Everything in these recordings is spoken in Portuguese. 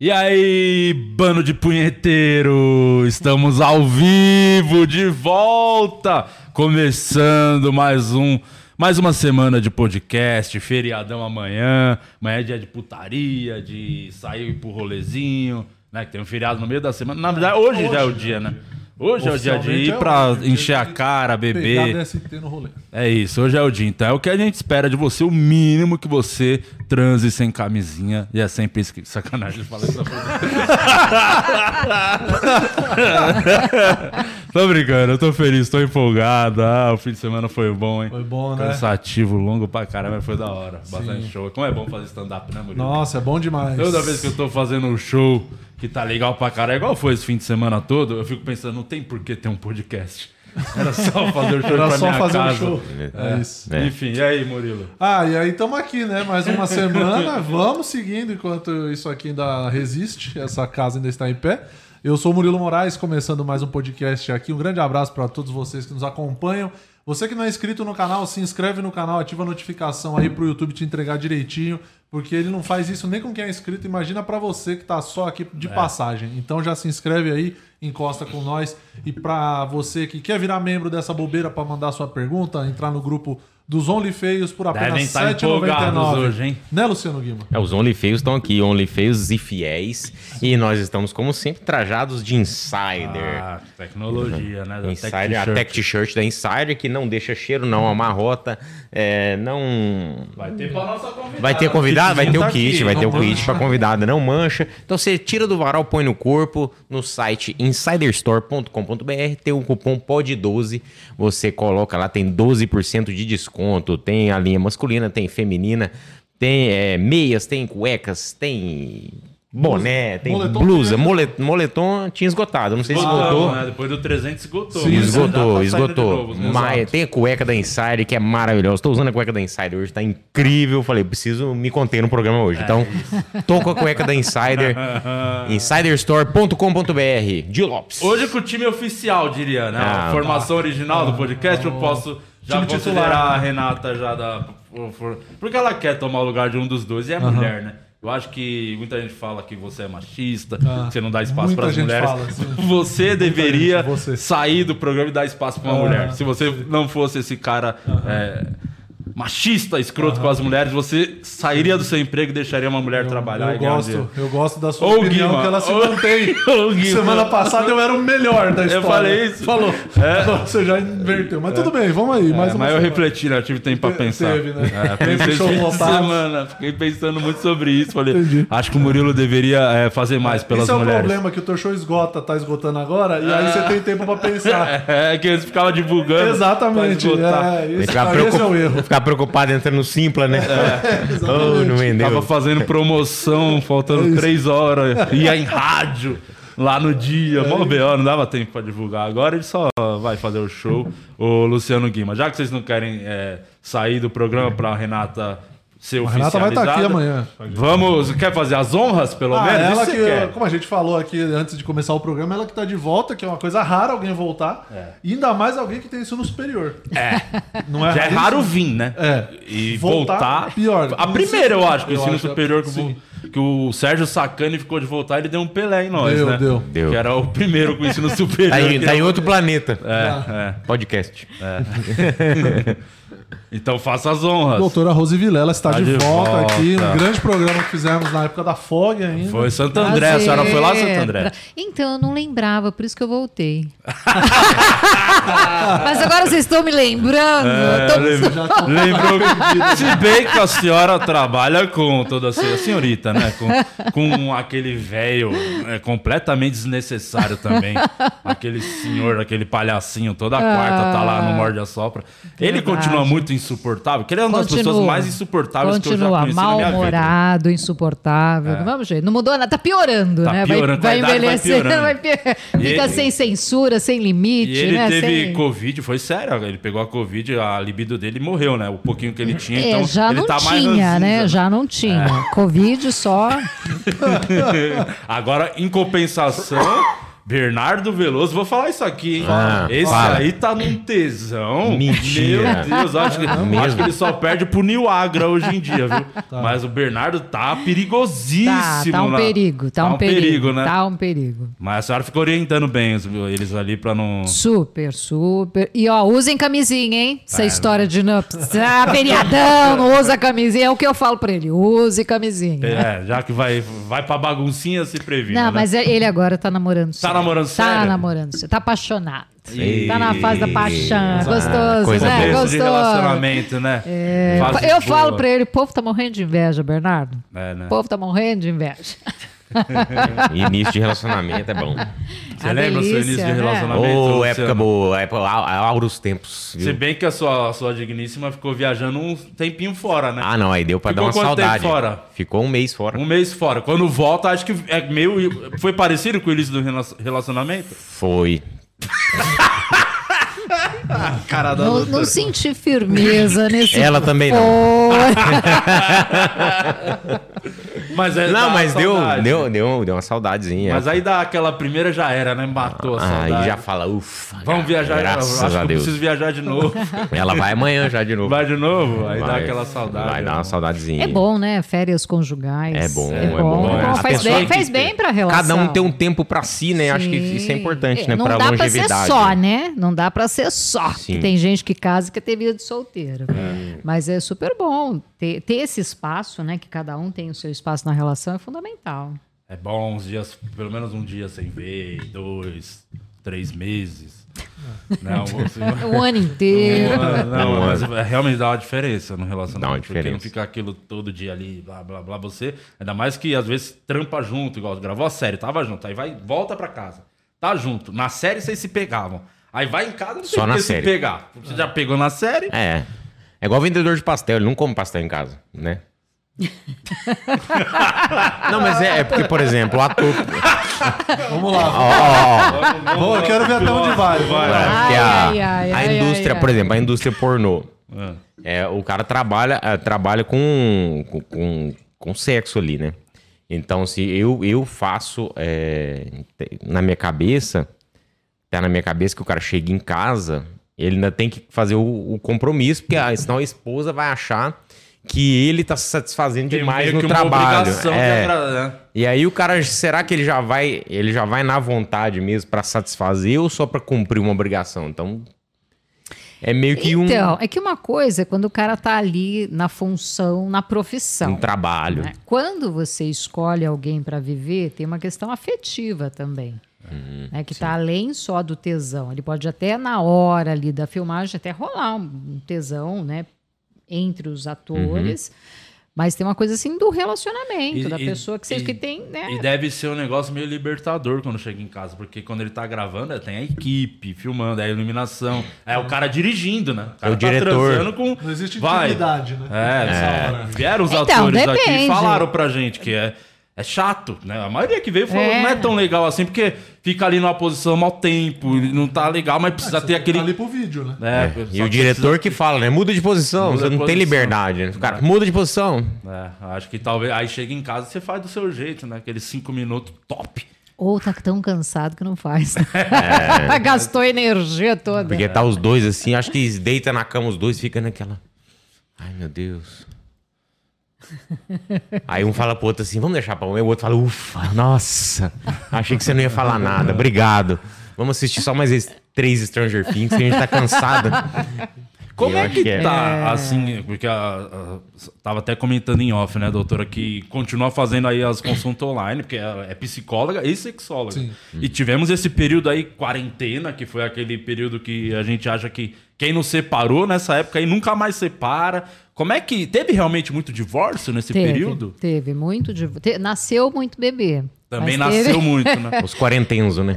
E aí, bando de punheteiro, estamos ao vivo de volta, começando mais um, mais uma semana de podcast, feriadão amanhã, amanhã é dia de putaria, de sair pro rolezinho, né? Que tem um feriado no meio da semana. Na verdade, hoje, já é o dia, né? Hoje é o dia de ir pra encher a cara, beber. DST no rolê. É isso, hoje é o dia. Então é o que a gente espera de você, o mínimo que você transe sem camisinha. E é sempre isso que. Sacanagem, fala isso. tô brincando, eu tô feliz, tô empolgado. Ah, o fim de semana foi bom, hein? Foi bom, né? Cansativo, longo pra caramba, mas foi da hora. Bastante show. Como é bom fazer stand-up, né, Murilo? Nossa, é bom demais. Toda vez que eu tô fazendo um show que tá legal pra caralho, igual foi esse fim de semana todo, eu fico pensando, não tem por que ter um podcast. Era só fazer o show Era só fazer casa. um show. É isso. É. Enfim, e aí, Murilo? Ah, e aí estamos aqui, né? Mais uma semana. Vamos seguindo enquanto isso aqui ainda resiste, essa casa ainda está em pé. Eu sou o Murilo Moraes, começando mais um podcast aqui. Um grande abraço para todos vocês que nos acompanham. Você que não é inscrito no canal, se inscreve no canal, ativa a notificação aí pro YouTube te entregar direitinho, porque ele não faz isso nem com quem é inscrito. Imagina para você que tá só aqui de passagem. Então já se inscreve aí, encosta com nós. E para você que quer virar membro dessa bobeira para mandar sua pergunta, entrar no grupo dos Only Feios por apenas Devem R$ estar empolgados 7,99. hoje, hein? Né, Luciano Guima? É, os OnlyFeios estão aqui, OnlyFeios e fiéis. E nós estamos, como sempre, trajados de Insider. Ah, tecnologia, né? Da Insider, Tech a. Tech T-shirt da Insider, que não deixa cheiro, não amarrota, é, não... Vai ter pra nossa convidada. Vai ter convidado, vai ter o Tá kit, aqui, vai ter o mancha. kit pra convidada, não mancha. Então você tira do varal, põe no corpo, no site insiderstore.com.br, tem o cupom POD12, você coloca lá, tem 12% de desconto, tem a linha masculina, tem feminina, tem é, meias, tem cuecas, tem boné, tem Moletom blusa, tinha- mole- moletom tinha esgotado, não sei se Esgotou, esgotou. né? Depois do 300 esgotou. Sim, dá Esgotou, esgotou. novo, né? Mas tem a cueca da Insider que é maravilhosa. Estou usando a cueca da Insider hoje, tá incrível. Falei, preciso me conter no programa hoje. É então, tô com a cueca da Insider. insiderstore.com.br. De Lopes. Hoje com o time oficial, diria, né? Ah, a formação original do podcast, eu posso já Time considerar titular, a? Renata já da... por- por- Porque ela quer tomar o lugar de um dos dois e é mulher, né? Eu acho que muita gente fala que você é machista, Ah, que você não dá espaço para as mulheres. fala. Você deveria você. sair do programa e dar espaço para uma Ah, mulher. Se você não fosse esse cara é, machista, escroto com as mulheres, você sairia do seu emprego e deixaria uma mulher trabalhar eu e ganhar um dinheiro. gosto, eu gosto da sua Ô, opinião, Guima, que ela se ô, mantém. ô. Semana passada eu era o melhor da história. falei isso. Falou. É. Você já inverteu. Mas tudo bem, vamos aí. mais É, uma mas eu semana. refleti, né? Eu tive tempo pra pensar. teve, né? É, pensei fim de semana. Fiquei pensando muito sobre isso. Falei, Entendi. acho que o Murilo deveria é, fazer mais pelas Esse é o mulheres. problema, que o teu show esgota, tá esgotando agora, e aí você tem tempo pra pensar. É, que eles ficavam divulgando. Exatamente. É, esse, esse é o erro. Ficar preocupado entrando no Simpla, né? oh, não vendeu. Tava fazendo promoção, faltando É três horas. Ia em rádio. Lá no dia, É mó B.O., não dava tempo pra divulgar. Agora ele só vai fazer o show. Ô, Luciano Guima, já que vocês não querem é, sair do programa pra Renata ser A Renata vai estar aqui oficializada, amanhã. Vamos, quer fazer as honras, pelo Ah, menos? ela Isso que, quer. como a gente falou aqui antes de começar o programa, ela que tá de volta, que é uma coisa rara alguém voltar. É. E ainda mais alguém que tem ensino superior. É. Não é Já é raríssimo? raro vir, né? É. E Voltar, voltar. pior. A primeira, eu acho, que o ensino acho, superior que, sim. que o Sérgio Sacani ficou de voltar, ele deu um Pelé em nós, Deu, né? deu. Deu. Que era o primeiro com o ensino superior. Tá em, tá em outro planeta. É, Podcast. é. Então faça as honras. Doutora Rose Vilela está Tá de, de volta, volta. aqui. Um grande programa que fizemos na época da FOG ainda. Foi Santo André, a senhora foi lá, Santo André? Então, eu não lembrava, por isso que eu voltei. Mas agora vocês estão me lembrando. É, Tô- lembra- Lembrou que, se bem que a senhora trabalha com toda a senhora- a senhorita, né? Com, com aquele velho é, completamente desnecessário também. Aquele senhor, aquele palhacinho, toda quarta tá lá no Morde a Sopra. Ele Verdade. continua muito insuportável, que ele é uma das pessoas Continua. mais insuportáveis que eu já Continua conheci mal-humorado, insuportável. Vamos ver, não mudou nada, tá piorando, Tá né? piorando, vai, vai vai piorando. E fica ele- sem censura, sem limite, E ele né? teve Sem- Covid, foi sério. Ele pegou a Covid, a libido dele morreu, né? O pouquinho que ele tinha. É, então já ele não tá mais tinha, ranzinza, né? Já não tinha. Covid só. Agora, em compensação, Bernardo Veloso, vou falar isso aqui, hein? Ah, Esse fala. aí tá num tesão. Mentira. Meu Deus, acho que, acho que ele só perde pro Nil Agra hoje em dia, viu? Mas o Bernardo tá perigosíssimo. Tá, tá um na- perigo, tá, um, perigo, né? Tá um perigo. Mas a senhora ficou orientando bem eles ali pra não. Super, super. E ó, usem camisinha, hein? Essa É, história de não. Ah, feriadão, não usa camisinha. É o que eu falo pra ele. Use camisinha. É, já que vai, vai pra baguncinha, se previna. Não, né? mas é- ele agora tá namorando sério. Namorando Tá sério? namorando sério. Tá apaixonado. Ei. Tá na fase da paixão. Gostoso, coisa né? boa. Começo de Gostoso. relacionamento, né? É, eu boa. falo pra ele, o povo tá morrendo de inveja, Bernardo. É, né? O povo tá morrendo de inveja. Início de relacionamento é bom. Você A lembra o seu delícia, início de né? relacionamento? Ô, Luciano? época boa, época, auros tempos. Se Viu? bem que a sua, a sua digníssima ficou viajando um tempinho fora, né? Ah, não, aí deu pra Ficou dar uma quanto tempo saudade. fora? Ficou um mês fora. Um mês fora. Quando volta, acho que é meio. Foi parecido com o início do rela- relacionamento? Foi. Cara da Não, não senti firmeza nesse. Ela também não. Mas é, dá Não, mas deu, saudade. deu, deu, deu uma saudadezinha. Mas aí dá aquela primeira já era, né? Matou a saudade. Aí já fala, ufa. Vamos viajar. Graças acho a que eu Deus. preciso viajar de novo. Ela vai amanhã já de novo. Vai de novo? Aí dá Vai. aquela saudade. Vai dar uma saudadezinha. É bom, né? Férias conjugais. É bom, é é bom. bom, é bom. Faz bem, faz bem pra relação. Cada um tem um tempo pra si, né? Acho que isso é Sim. importante, É, né? Não Pra dá pra longevidade. ser só, né? Não dá pra ser só. Sim. Que Tem gente que casa e quer ter vida de solteiro. É. Mas é super bom. Ter, ter esse espaço, né? Que cada um tem o seu espaço na relação é fundamental. É bom uns dias, pelo menos um dia sem ver, dois, três meses. Não, assim, O ano inteiro. não, mas realmente dá uma diferença no relacionamento. Dá uma Porque não diferença. fica aquilo todo dia ali, blá, blá, blá, você. Ainda mais que às vezes trampa junto, igual gravou a série, tava junto. Aí vai, volta pra casa. Tá junto. Na série vocês se pegavam. Aí vai em casa, não Só na que se série. pegar. Você já pegou na série? É. É igual vendedor de pastel, ele não come pastel em casa, né? não, mas é, é porque, por exemplo, o ator. Vamos lá. Ó, ó, ó. Vou, eu quero ver até onde vai. Lá. É, porque a, Ai, ai, a ai, indústria, ai, por ai. exemplo, a indústria pornô. É. É, o cara trabalha, é, trabalha com, com, com, sexo ali, né? Então, se eu, eu faço é, na minha cabeça, tá na minha cabeça que o cara chega em casa, ele ainda tem que fazer o, o compromisso, porque ah, senão a esposa vai achar que ele tá se satisfazendo Tem demais meio no que uma trabalho. É. né? E aí o cara, será que ele já vai, ele já vai na vontade mesmo pra satisfazer ou só pra cumprir uma obrigação? Então é meio que um, Então, é que uma coisa é quando o cara tá ali na função, na profissão. um trabalho. né? Quando você escolhe alguém para viver, tem uma questão afetiva também. Uhum, né, que tá além só do tesão. Ele pode até na hora ali da filmagem até rolar um, tesão, né? Entre os atores. Mas tem uma coisa assim do relacionamento, E- da e- pessoa que, você, e- que tem, né? E deve ser um negócio meio libertador quando chega em casa, porque quando ele tá gravando, é, tem a equipe filmando, é a iluminação, é o cara dirigindo, né? O cara É o diretor. transando com. Não existe Vai. intimidade, né? É, Nessa hora. vieram os Então, atores aqui depende. e falaram pra gente que é, é chato, né? A maioria que veio falou É. não é tão legal assim, porque fica ali numa posição mau tempo, não tá legal, mas precisa Você ter tem que aquele. tá ali pro vídeo, né? É, E só o diretor precisa- que fala, né? Muda de posição, Muda você não tem posição. liberdade, né? O cara, muda de posição. É, acho que talvez. Aí chega em casa você faz do seu jeito, né? Aqueles cinco minutos top. Ou tá tão cansado que não faz. Gastou energia toda. Porque tá os dois assim, acho que deita na cama os dois, fica naquela. Ai, meu Deus. Aí um fala pro outro assim, vamos deixar pra um. E o outro fala, ufa, nossa. Achei que você não ia falar nada, obrigado. Vamos assistir só mais esses três Stranger Things, que a gente tá cansado. Como Eu é que, que é. tá, assim, porque a, a- tava até comentando em off, né, doutora, que continua fazendo aí as consultas online, porque é, é psicóloga e sexóloga. Sim. E tivemos esse período aí, quarentena, que foi aquele período que a gente acha que quem não separou nessa época aí nunca mais separa. Como é que. Teve realmente muito divórcio nesse Teve, período? Teve, muito. Te- nasceu muito bebê. Também nasceu teve- muito, né? Os quarentenzo, né?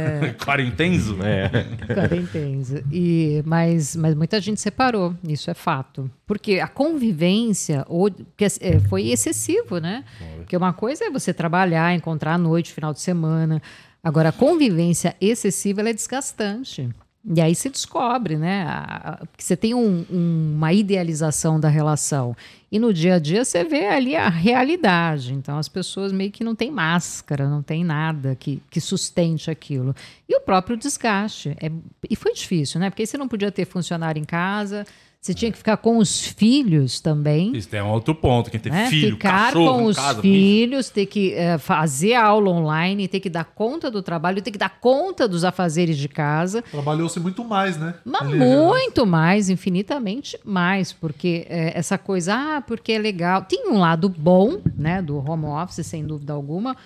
Quarentenzo? É. Quarentense. E, mas, mas muita gente separou, isso é fato. Porque a convivência ou, que, é, foi excessivo, né? Porque uma coisa é você trabalhar, encontrar à noite, final de semana. Agora, a convivência excessiva ela é desgastante. E aí se descobre, né? Porque você tem um- um- uma idealização da relação. E no dia a dia você vê ali a realidade. Então as pessoas meio que não têm máscara, não tem nada que, que sustente aquilo. E o próprio desgaste. É- e foi difícil, né? Porque aí você não podia ter funcionário em casa, você tinha que ficar com os filhos também Isso tem um outro ponto. Quem tem né? filho, Ficar cachorro com os casa, bicho. filhos, ter que eh, fazer aula online, ter que dar conta do trabalho, ter que dar conta dos afazeres de casa. Trabalhou-se muito mais, né? Mas Ali, muito mais, infinitamente mais, porque eh, essa coisa, ah, porque é legal. Tem um lado bom, né, do home office, sem dúvida alguma,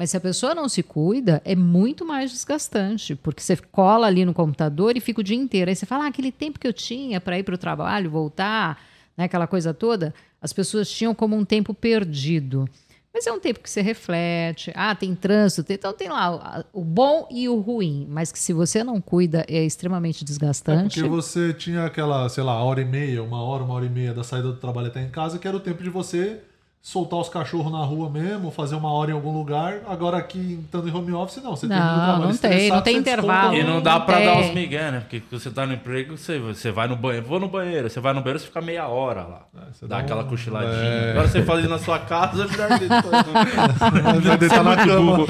mas se a pessoa não se cuida, é muito mais desgastante, porque você cola ali no computador e fica o dia inteiro. Aí você fala, ah, aquele tempo que eu tinha para ir para o trabalho, voltar, né, aquela coisa toda, as pessoas tinham como um tempo perdido. Mas é um tempo que você reflete, ah, tem trânsito, então tem lá o, bom e o ruim, mas que se você não cuida é extremamente É desgastante. porque você tinha aquela, sei lá, hora e meia, uma hora, uma hora e meia da saída do trabalho até em casa, que era o tempo de você soltar os cachorros na rua mesmo, fazer uma hora em algum lugar. Agora aqui, estando em home office, não. Você Não, termina o trabalho não tem, não tem intervalo. E não dá Não pra dar tem. os migué, né? Porque você tá no emprego, você, você vai no banheiro. Vou no banheiro. Você vai no banheiro, você fica meia hora lá. você dá dá aquela um- cochiladinha. é. Agora você faz isso na sua casa, é Vai deitar na cama.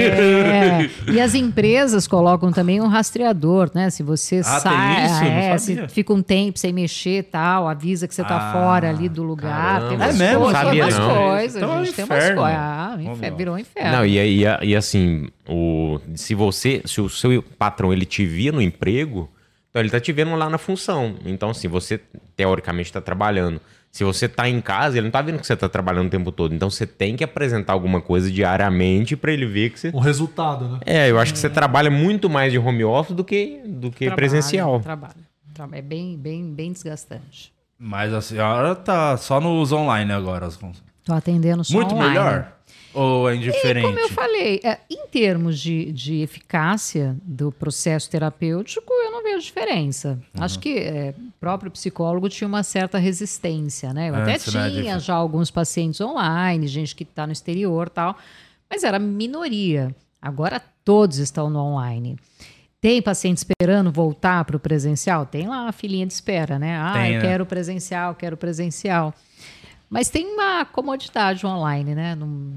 É, e as empresas colocam também um rastreador, né? Se você Ah, tem sai, isso? É, se fica um tempo sem mexer e tal, avisa que você tá Ah, fora ali do lugar. caramba. tem É mesmo? coisas, Sabia umas não. coisas, Então é um gente, tem umas inferno. coisas. Ah, um inferno, virou um inferno. Não, e, e, e assim, o, se você, se o seu patrão ele te via no emprego, então ele tá te vendo lá na função. Então, assim, você teoricamente está trabalhando. Se você tá em casa, ele não tá vendo que você tá trabalhando o tempo todo. Então você tem que apresentar alguma coisa diariamente para ele ver que você. Um resultado, né? É, eu acho que você trabalha muito mais de home office do que, do que Trabalho, presencial. Trabalho. Tra- É bem, bem, bem desgastante. Mas a senhora tá só nos online agora. funções. Tô atendendo só Muito online. melhor? Ou é indiferente? Como eu falei, é, em termos de, de eficácia do processo terapêutico, eu não vejo diferença. Uhum. Acho que é, o próprio psicólogo tinha uma certa resistência, né? Eu até né, tinha de- já alguns pacientes online, gente que está no exterior tal, mas era minoria. Agora todos estão no online. Tem paciente esperando voltar para o presencial? Tem lá a filinha de espera, né? Ah, Tem, eu né? quero presencial, quero presencial. Mas tem uma comodidade online, né? Não-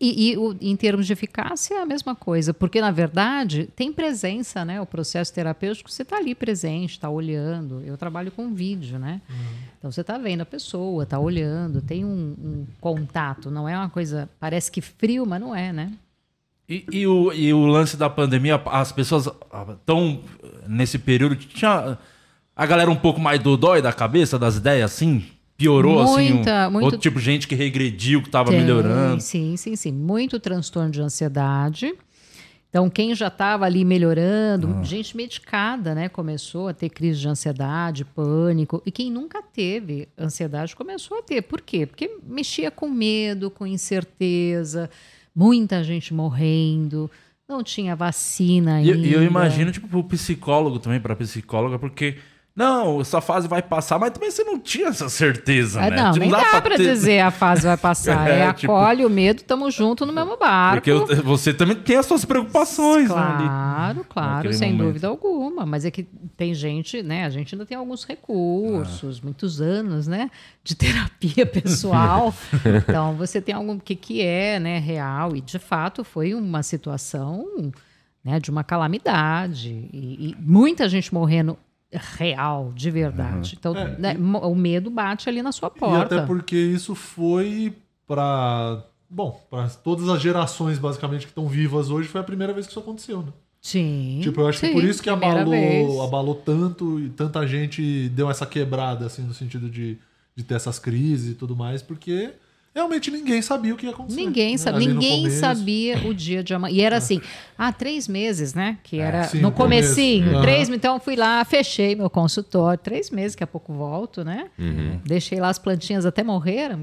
E, e o- em termos de eficácia é a mesma coisa, porque na verdade tem presença, né? O processo terapêutico, você está ali presente, está olhando. Eu trabalho com vídeo, né? Então você está vendo a pessoa, está olhando, tem um, um contato, não é uma coisa, parece que frio, mas não é, né? E, e o, e o lance da pandemia, as pessoas estão nesse período que tinha a galera um pouco mais dodói da cabeça, das ideias, assim? Piorou, assim? Muita, um, muito- Outro tipo de gente que regrediu, que tava Tem, melhorando. Sim, sim, sim. Muito transtorno de ansiedade. Então, quem já estava ali melhorando, Ah. gente medicada, né? Começou a ter crise de ansiedade, pânico. E quem nunca teve ansiedade começou a ter. Por quê? Porque mexia com medo, com incerteza, muita gente morrendo, não tinha vacina E, ainda. e eu imagino, tipo, pro psicólogo também, pra psicóloga, porque. Não, essa fase vai passar, mas também você não tinha essa certeza, Ah, né? não, Tipo, nem dá pra ter- dizer a fase vai passar. É, É, tipo- acolhe o medo, tamo junto no mesmo barco. Porque eu- você também tem as suas preocupações, né? Claro, claro, naquele sem momento. dúvida alguma. Mas é que tem gente, né? A gente ainda tem alguns recursos, muitos anos, né? De terapia pessoal. então, você tem algum que, que é né, real. E, de fato, foi uma situação né, de uma calamidade. E, e muita gente morrendo real, de verdade. Então, É, né, mo- o medo bate ali na sua E porta. até porque isso foi pra. Bom, para todas as gerações basicamente que estão vivas hoje, foi a primeira vez que isso aconteceu, né? Sim. Tipo, eu acho que sim, por isso que abalou, vez. abalou tanto e tanta gente deu essa quebrada, assim, no sentido de, de ter essas crises e tudo mais, porque realmente ninguém sabia o que ia acontecer. Ninguém né? sabe, ninguém começo. sabia o dia de amanhã. E era assim, ah, três meses, né? Que era sim, no começo. comecinho, Aham. três, então eu fui lá, fechei meu consultório, três meses, daqui a pouco volto, né? Deixei lá as plantinhas até morreram,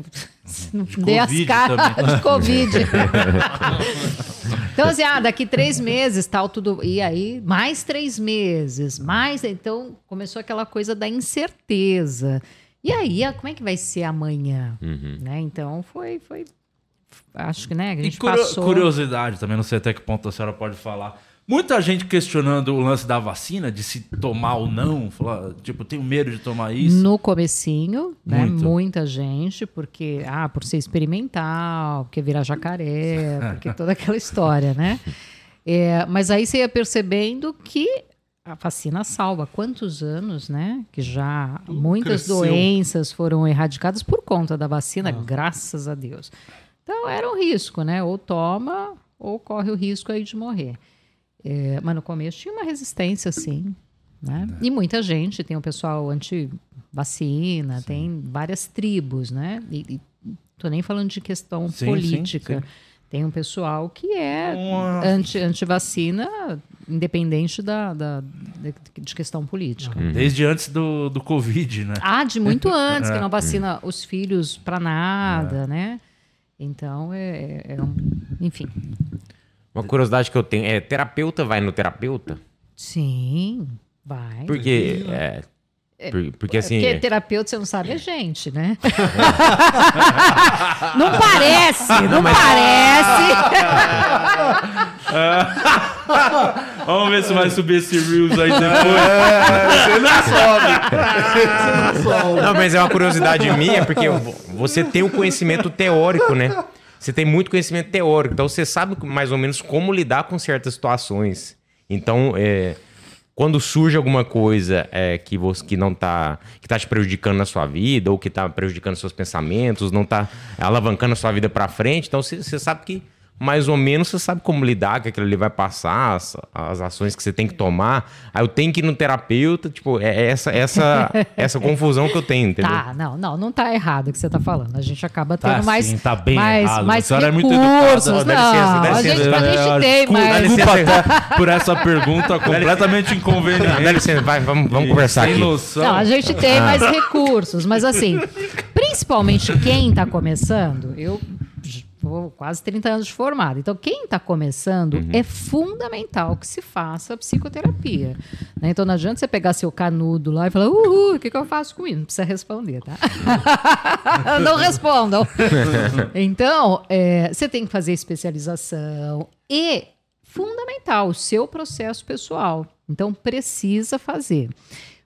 não dei as Covid caras também. de Covid. então assim, ah, daqui três meses, tal, tudo, e aí mais três meses, mais, então começou aquela coisa da incerteza. E aí, como é que vai ser amanhã? Né? Então foi, foi, acho que né, a E gente curio- passou. curiosidade também, não sei até que ponto a senhora pode falar. Muita gente questionando o lance da vacina, de se tomar ou não. Falar, tipo, tenho medo de tomar isso. No comecinho, né? Muito. Muita gente, porque, ah, por ser experimental, porque virar jacaré, porque toda aquela história, né? É, mas aí você ia percebendo que a vacina salva. Quantos anos, né? Que já muitas cresceu. doenças foram erradicadas por conta da vacina, graças a Deus. Então era um risco, né? Ou toma ou corre o risco aí de morrer. É, mas no começo tinha uma resistência, sim. Né? E muita gente, tem o pessoal anti-vacina, tem várias tribos, né? E, e tô nem falando de questão sim, política. sim. Tem um pessoal que é Uma- anti- anti-vacina, independente da, da- de, questão política. Desde antes do, do Covid, né? Ah, de muito antes, que não vacina os filhos para nada, né? Então, é, é um... Enfim. Uma curiosidade que eu tenho é: terapeuta vai no terapeuta? Sim, vai. Porque. É, por- porque assim. Porque terapeuta, você não sabe, é gente, né? não parece, não parece. Vamos ver se vai subir esse Reels aí depois. Não, mas é uma curiosidade minha, porque você tem o conhecimento teórico, né? Você tem muito conhecimento teórico, então você sabe mais ou menos como lidar com certas situações. Então, é, quando surge alguma coisa é, que você que não tá que tá te prejudicando na sua vida ou que tá prejudicando seus pensamentos, não tá alavancando a sua vida para frente, então você, sabe que mais ou menos você sabe como lidar, que aquilo ali vai passar, as, as ações que você tem que tomar. Aí eu tenho que ir no terapeuta, tipo, é essa essa essa confusão que eu tenho, entendeu? Tá, não, não, não tá errado o que você tá falando. A gente acaba tendo Tá mais, sim, tá bem mais, errado. mais A senhora é muito recursos. educada. Dá não, licença, dá a licença. gente, a gente É, tem. Desculpa até por essa pergunta completamente Dá inconveniente. licença, vai, vamos, vamos conversar Sem aqui. noção. Não, a gente tem Ah. mais recursos, mas assim, principalmente quem está começando, eu quase 30 anos de formado. Então, quem está começando Uhum. é fundamental que se faça psicoterapia. né? Então, não adianta você pegar seu canudo lá e falar, uhul, o que, que eu faço com isso? Não precisa responder, tá? não respondam. então, é, você tem que fazer especialização e, fundamental, o seu processo pessoal. Então, precisa fazer.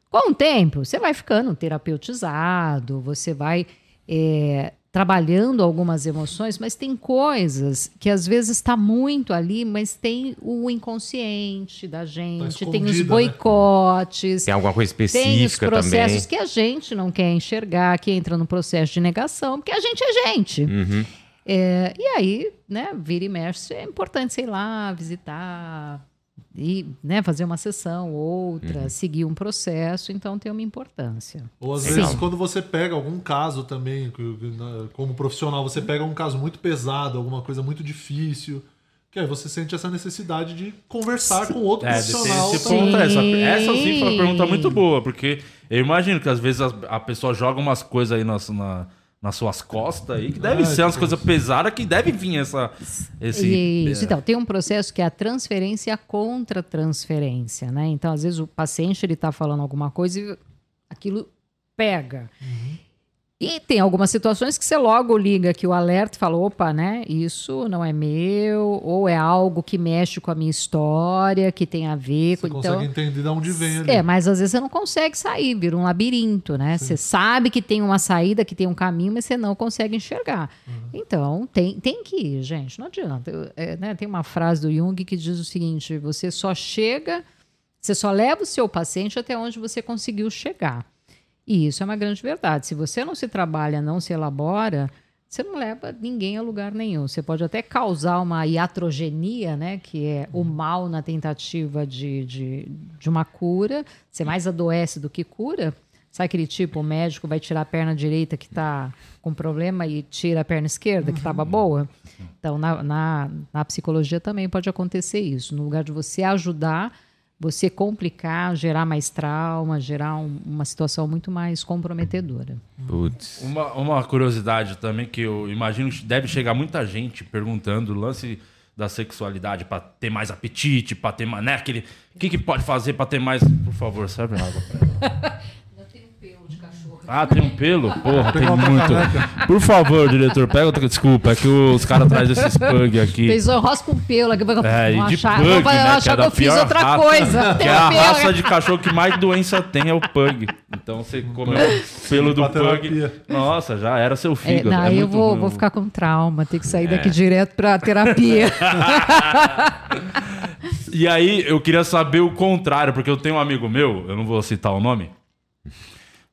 Com o tempo, você vai ficando terapeutizado, você vai é, trabalhando algumas emoções, mas tem coisas que às vezes está muito ali, mas tem o inconsciente da gente, tem os né? boicotes, Tem alguma coisa tem os específica processos também. que a gente não quer enxergar, que entra no processo de negação, porque a gente é gente. Uhum. É, e aí, né, vira e mexe, é importante, sei lá, visitar e né, fazer uma sessão, outra, Uhum. seguir um processo, então tem uma importância. Ou às Sim. vezes, quando você pega algum caso também, né, como profissional, você pega um caso muito pesado, alguma coisa muito difícil, que aí você sente essa necessidade de conversar com outro É, profissional. desse também. ponto, essa, Sim. essa sim foi uma pergunta muito boa, porque eu imagino que às vezes a, a pessoa joga umas coisas aí nas, na- nas suas costas aí, que deve É, ser umas coisas pesadas que deve vir essa. Esse, Isso, então, tem um processo que é a transferência e a contra-transferência, né? Então, às vezes, o paciente ele está falando alguma coisa e aquilo pega. E tem algumas situações que você logo liga que o alerta e fala, opa, né? Isso não é meu, ou é algo que mexe com a minha história, que tem a ver Você com. consegue Então, entender de onde vem ali. é, mas às vezes você não consegue sair, vira um labirinto, né? Você sabe que tem uma saída, que tem um caminho, mas você não consegue enxergar. Então, tem, tem que ir, gente, não adianta. Eu, é, né, tem uma frase do Jung que diz o seguinte: você só chega, você só leva o seu paciente até onde você conseguiu chegar. E isso é uma grande verdade. Se você não se trabalha, não se elabora, você não leva ninguém a lugar nenhum. Você pode até causar uma iatrogenia, né? Que é o mal na tentativa de, de, de uma cura. Você mais adoece do que cura. Sabe aquele tipo, o médico vai tirar a perna direita que está com problema e tira a perna esquerda que estava boa? Então, na, na, na psicologia também pode acontecer isso. No lugar de você ajudar, você complicar, gerar mais trauma, gerar um- uma situação muito mais comprometedora. Putz. Uma, uma curiosidade também que eu imagino que deve chegar muita gente perguntando o lance da sexualidade pra ter mais apetite, pra ter mais, né, aquele, o que que pode fazer pra ter mais, por favor, serve água. pra ela. Ainda tem um pelo de cachorro Ah, tem um pelo? Porra, tem muito. Por favor, diretor, pega outra. Desculpa, é que os caras trazem esses pug aqui. Fez um rosca com pelo. aqui, É, e de achar, pug, vão né? achar que, é que, eu fiz outra raça, coisa. Que é a raça de cachorro que mais doença tem é o pug. Então você comeu o pelo do pug. Nossa, já era seu É, fígado. não, é eu muito vou, ruim. vou ficar com trauma, ter que sair É. daqui direto pra terapia. E aí, eu queria saber o contrário, porque eu tenho um amigo meu, eu não vou citar o nome.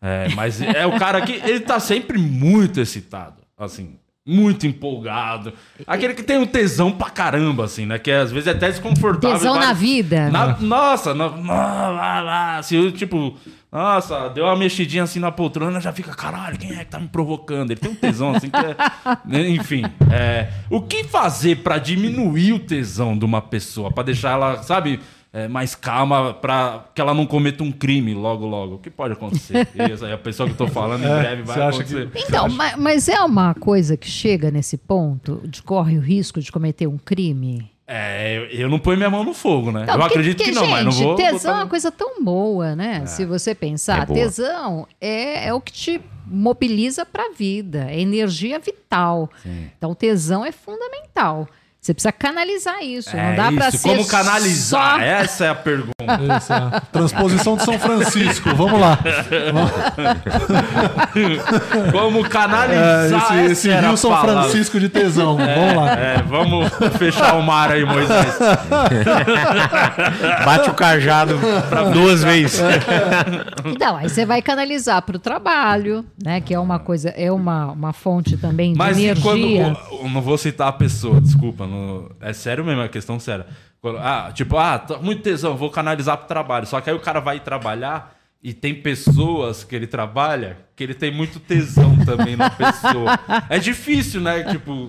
É, mas é o cara que ele tá sempre muito excitado, assim, muito empolgado. Aquele que tem um tesão pra caramba, assim, né? Que às vezes é até desconfortável. Tesão na vida. Na- nossa, na, lá, lá, assim, tipo, nossa, deu uma mexidinha assim na poltrona, já fica, caralho, quem é que tá me provocando? Ele tem um tesão assim que é. né, Enfim, é, o que fazer pra diminuir o tesão de uma pessoa? Pra deixar ela, sabe, é, mais calma, pra que ela não cometa um crime logo, logo? O que pode acontecer? Isso aí, a pessoa que eu tô falando em É, breve você vai acontecer. que- Então, ma- mas é uma coisa que chega nesse ponto de corre o risco de cometer um crime? É, eu, eu não ponho minha mão no fogo, né? Não, eu acredito porque, que não, mas não gente, vou. Tesão botar é uma coisa tão boa, né? Se você pensar, É tesão é, é o que te mobiliza para a vida, é energia vital. Então, tesão é fundamental. Você precisa canalizar isso. É não dá para ser Como canalizar? só- Essa é a pergunta. Isso, é. Transposição de São Francisco. Vamos lá. Como É, canalizar esse essa esse a Rio São palavra. Francisco de tesão. Vamos lá. É, vamos fechar o mar aí, Moisés. Bate o cajado duas vezes. Então, aí você vai canalizar para o trabalho, né? Que é uma coisa, é uma, uma fonte também de Mas energia. quando. eu Não vou citar a pessoa, desculpa. Não- é sério mesmo, é questão séria. Quando- ah, tipo, ah, tô muito tesão, vou canalizar pro trabalho. Só que aí o cara vai trabalhar e tem pessoas que ele trabalha que ele tem muito tesão também na pessoa. É difícil, né? Tipo.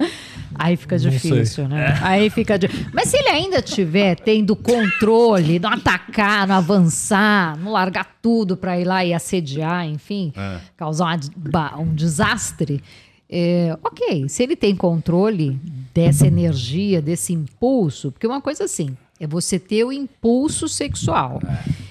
Aí fica difícil, né? Aí fica. di- Mas se ele ainda tiver tendo controle, não atacar, não avançar, não largar tudo para ir lá e assediar, enfim, É. causar uma um desastre. É, ok, se ele tem controle dessa energia, desse impulso, porque uma coisa assim é você ter o impulso sexual.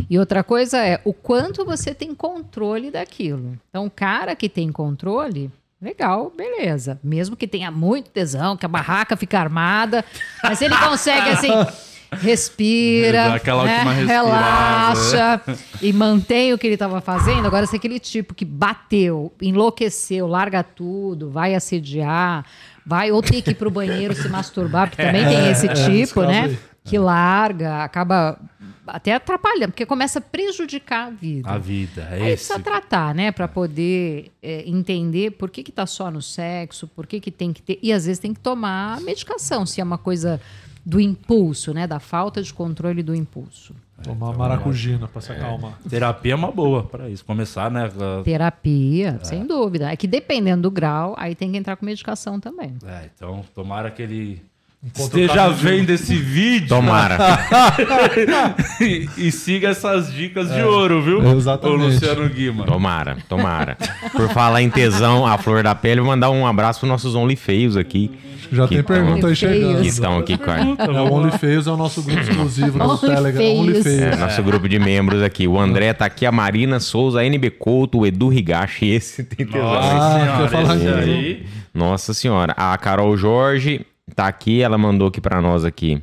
E outra coisa é o quanto você tem controle daquilo. Então, o cara que tem controle, legal, beleza. Mesmo que tenha muito tesão, que a barraca fica armada, mas se ele consegue assim. Respira, né, relaxa e mantém o que ele estava fazendo. Agora, se aquele tipo que bateu, enlouqueceu, larga tudo, vai assediar, vai ou tem que ir pro banheiro se masturbar, porque também tem esse esse tipo, né? Que larga, acaba até atrapalhando, porque começa a prejudicar a vida. A vida, é esse. precisa tratar, né? Para poder é, entender por que, que tá só no sexo, por que, que tem que ter. E às vezes tem que tomar medicação, se é uma coisa do impulso, né? Da falta de controle do impulso. Tomar maracujina pra se acalmar. Terapia é uma boa para isso. Começar, né? a- Terapia, sem dúvida. É que dependendo do grau, aí tem que entrar com medicação também. É, então, tomara que ele Encontra o esteja caminho de- vendo esse vídeo Tomara. e, e siga essas dicas de ouro, viu? exatamente. O Luciano Guima. Tomara, tomara. Por falar em tesão, a flor da pele, vou mandar um abraço para nossos OnlyFeios aqui. Já Que tem pergunta aí chegando. Que estão aqui com a, É, o OnlyFeios é o nosso grupo exclusivo no OnlyFeios. Telegram. É, OnlyFeios. nosso grupo de membros aqui. O André tá aqui, a Marina Souza, a NB Couto, o Edu Higashi. Esse tem tesão. Nossa Ah, senhora, esse aí. Nossa senhora. A Carol Jorge tá aqui, ela mandou aqui pra nós aqui.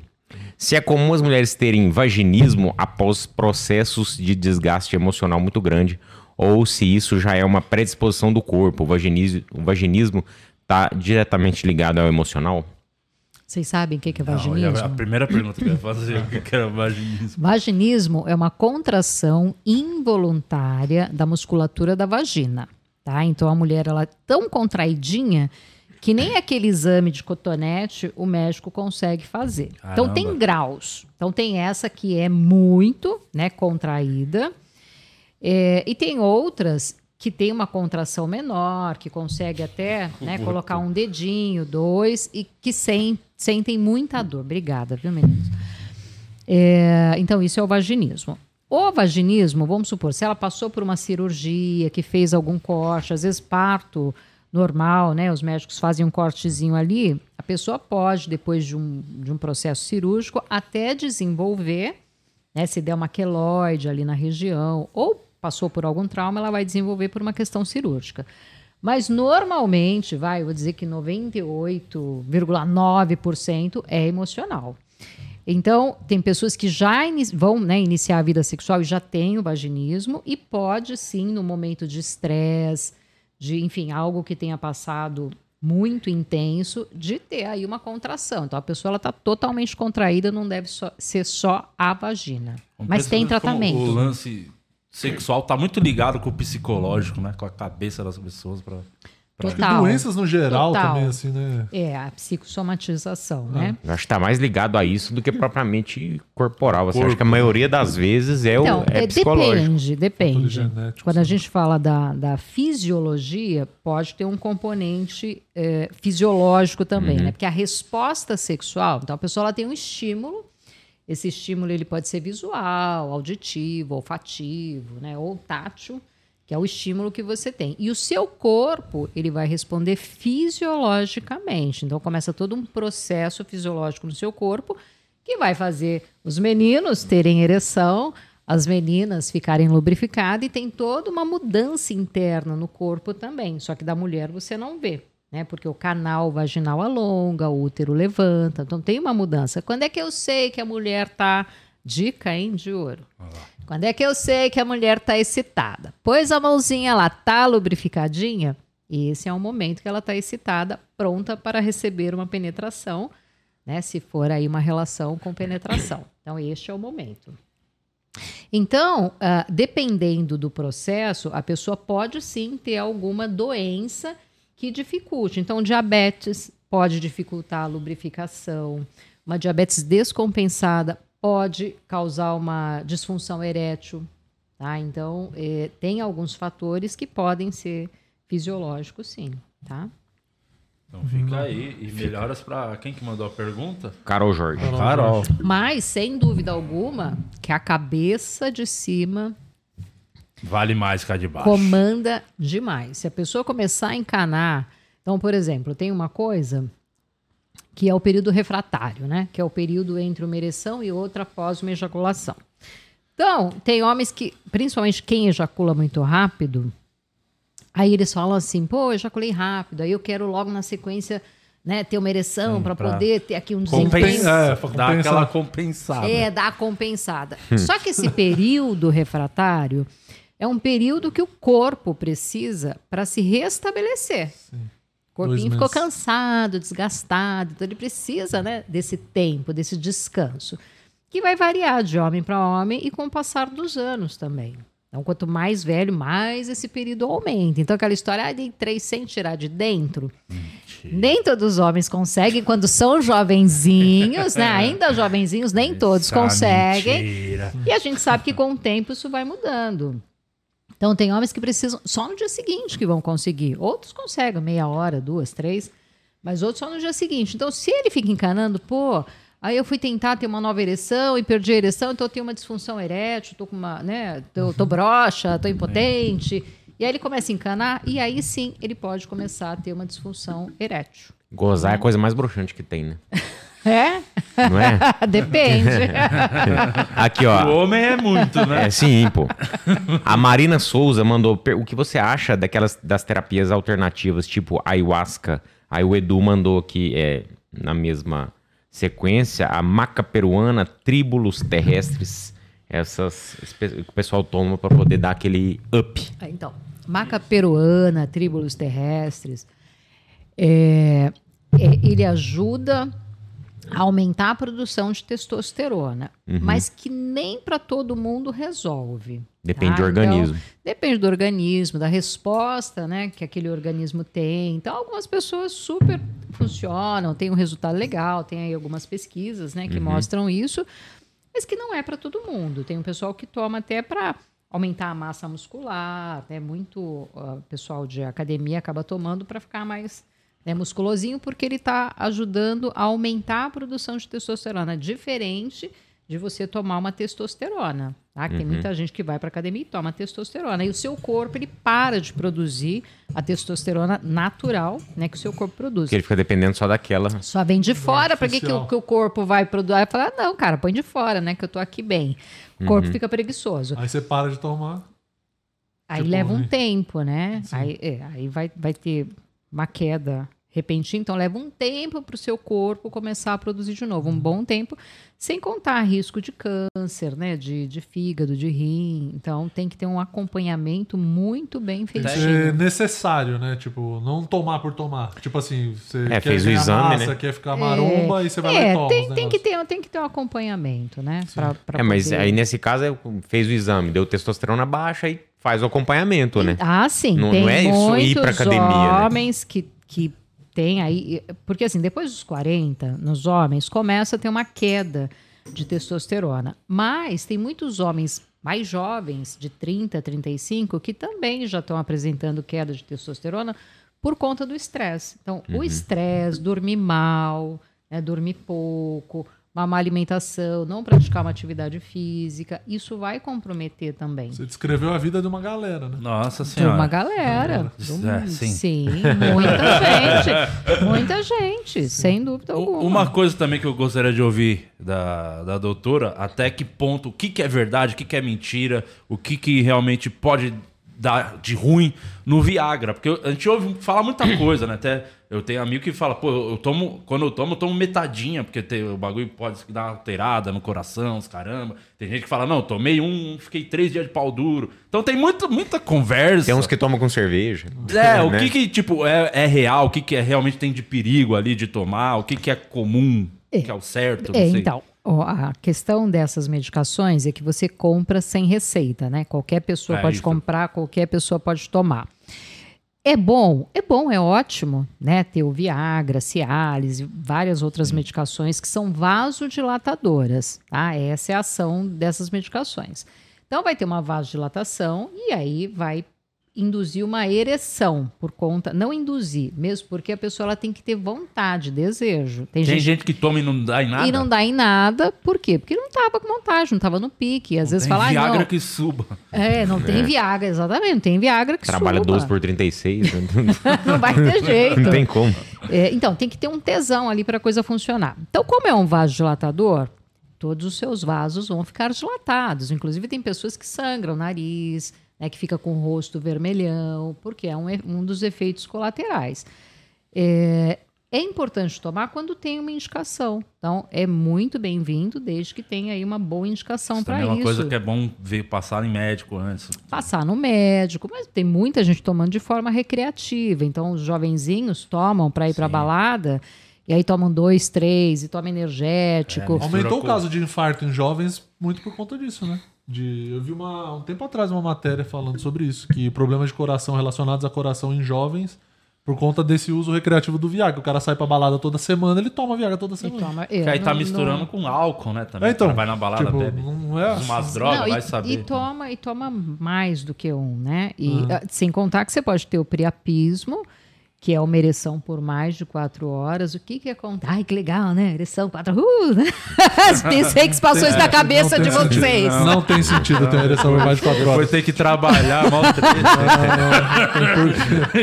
Se é comum as mulheres terem vaginismo após processos de desgaste emocional muito grande, ou se isso já é uma predisposição do corpo, o vaginismo, o vaginismo tá diretamente ligado ao emocional? Vocês sabem o que é Não, vaginismo? a primeira pergunta que eu ia fazer, o que era vaginismo? Vaginismo é uma contração involuntária da musculatura da vagina, tá? Então a mulher ela é tão contraidinha que nem aquele exame de cotonete o médico consegue fazer. Então Caramba. tem graus. Então tem essa que é muito, né, contraída, É, e tem outras que tem uma contração menor, que consegue até né, colocar um dedinho, dois, e que sem- sentem muita dor. Obrigada, viu, meninos? É, então, isso é o vaginismo. O vaginismo, vamos supor, se ela passou por uma cirurgia, que fez algum corte, às vezes parto normal, né? Os médicos fazem um cortezinho ali, a pessoa pode, depois de um, de um processo cirúrgico, até desenvolver, né? Se der uma queloide ali na região, ou passou por algum trauma, ela vai desenvolver por uma questão cirúrgica. Mas normalmente, vai, vou dizer que 98,9% é emocional. Então, tem pessoas que já vão né, iniciar a vida sexual e já têm o vaginismo, e pode sim, no momento de estresse, de, enfim, algo que tenha passado muito intenso, de ter aí uma contração. Então, a pessoa está totalmente contraída, não deve só- ser só a vagina. Mas tem tratamento. O lance sexual tá muito ligado com o psicológico, né? Com a cabeça das pessoas E Total. doenças no geral Total. também, assim, né? É, a psicossomatização, né? Eu acho que tá mais ligado a isso do que propriamente corporal. Você Corpo. acha que a maioria das vezes é, Então, o, é é, psicológico. depende, depende. Quando a gente fala da, da fisiologia, pode ter um componente é, fisiológico também, né? Porque a resposta sexual, então a pessoa ela tem um estímulo, esse estímulo ele pode ser visual, auditivo, olfativo, né? Ou tátil, que é o estímulo que você tem. E o seu corpo, ele vai responder fisiologicamente. Então começa todo um processo fisiológico no seu corpo que vai fazer os meninos terem ereção, as meninas ficarem lubrificadas e tem toda uma mudança interna no corpo também. Só que da mulher você não vê, né? Porque o canal vaginal alonga, o útero levanta, então tem uma mudança. Quando é que eu sei que a mulher tá dica hein, de ouro? Quando é que eu sei que a mulher tá excitada? Pôs a mãozinha lá, tá lubrificadinha? Esse é o momento que ela tá excitada, pronta para receber uma penetração né? Se for aí uma relação com penetração. Então, este é o momento. Então, ah, dependendo do processo, a pessoa pode sim ter alguma doença que dificulte. Então, diabetes pode dificultar a lubrificação, uma diabetes descompensada pode causar uma disfunção erétil. Tá? Então, eh, tem alguns fatores que podem ser fisiológicos, sim. Tá? Então fica aí. E melhoras pra. Quem que mandou a pergunta? Carol Jorge. Carol. Mas, sem dúvida alguma, que a cabeça de cima Vale mais que a de baixo. comanda demais. Se a pessoa começar a encanar. Então, por exemplo, tem uma coisa que é o período refratário, né? Que é o período entre uma ereção e outra após uma ejaculação. Então, tem homens que, principalmente quem ejacula muito rápido, aí eles falam assim: pô, eu ejaculei rápido, aí eu quero logo na sequência. Né, ter uma ereção para pra poder ter aqui um desempenho. Compensa, É, compensar. aquela compensada. É, dá a compensada. Só que esse período refratário é um período que o corpo precisa para se restabelecer. O Dois corpinho ficou cansado, desgastado, então ele precisa né, desse tempo, desse descanso, que vai variar de homem para homem e com o passar dos anos também. Então, quanto mais velho, mais esse período aumenta. Então, aquela história, ah, dei três sem tirar de dentro. Nem todos os homens conseguem, quando são jovenzinhos, né? Ainda jovenzinhos, nem todos Essa conseguem. mentira. E a gente sabe que com o tempo isso vai mudando. Então tem homens que precisam só no dia seguinte que vão conseguir. Outros conseguem meia hora, duas, três, mas outros só no dia seguinte. Então se ele fica encanando, pô, aí eu fui tentar ter uma nova ereção e perdi a ereção, então eu tenho uma disfunção erétil, tô com uma, né, tô, tô broxa, tô impotente. E aí ele começa a encanar e aí sim ele pode começar a ter uma disfunção erétil. Gozar é a coisa mais broxante que tem, né? É? Não é? Depende. Aqui, O ó. homem é muito, né? É sim, pô. A Marina Souza mandou o que você acha daquelas das terapias alternativas, tipo ayahuasca. Aí o Edu mandou aqui, é, na mesma sequência, a maca peruana, tríbulos terrestres. Essas que o pessoal toma para poder dar aquele up. Ah, Então, maca peruana, tríbulos terrestres, é, é, ele ajuda aumentar a produção de testosterona, Uhum. mas que nem para todo mundo resolve. Depende tá? do organismo. Então, depende do organismo, da resposta né, que aquele organismo tem. Então, algumas pessoas super funcionam, têm um resultado legal, tem aí algumas pesquisas né, que Uhum. mostram isso, mas que não é para todo mundo. Tem um pessoal que toma até para aumentar a massa muscular, né? Muito ah, pessoal de academia acaba tomando para ficar mais né, musculosinho, porque ele está ajudando a aumentar a produção de testosterona, diferente de você tomar uma testosterona. Tá? Que Tem muita gente que vai para academia e toma testosterona. E o seu corpo ele para de produzir a testosterona natural né, que o seu corpo produz. Porque ele fica dependendo só daquela. Só vem de fora, para que, que, o, que o corpo vai produzir? Vai falar, não, cara, põe de fora, né? Que eu tô aqui bem. O corpo fica preguiçoso. Aí você para de tomar. Aí Tipo, leva um né? tempo, né? Aí, é, aí vai, vai ter uma queda repentina, então leva um tempo para o seu corpo começar a produzir de novo, um Uhum. bom tempo, sem contar risco de câncer, né? De, de fígado, de rim. Então tem que ter um acompanhamento muito bem feitinho. ser necessário, né? Tipo, não tomar por tomar. Tipo assim, você É, quer fez o exame, massa, né? quer ficar maromba e você vai lá É, e toma tem, tem, que ter, tem que ter um acompanhamento, né? Pra, pra É, mas poder- aí nesse caso é, fez o exame, deu testosterona baixa e faz o acompanhamento, né? Ah, sim. Não- tem não é isso ir pra academia, né? homens que, que tem aí... Porque assim, depois dos 40, nos homens, começa a ter uma queda de testosterona. Mas tem muitos homens mais jovens, de 30, 35, que também já estão apresentando queda de testosterona por conta do estresse. Então, Uhum. o estresse, dormir mal, né, dormir pouco, uma má alimentação, não praticar uma atividade física, isso vai comprometer também. Você descreveu a vida de uma galera, né? Nossa De senhora. uma galera. De um- é, sim. sim. muita gente. Muita gente, sem dúvida alguma. Uma coisa também que eu gostaria de ouvir da, da doutora, até que ponto, o que, que é verdade, o que, que é mentira, o que, que realmente pode dar de ruim no Viagra. Porque eu- a gente ouve falar muita coisa, né? Até eu tenho amigo que fala, pô, eu tomo, quando eu tomo, eu tomo metadinha, porque tem- o bagulho pode dar uma alterada no coração, os caramba. Tem gente que fala, não, eu tomei um, fiquei três dias de pau duro. Então tem muita, muita conversa. Tem uns que tomam com cerveja. É, o né? que que, tipo, é, é real, o que que é, realmente tem de perigo ali de tomar, o que que é comum, que é o certo, não É, sei. então, a questão dessas medicações é que você compra sem receita, né? Qualquer pessoa É pode isso. comprar, qualquer pessoa pode tomar. É bom, é bom, é ótimo, né? Ter o Viagra, Cialis, e várias outras medicações que são vasodilatadoras, tá? Essa é a ação dessas medicações. Então vai ter uma vasodilatação e aí vai induzir uma ereção por conta, não induzir, mesmo porque a pessoa ela tem que ter vontade, desejo. Tem, Tem gente gente que toma e não dá em nada. e não dá em nada, por quê? Porque não tava com vontade, não tava no pique. E às vezes tem fala, ah, Viagra não. que suba. É, não tem Viagra, exatamente, não tem Viagra que Trabalha suba. 12 por 36. né? Não vai ter jeito. Não tem como. É, então, tem que ter um tesão ali para a coisa funcionar. Então, como é um vasodilatador, todos os seus vasos vão ficar dilatados. Inclusive, tem pessoas que sangram o nariz, né, que fica com o rosto vermelhão, porque é um, um dos efeitos colaterais. É, é importante tomar quando tem uma indicação. Então, é muito bem-vindo, desde que tenha aí uma boa indicação Isso para também é isso. uma coisa que é bom ver passar em médico antes. passar no médico, mas tem muita gente tomando de forma recreativa. Então, os jovenzinhos tomam para ir para balada e aí tomam dois, três e tomam energético. Mistura Aumentou o com- caso de infarto em jovens muito por conta disso, né? De, eu vi uma, um tempo atrás uma matéria falando sobre isso, que problemas de coração relacionados a coração em jovens por conta desse uso recreativo do Viagra. O cara sai pra balada toda semana, ele toma Viagra toda E semana. toma- é, Que aí tá não- misturando não- com álcool, né? Também. É, então, O cara vai na balada, tipo, bebe não é assim. umas drogas, Não, e, vai saber. e toma e toma mais do que um, né? E ah, sem contar que você pode ter o priapismo, que é uma ereção por mais de quatro horas. O que que acontece? Ai, que legal, né? Ereção quatro. Uh, né? Pensei que passou isso na cabeça Não de sentido. vocês. Não tem sentido ter uma ereção por mais de 4 Depois horas. tem que trabalhar, mal treta.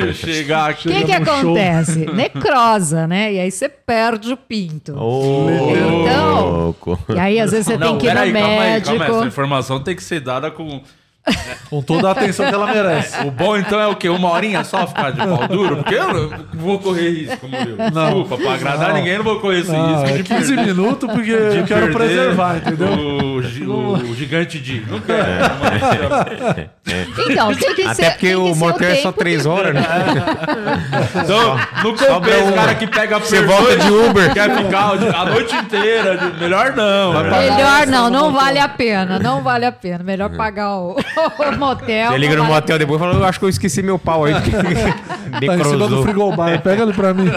Chegar aqui. O que, que no show. acontece? Necrosa, né? E aí você perde o pinto. Ô, Então- louco. E aí, às vezes, você tem que ir no peraí, calma aí, médico. calma aí. Essa informação tem que ser dada com. Com toda a atenção que ela merece. O bom então é o quê? Uma horinha só ficar de pau duro? Porque eu não vou correr risco, Murilo. Desculpa, pra agradar Não. ninguém, eu não vou correr esse Não, risco é de 15 perder- minutos porque de eu quero preservar, entendeu? O, gi- o gigante de. Não quero. Então, tem que ser. Até porque tem que o ser motel é só tempo 3 que- horas, né? Então, não compensa o cara que pega Você volta de Uber. Quer ficar a noite inteira. de- Melhor não. Melhor não, não vale a pena, não vale a pena. Melhor pagar o, o motel. Você liga no motel depois e fala, eu acho que eu esqueci meu pau aí. Tá em cima do Necrosou. frigobar. Pega ele pra mim.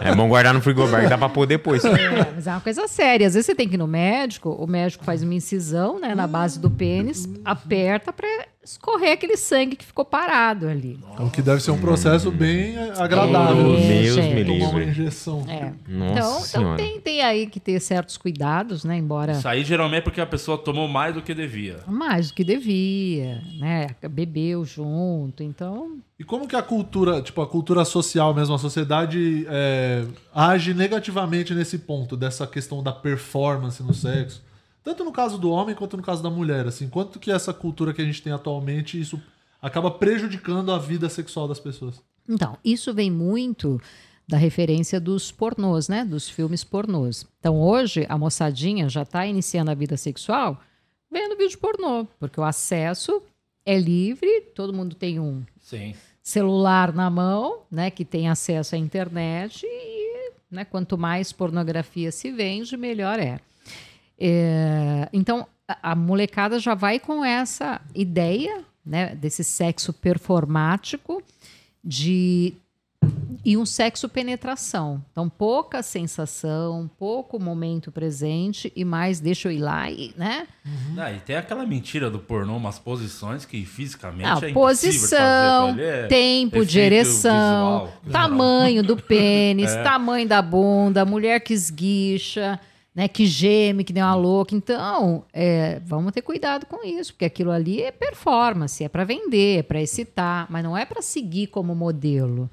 É bom guardar no frigobar, que dá pra pôr depois. É, mas é uma coisa séria. Às vezes você tem que ir no médico, o médico faz uma incisão né, na base do pênis, aperta pra escorrer aquele sangue que ficou parado ali. O que deve ser um processo bem agradável. É, Deus gente. me Tomar uma livre. injeção. É. Nossa então, então tem, tem aí que ter certos cuidados, né? Embora Isso aí geralmente é porque a pessoa tomou mais do que devia. mais do que devia, né? Bebeu junto, então E como que a cultura, tipo, a cultura social mesmo, a sociedade é, age negativamente nesse ponto, dessa questão da performance no sexo? Tanto no caso do homem quanto no caso da mulher, assim, quanto que essa cultura que a gente tem atualmente, isso acaba prejudicando a vida sexual das pessoas. Então, isso vem muito da referência dos pornôs, né? Dos filmes pornôs. Então, hoje, a moçadinha já está iniciando a vida sexual vendo vídeo pornô, porque o acesso é livre, todo mundo tem um Sim. celular na mão, né? Que tem acesso à internet e, né, quanto mais pornografia se vende, melhor é. É, então, a, a molecada já vai com essa ideia, né? Desse sexo performático de e um sexo penetração. Então, pouca sensação, pouco momento presente e mais deixa eu ir lá e, né? Ah, e tem aquela mentira do pornô, umas posições que fisicamente Não, é posição, é tempo de ereção, visual. tamanho do pênis, tamanho da bunda, mulher que esguicha, né, que geme, que nem uma louca. Então, é, vamos ter cuidado com isso, porque aquilo ali é performance, é para vender, é para excitar, mas não é para seguir como modelo.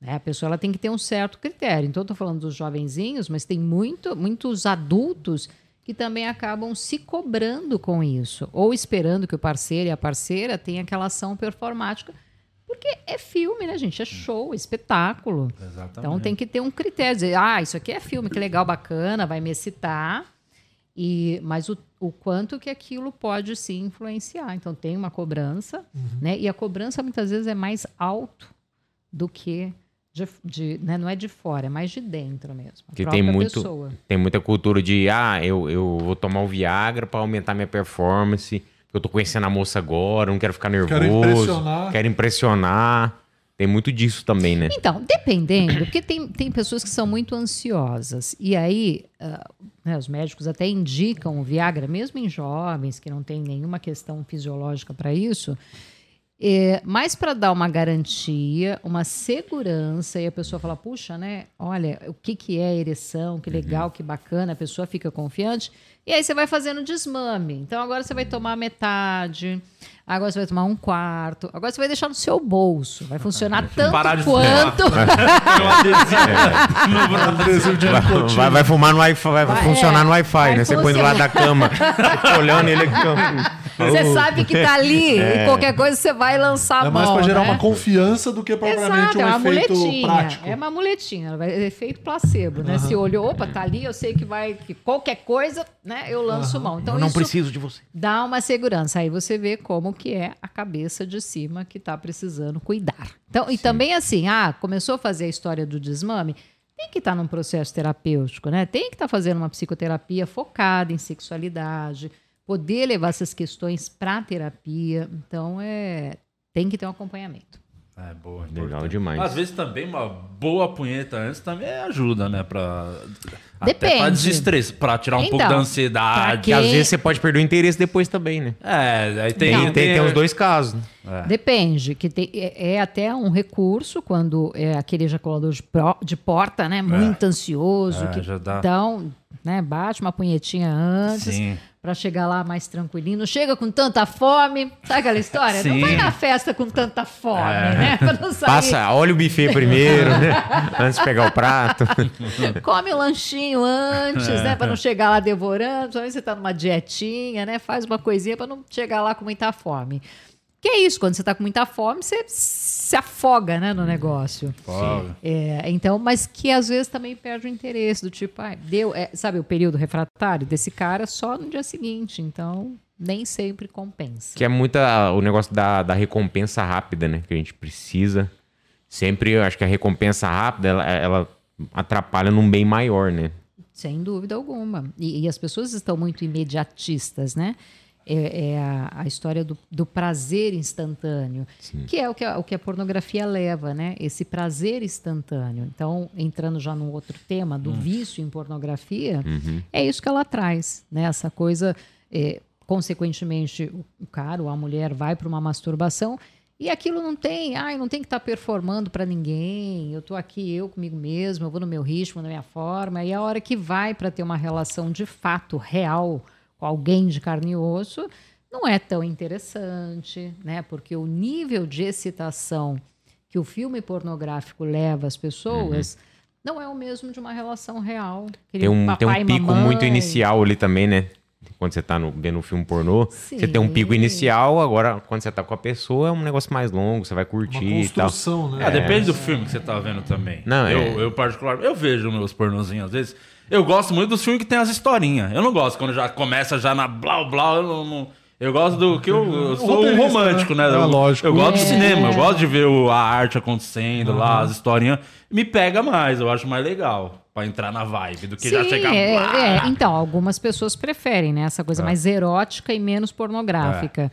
Né? A pessoa ela tem que ter um certo critério. Então, estou falando dos jovenzinhos, mas tem muito, muitos adultos que também acabam se cobrando com isso, ou esperando que o parceiro e a parceira tenham aquela ação performática. Porque é filme, né, gente? É show, é espetáculo. Exatamente. Então tem que ter um critério, dizer, ah, isso aqui é filme, que legal, bacana, vai me excitar. E, mas o, o quanto que aquilo pode se influenciar. Então tem uma cobrança, né? E a cobrança muitas vezes é mais alto do que de, de- né? não é de fora, é mais de dentro mesmo. Que tem muito, pessoa. tem muita cultura de, ah, eu, eu vou tomar o Viagra pra aumentar minha performance, eu tô conhecendo a moça agora, não quero ficar nervoso, impressionar. quero impressionar. Tem muito disso também, né? Então, dependendo, porque tem, tem pessoas que são muito ansiosas. E aí, ah, né, os médicos até indicam o Viagra, mesmo em jovens que não tem nenhuma questão fisiológica para isso, é, mas para dar uma garantia, uma segurança, e a pessoa fala, puxa, né? Olha, o que, que é ereção, que legal, que bacana, a pessoa fica confiante. E aí você vai fazendo desmame. Então agora você vai tomar metade, agora você vai tomar um quarto, agora você vai deixar no seu bolso. Vai funcionar tanto parar de quanto. Adesivo de nicotina. Vai, vai fumar no Wi-Fi, vai, Vai, funcionar é. no Wi-Fi, Vai né? Você põe do lado da cama, olhando ele aqui. Você sabe que tá ali e qualquer coisa você vai lançar a É mão. mais pra gerar né? uma confiança do que propriamente Exato, é um uma efeito muletinha. prático. É uma muletinha, é efeito placebo, né? Se olhou, opa, tá ali, eu sei que vai, que qualquer coisa, né, eu lanço mão. Então eu não isso preciso de você. dá uma segurança. Aí você vê como que é a cabeça de cima que tá precisando cuidar. Então, e também assim, ah, começou a fazer a história do desmame, tem que estar num processo terapêutico, né? Tem que estar fazendo uma psicoterapia focada em sexualidade, poder levar essas questões para terapia. Então, é tem que ter um acompanhamento. É boa, Legal importante. demais. Às vezes também uma boa punheta antes também ajuda, né? Pra, Até Depende. pra desestresse, pra tirar um pouco Então, da pra ansiedade. Que às vezes você pode perder o interesse depois também, né? É, aí tem, Tem, tem, tem os dois casos. né? É. Depende, que tem- é, é até um recurso quando é aquele ejaculador de, pro- de porta, né? Muito ansioso. É, que, já dá. Então, né? Bate uma punhetinha antes Sim. Pra chegar lá mais tranquilinho. Não chega com tanta fome. Sabe aquela história? Não Sim. vai na festa com tanta fome, É. né? Não. Passa, olha o buffet primeiro, né? Antes de pegar o prato. Come o lanchinho antes, É. né? Pra não chegar lá devorando. Principalmente você tá numa dietinha, né? Faz uma coisinha pra não chegar lá com muita fome. Que é isso, quando você tá com muita fome, você se afoga, né, no negócio. Folga. É, então, mas que às vezes também perde o interesse, do tipo, ah, deu, é, sabe, o período refratário desse cara só no dia seguinte. Então, nem sempre compensa. Que é muita o negócio da, da recompensa rápida, né? Que a gente precisa. Sempre eu acho que a recompensa rápida, ela, ela atrapalha num bem maior, né? Sem dúvida alguma. E, e as pessoas estão muito imediatistas, né? É, é a, a história do, do prazer instantâneo, que é o que, a, o que a pornografia leva, né? Esse prazer instantâneo. Então, entrando já num outro tema do vício em pornografia, é isso que ela traz, né? Essa coisa, é, consequentemente, o, cara ou a mulher vai para uma masturbação e aquilo não tem, ai, não tem que estar performando para ninguém. Eu tô aqui eu comigo mesmo, eu vou no meu ritmo, na minha forma. E a hora que vai para ter uma relação de fato real alguém de carne e osso, não é tão interessante, né? Porque o nível de excitação que o filme pornográfico leva as pessoas não é o mesmo de uma relação real. Aquele Tem um, tem um e pico mamãe. muito inicial ali também, né? quando você tá no, vendo um filme pornô, você tem um Sim. pico inicial, agora quando você tá com a pessoa é um negócio mais longo, você vai Uma curtir e tal. construção, né? É, depende do filme que você tá vendo também. Não, eu, é. eu, particularmente, eu vejo meus pornozinhos às vezes. Eu gosto muito dos filmes que tem as historinhas. Eu não gosto quando já começa já na blau blau. Eu, não, não- eu gosto do que eu, eu sou um roteirista, romântico, né? né? É, eu, lógico. Eu gosto de É. cinema, eu gosto de ver o- a arte acontecendo lá, as historinhas. Me pega mais, eu acho mais legal. Pra entrar na vibe do que já Sim, chegar. é, blá. é. Então, algumas pessoas preferem, né? Essa É. coisa mais erótica e menos pornográfica.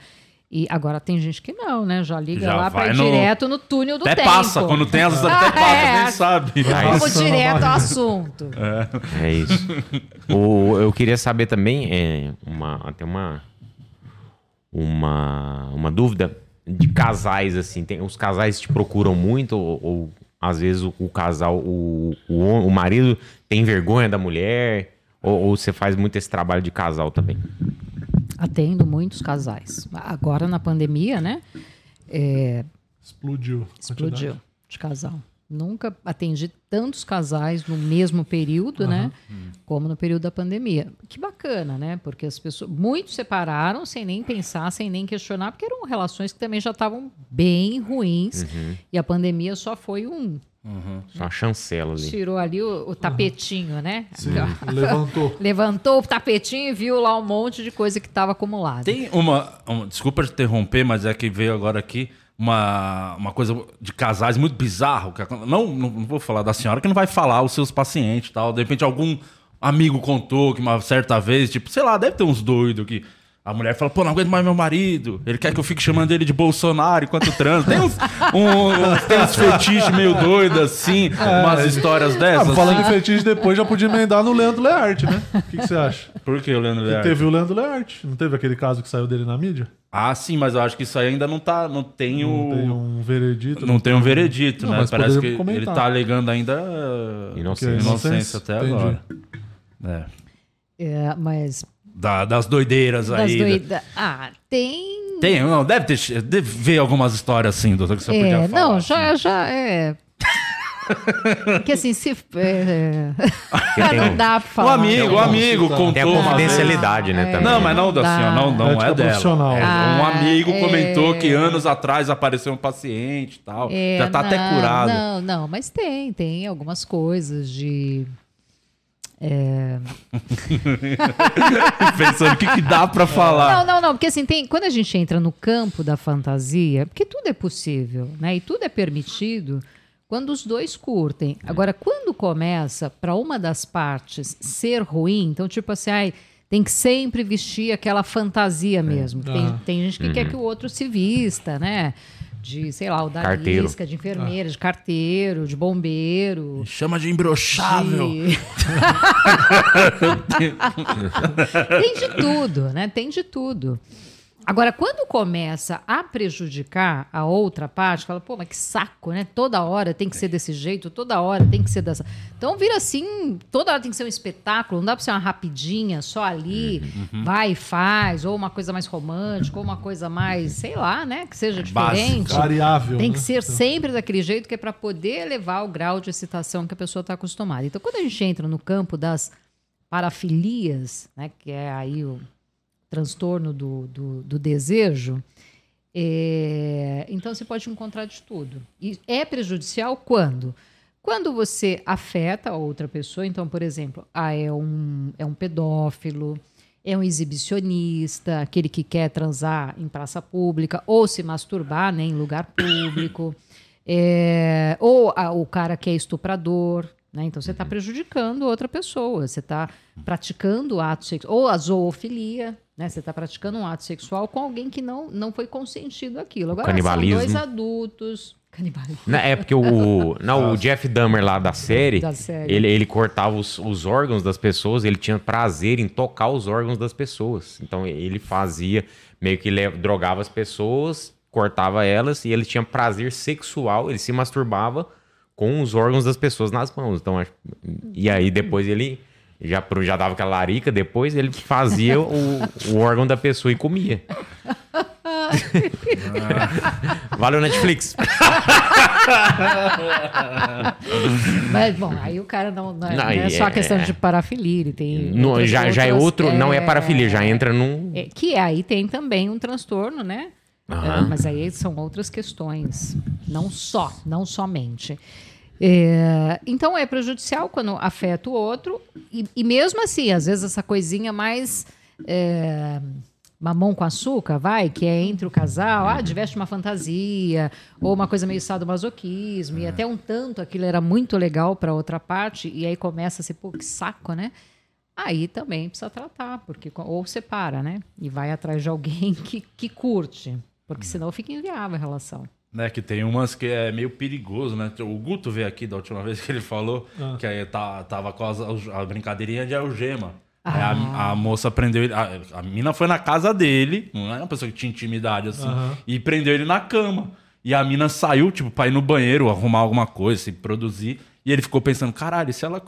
E agora tem gente que não, né? Já liga Já lá pra vai ir no- direto no túnel do Até tempo. passa, quando tem as até Ah, passa, é. nem sabe. Vamos a direto ao assunto. É isso. o, eu queria saber também, é, uma, até uma, uma, uma dúvida de casais, assim. Tem, os casais te procuram muito ou, ou, às vezes o, o casal, o, o, o marido tem vergonha da mulher? Ou, ou você faz muito esse trabalho de casal também? Atendo muitos casais. Agora na pandemia, né? É, Explodiu. explodiu quantidade. de casal. Nunca atendi tantos casais no mesmo período, né? Como no período da pandemia. Que bacana, né? Porque as pessoas. Muitos separaram sem nem pensar, sem nem questionar, porque eram relações que também já estavam bem ruins. E a pandemia só foi um. Só uma chancela ali. Tirou ali o, o tapetinho, né? Sim, levantou. Levantou o tapetinho e viu lá um monte de coisa que estava acumulada. Tem uma, uma- Desculpa te interromper, mas é que veio agora aqui uma, uma coisa de casais muito bizarro. que não, não, não vou falar da senhora que não vai falar os seus pacientes e tal. De repente, algum amigo contou que uma certa vez, tipo, sei lá, deve ter uns doidos que. A mulher fala, pô, não aguento mais meu marido. Ele quer que eu fique chamando ele de Bolsonaro enquanto transa. Tem uns, um, tem uns fetiches meio doidos, assim, umas histórias Ah, dessas. falando de fetiche, depois já podia emendar no Leandro Learte, né? O que, que você acha? Por que o Leandro Learte? Teve o Leandro Learte. Não teve aquele caso que saiu dele na mídia? Ah, sim, mas eu acho que isso aí ainda não tá. Não tem o. Não tem um veredito. Não tem um veredito, Não, né? mas Parece que comentar. ele tá alegando ainda Inocência. inocência até Entendi. agora. É. É, mas Da- das doideiras das aí. doida... Ah, tem. Tem, não, deve ter. Deve ver algumas histórias assim, doutor, que você podia É, falar. não, assim. já, já é. que assim, se. É, não dá pra Um falar. amigo, um Não, amigo contou Tem a confidencialidade, né, É. também. Não, mas não da senhora, não, não Ética é dela. profissional. É, um Ah, amigo é. comentou que anos atrás apareceu um paciente e tal. É, já tá até não, curado. Não, não, mas tem, tem algumas coisas de. É, Pensando o que, que dá pra falar. Não, não, não, porque assim, tem, quando a gente entra no campo da fantasia, porque tudo é possível, né? E tudo é permitido quando os dois curtem. Agora, quando começa para uma das partes ser ruim, então tipo assim, ai, tem que sempre vestir aquela fantasia mesmo. Tem, Aham. tem gente que quer que o outro se vista, né? De, sei lá, o da Carteiro. de enfermeira, de carteiro, de bombeiro. Chama de imbrochável. de- Tem de tudo, né? Tem de tudo. Agora, quando começa a prejudicar a outra parte, fala, pô, mas que saco, né? Toda hora tem que ser desse jeito, toda hora tem que ser dessa. Então vira assim, toda hora tem que ser um espetáculo, não dá pra ser uma rapidinha, só ali, Uhum, vai e faz, ou uma coisa mais romântica, ou uma coisa mais, sei lá, né? Que seja Básica. diferente. Variável. Tem né? que ser sempre daquele jeito que é para poder elevar o grau de excitação que a pessoa está acostumada. Então, quando a gente entra no campo das parafilias, né, que é aí o transtorno do, do, do desejo, é, então você pode encontrar de tudo. E é prejudicial quando? Quando você afeta a outra pessoa, então, por exemplo, ah, é, um, é um pedófilo, é um exibicionista, aquele que quer transar em praça pública ou se masturbar né, em lugar público, é, ou a- o cara que é estuprador. Né? Então você está prejudicando outra pessoa, você está praticando ato sexual, ou a zoofilia, né? você está praticando um ato sexual com alguém que não, não foi consentido aquilo. Agora Canibalismo. são dois adultos. Canibalismo. Não, é porque o, não, o Jeff Dahmer lá da série, Da série. Ele, ele cortava os, os órgãos das pessoas, ele tinha prazer em tocar os órgãos das pessoas. Então ele fazia, meio que le- drogava as pessoas, cortava elas e ele tinha prazer sexual, ele se masturbava com os órgãos das pessoas nas mãos. Então, e aí depois ele já, já dava aquela larica, depois ele fazia o, o órgão da pessoa e comia. Valeu, Netflix. Mas, bom, aí o cara não, não, é- Não, não é e só a é- questão de parafilia, ele tem. No- outras- já, já é outro, não é parafilia, já entra num. é, que aí tem também um transtorno, né? É, mas aí são outras questões, não só, não somente. É, então é prejudicial quando afeta o outro, e, e mesmo assim, às vezes essa coisinha mais é, mamão com açúcar, vai, que é entre o casal, ah, diveste uma fantasia, ou uma coisa meio sadomasoquismo, e até um tanto aquilo era muito legal para outra parte, e aí começa a ser, pô, que saco, né? Aí também precisa tratar, porque ou separa, né? E vai atrás de alguém que, que curte, porque senão fica inviável a relação. Né, que tem umas que é meio perigoso, né? O Guto veio aqui da última vez que ele falou que aí tá, tava com as, a brincadeirinha de algema. Aí a, a moça prendeu ele. A, a mina foi na casa dele, não era uma pessoa que tinha intimidade assim, e prendeu ele na cama. E a mina saiu, tipo, pra ir no banheiro, arrumar alguma coisa, se produzir. E ele ficou pensando: caralho, se ela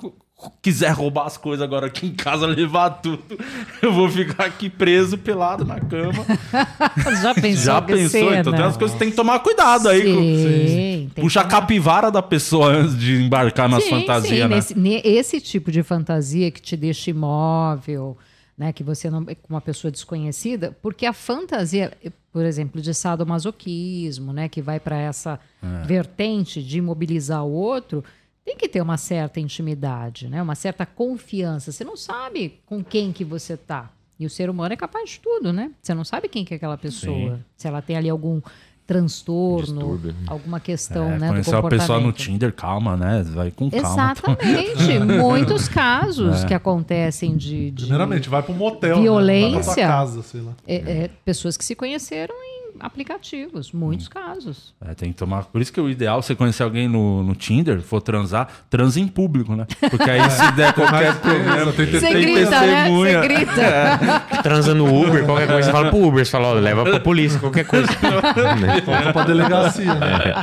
quiser roubar as coisas agora aqui em casa, levar tudo, eu vou ficar aqui preso, pelado na cama. Já pensou? Já pensou? cena? Então tem umas coisas que tem que tomar cuidado aí. com- Sim, tem Puxa a capivara da pessoa antes de embarcar nas Sim, fantasias, sim, né? nesse- ne- esse tipo de fantasia que te deixa imóvel, né, que você não com uma pessoa desconhecida, porque a fantasia, por exemplo, de sadomasoquismo, né, que vai para essa É. vertente de imobilizar o outro, tem que ter uma certa intimidade, né, uma certa confiança. Você não sabe com quem que você tá. E o ser humano é capaz de tudo, né? Você não sabe quem que é aquela pessoa. Sim. Se ela tem ali algum transtorno, Distúrbio. alguma questão, É, né, do conhecer a pessoa no comportamento. Tinder, calma, né? Vai com calma. Exatamente. Muitos É. casos que acontecem de, de Primeiramente, vai um motel. Né? Violência. Vai pra casa, sei lá. é, é, pessoas que se conheceram em aplicativos. Muitos casos. É, tem que tomar. Por isso que o ideal é você conhecer alguém no, no Tinder, for transar, transa em público, né? Porque aí se der qualquer problema, tem Você tem grita, né? Você testemunha. grita. Transa no Uber, qualquer coisa, você fala pro Uber, você fala, ó, leva pra polícia, qualquer coisa. Né? Volta pra delegacia, né?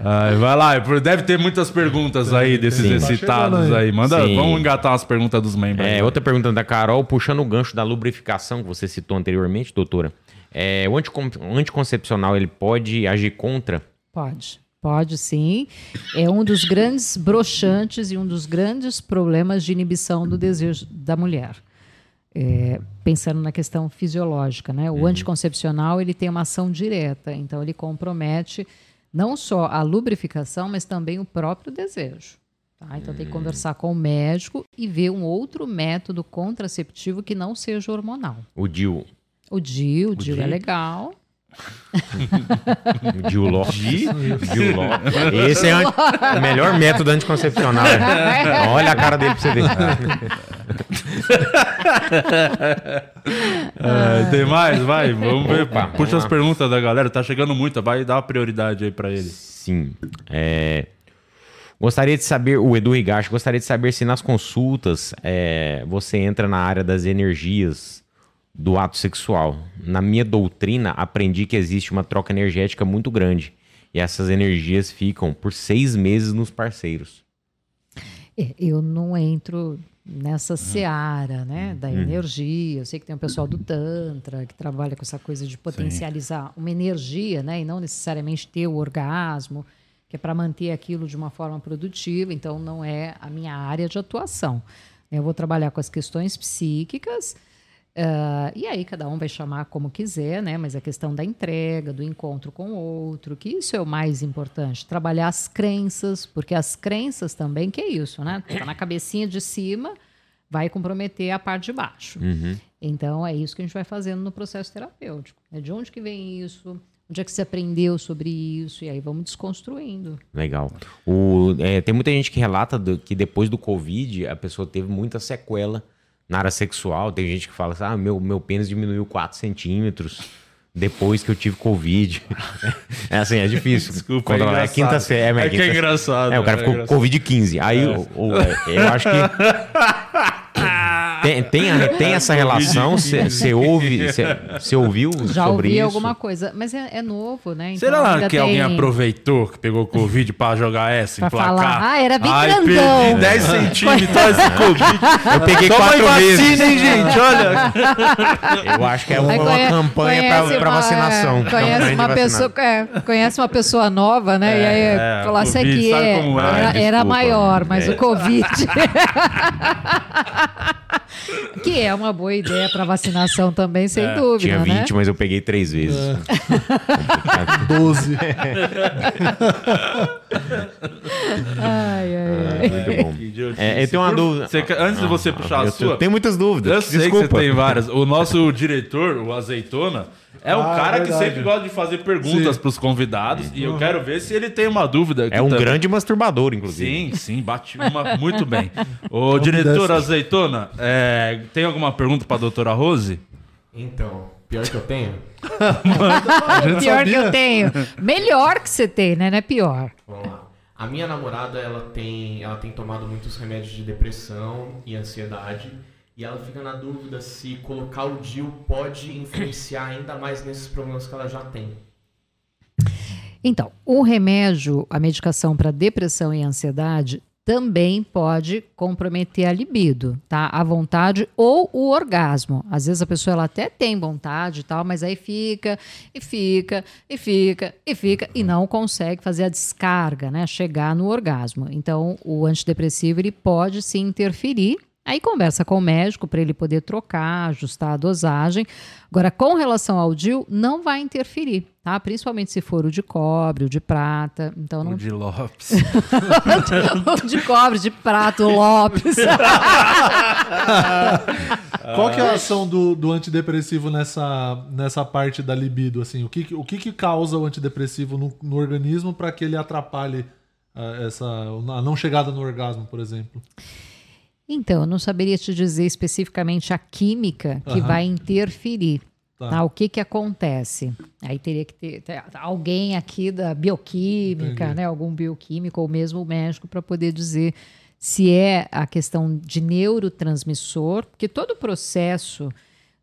Ai, vai lá, deve ter muitas perguntas aí desses Sim. excitados Tá chegando aí. aí. Manda, Sim. vamos engatar umas perguntas dos membros. aí. É, outra pergunta da Carol, puxando o gancho da lubrificação que você citou anteriormente, doutora. É, o anticon- o anticoncepcional, ele pode agir contra? Pode. Pode sim. É um dos grandes broxantes e um dos grandes problemas de inibição do desejo da mulher. É, pensando na questão fisiológica, né? O anticoncepcional ele tem uma ação direta, então ele compromete não só a lubrificação, mas também o próprio desejo. tá? Então tem que conversar com o médico e ver um outro método contraceptivo que não seja hormonal. O DIU. O DIU, o DIU é legal. O DIU Ló. DIU Ló. Esse é o melhor método anticoncepcional. né? Olha a cara dele pra você ver. É, tem mais? Vai, vamos ver. Opa, Puxa vamos as perguntas da galera, tá chegando muita, vai dar prioridade aí pra ele. Sim. É, Gostaria de saber, o Edu Higashi, gostaria de saber se nas consultas é, você entra na área das energias do ato sexual. Na minha doutrina, aprendi que existe uma troca energética muito grande. E essas energias ficam por seis meses nos parceiros. É, Eu não entro nessa seara, né, da energia. Eu sei que tem um pessoal do Tantra que trabalha com essa coisa de potencializar uma energia, né, e não necessariamente ter o orgasmo, que é para manter aquilo de uma forma produtiva. Então, não é a minha área de atuação. Eu vou trabalhar com as questões psíquicas. Ah, e aí cada um vai chamar como quiser, né? Mas a questão da entrega, do encontro com o outro, que isso é o mais importante. Trabalhar as crenças, porque as crenças também, que é isso, né? Tá na cabecinha de cima, vai comprometer a parte de baixo. Então é isso que a gente vai fazendo no processo terapêutico. É de onde que vem isso? Onde é que você aprendeu sobre isso? E aí vamos desconstruindo. Legal. O, é, tem muita gente que relata do- que depois do Covid a pessoa teve muita sequela na área sexual. Tem gente que fala assim: ah, meu, meu pênis diminuiu 4 centímetros depois que eu tive Covid. é assim, é difícil. Desculpa, Quando é ela- engraçado. quinta série. É, mas É que é engraçado, É, o cara é ficou engraçado. Covid 15. Aí o- o- eu acho que. Tem, Tem, tem, a- tem essa relação? Você ouve, você ouviu Já sobre ouvi isso? alguma coisa, mas é, é novo, né? Então Será ainda que alguém tem- aproveitou que pegou Covid pra jogar essa, Pra emplacar? falar, "Ah, era bem Ai, grandão." perdi 10 centímetros esse Covid. Eu peguei Toma quatro aí vezes. vacina, hein, gente? Olha. Eu acho que é uma, campanha conhece pra, pra uma- vacinação. é, Campanha conhece uma pessoa, é, conhece uma pessoa nova, né? e aí é, fala, isso Covid, aqui sabe é, é? era, era maior, mas É. o Covid. que é uma boa ideia para vacinação também, sem dúvida. Tinha 20, né? mas eu peguei três vezes. É. 12. Ai, ai, ai. Muito bom. É, eu tenho uma Por- dúvida. você antes de você puxar a sua, tenho muitas dúvidas. eu sei Desculpa. que você tem várias. O nosso diretor, o Azeitona, é o Ah, cara que sempre gosta de fazer perguntas Sim. pros convidados. E eu quero ver se ele tem uma dúvida. aqui É um também. grande masturbador, inclusive. Sim, sim, bate uma muito bem. Ô, diretor. Azeitona, é, tem alguma pergunta pra doutora Rose? Então, pior que eu tenho? A gente Pior sabia. que eu tenho. Melhor que você tem, né? Não é pior. Vamos lá. A minha namorada, ela tem, ela tem tomado muitos remédios de depressão e ansiedade. E ela fica na dúvida se colocar o DIU pode influenciar ainda mais nesses problemas que ela já tem. Então, o remédio, a medicação para depressão e ansiedade também pode comprometer a libido, tá? A vontade ou o orgasmo. Às vezes a pessoa ela até tem vontade e tal, mas aí fica e fica e fica e fica e não consegue fazer a descarga, né? Chegar no orgasmo. Então, o antidepressivo ele pode se interferir Aí conversa com o médico para ele poder trocar, ajustar a dosagem. Agora, com relação ao DIL, não vai interferir, tá? Principalmente se for o de cobre, o de prata. Então não O de Lopes. o de cobre, de prata, o Lopes. Qual que é a ação do, do antidepressivo nessa, nessa parte da libido? Assim, o que, o que, que causa o antidepressivo no, no organismo para que ele atrapalhe ah, essa, a não chegada no orgasmo, por exemplo? Então, eu não saberia te dizer especificamente a química que Aham. vai interferir. Tá. Tá. O que que acontece? Aí teria que ter, ter alguém aqui da bioquímica, Entendi. né? Algum bioquímico ou mesmo o médico para poder dizer se é a questão de neurotransmissor, porque todo o processo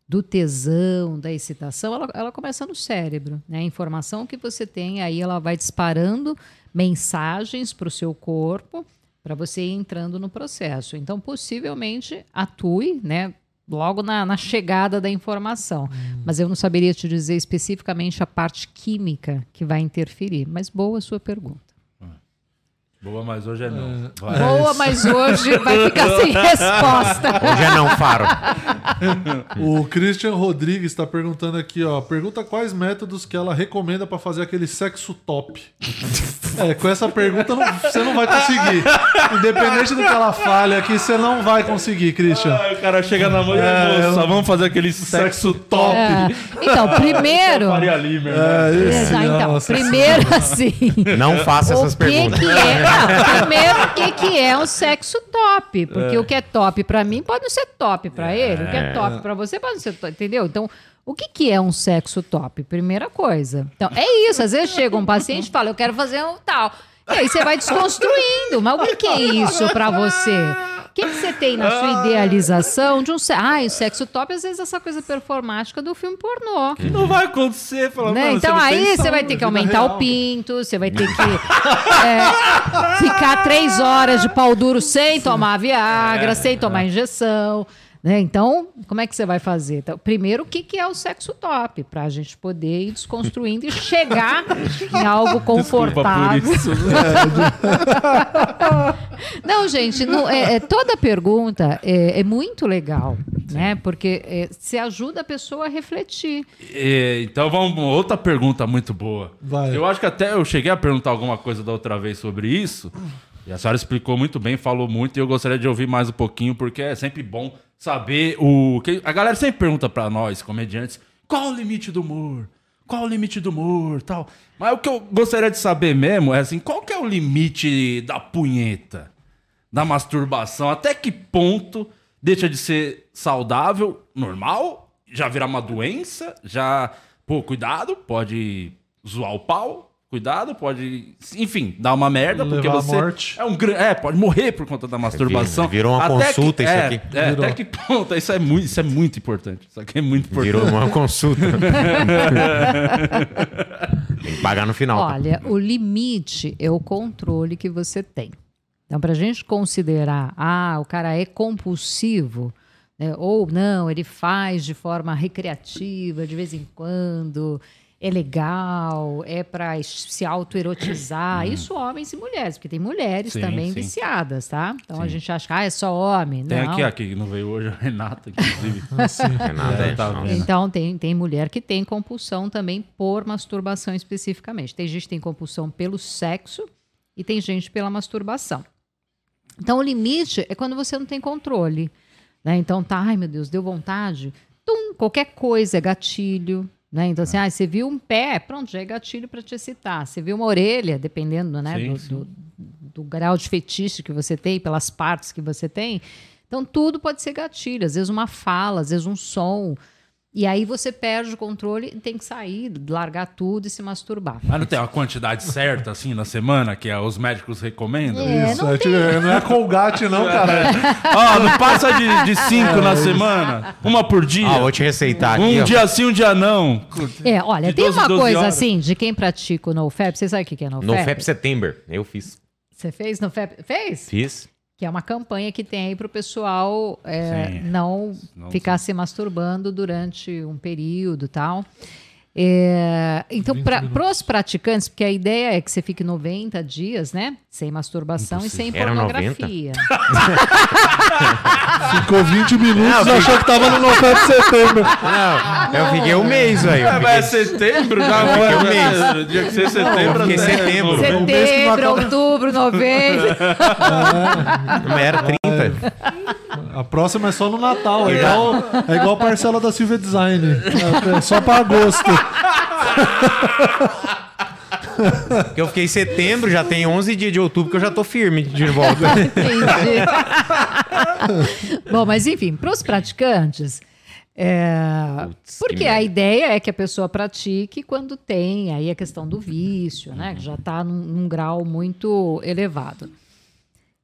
do tesão, da excitação, ela, ela começa no cérebro, né? A informação que você tem aí, ela vai disparando mensagens para o seu corpo para você ir entrando no processo. Então, possivelmente atue, né? Logo na, na chegada da informação. Mas eu não saberia te dizer especificamente a parte química que vai interferir. Mas boa a sua pergunta. Boa, mas hoje é não. Vai. Boa, mas hoje vai ficar sem resposta. Hoje é não, Faro. O Christian Rodrigues está perguntando aqui, ó. Pergunta quais métodos que ela recomenda para fazer aquele sexo top. É, com essa pergunta não- você não vai conseguir. Independente do que ela fale aqui, você não vai conseguir, Christian. Ah, o cara chega na mãe É, e moça, eu- vamos fazer aquele sexo top. É. Então, primeiro. Faria Limer, É, né? esse, Ah, então, nossa primeiro assim. Não faça essas que perguntas. que é? Não, primeiro, o que, que é um sexo top? Porque o que é top pra mim pode não ser top pra ele. O que é top pra você pode não ser top, entendeu? Então, o que, que é um sexo top? Primeira coisa. Então, é isso. Às vezes chega um paciente e fala, eu quero fazer um tal. E aí você vai desconstruindo. Mas o que, que é isso pra você? O que, que você tem na sua idealização de um sexo? Ah, o sexo top, às vezes, é essa coisa performática do filme pornô. Não vai acontecer. Fala, Né? Então você aí você vai ter que aumentar real. o pinto, você vai ter que é, ficar três horas de pau duro sem tomar Viagra, sem tomar injeção. Né? Então, como é que você vai fazer? Então, primeiro, o que, que é o sexo top? Para a gente poder ir desconstruindo e chegar em algo confortável. por isso. Não, gente, não- é, é- toda pergunta é, é muito legal, né? Porque é, se ajuda a pessoa a refletir. É, então vamos outra pergunta muito boa. Vai. Eu acho que até eu cheguei a perguntar alguma coisa da outra vez sobre isso. E a senhora explicou muito bem, falou muito, e eu gostaria de ouvir mais um pouquinho, porque é sempre bom saber o. que A galera sempre pergunta pra nós, comediantes, qual o limite do humor? Qual o limite do humor? Tal. Mas o que eu gostaria de saber mesmo é assim, qual que é o limite da punheta? Da masturbação? Até que ponto deixa de ser saudável, normal? Já virar uma doença? Já. Pô, cuidado, pode zoar o pau. Cuidado, pode, enfim, dar uma merda, porque Levar à você morte. é um é, pode morrer por conta da masturbação. virou uma Até consulta que, isso é, aqui. É, Virou. até que ponto, isso é muito, isso é muito importante. Isso aqui é muito importante. Virou uma consulta. Tem que pagar no final. tá? Olha, o limite é o controle que você tem. Então, para a gente considerar, ah, o cara é compulsivo, né, ou não, ele faz de forma recreativa, de vez em quando, é legal, é para se autoerotizar. Isso homens e mulheres, porque tem mulheres Sim, também sim. viciadas, tá? Então a Sim. gente acha que ah, é só homem. Tem não. aqui, aqui, que não veio hoje, a Renata, inclusive. Renata, É, tá nossa. vendo. Então, tem, tem mulher que tem compulsão também por masturbação especificamente. Tem gente que tem compulsão pelo sexo e tem gente pela masturbação. Então, o limite é quando você não tem controle. Né? Então, tá, ai meu Deus, deu vontade. Tum, qualquer coisa é gatilho. Né? Então, assim, ah, você viu um pé, pronto, já é gatilho para te excitar. Você viu uma orelha, dependendo né, Sim, do, sim. do- do grau de fetiche que você tem, pelas partes que você tem. Então, tudo pode ser gatilho. Às vezes, uma fala, às vezes, um som. E aí você perde o controle e tem que sair, largar tudo e se masturbar. Mas não tem uma quantidade certa, assim, na semana, que os médicos recomendam? É, Isso, não é, tipo, não é Colgate, não, cara. Ó, não passa de, de cinco na semana, uma por dia. Ah, vou te receitar aqui. um ó. dia sim, um dia não. É, olha, De tem 12, uma 12 coisa horas. assim, de quem pratica o NoFap, você sabe o que é NoFap? No FEP September. Eu fiz. Você fez NoFap? Fez? Fiz. Que é uma campanha que tem aí pro pessoal é, não, Não ficar se masturbando durante um período e tal. É, então, para os praticantes, porque a ideia é que você fique 90 dias, né? Sem masturbação e sem Era 90? pornografia. Ficou 20 minutos e achou que tava no novembro de setembro. Não, eu fiquei um mês aí. É, mas é fiquei- setembro já, Fiquei um mês. né? Dia que ser setembro. fiquei até setembro. não Setembro, outubro, novembro. Era 30. A próxima é só no Natal. É igual, é igual a parcela da Silvia Design. É só pra agosto. Porque eu fiquei em setembro, já tem 11 dias de outubro que eu já tô firme de volta. Entendi. Bom, mas enfim, para os praticantes, é, porque a ideia é que a pessoa pratique quando tem aí a questão do vício, né? Que já está num, num grau muito elevado.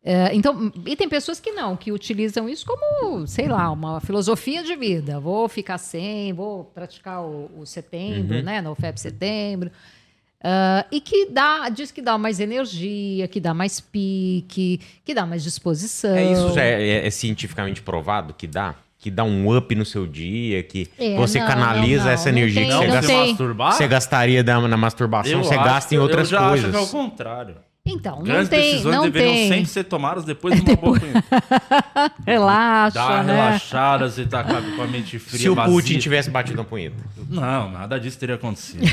É, então, e tem pessoas que não, que utilizam isso como, sei lá, uma filosofia de vida. Vou ficar sem, vou praticar o, o setembro, né? No FEP setembro. Ah, e que dá, diz que dá mais energia, que dá mais pique, que dá mais disposição. É isso já é, é- é cientificamente provado que dá? Que dá um up no seu dia, que É, você não, canaliza não, não, essa não energia tem- que você, não gasta, você gastaria na masturbação, Eu você acho gasta em outras eu já coisas. acho que é o contrário. Então, não Grandes tem, decisões não deveriam tem. sempre ser tomadas depois de uma boa punheta. Relaxa, Dá uma né? relaxada, você tá com a- a mente fria, Se o vazia. Putin tivesse batido na punheta, Não, nada disso teria acontecido.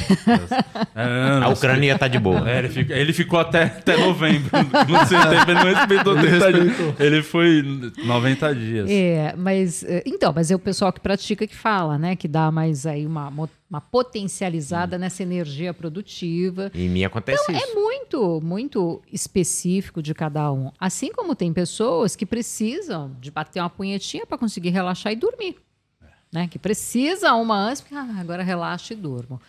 É, não, a Ucrânia ia estar de boa. É, ele, fica- ele ficou até, até novembro. No setembro ele não respeitou 30 dias. Ele foi 90 dias. É, mas eh, então, mas é o pessoal que pratica que fala, né? Que dá mais aí uma, uma potencializada nessa energia produtiva. Em mim acontece Então, isso. é muito, muito específico de cada um. Assim como tem pessoas que precisam de bater uma punhetinha para conseguir relaxar e dormir. Né? Que precisa uma antes, porque ah, agora relaxa e durmo.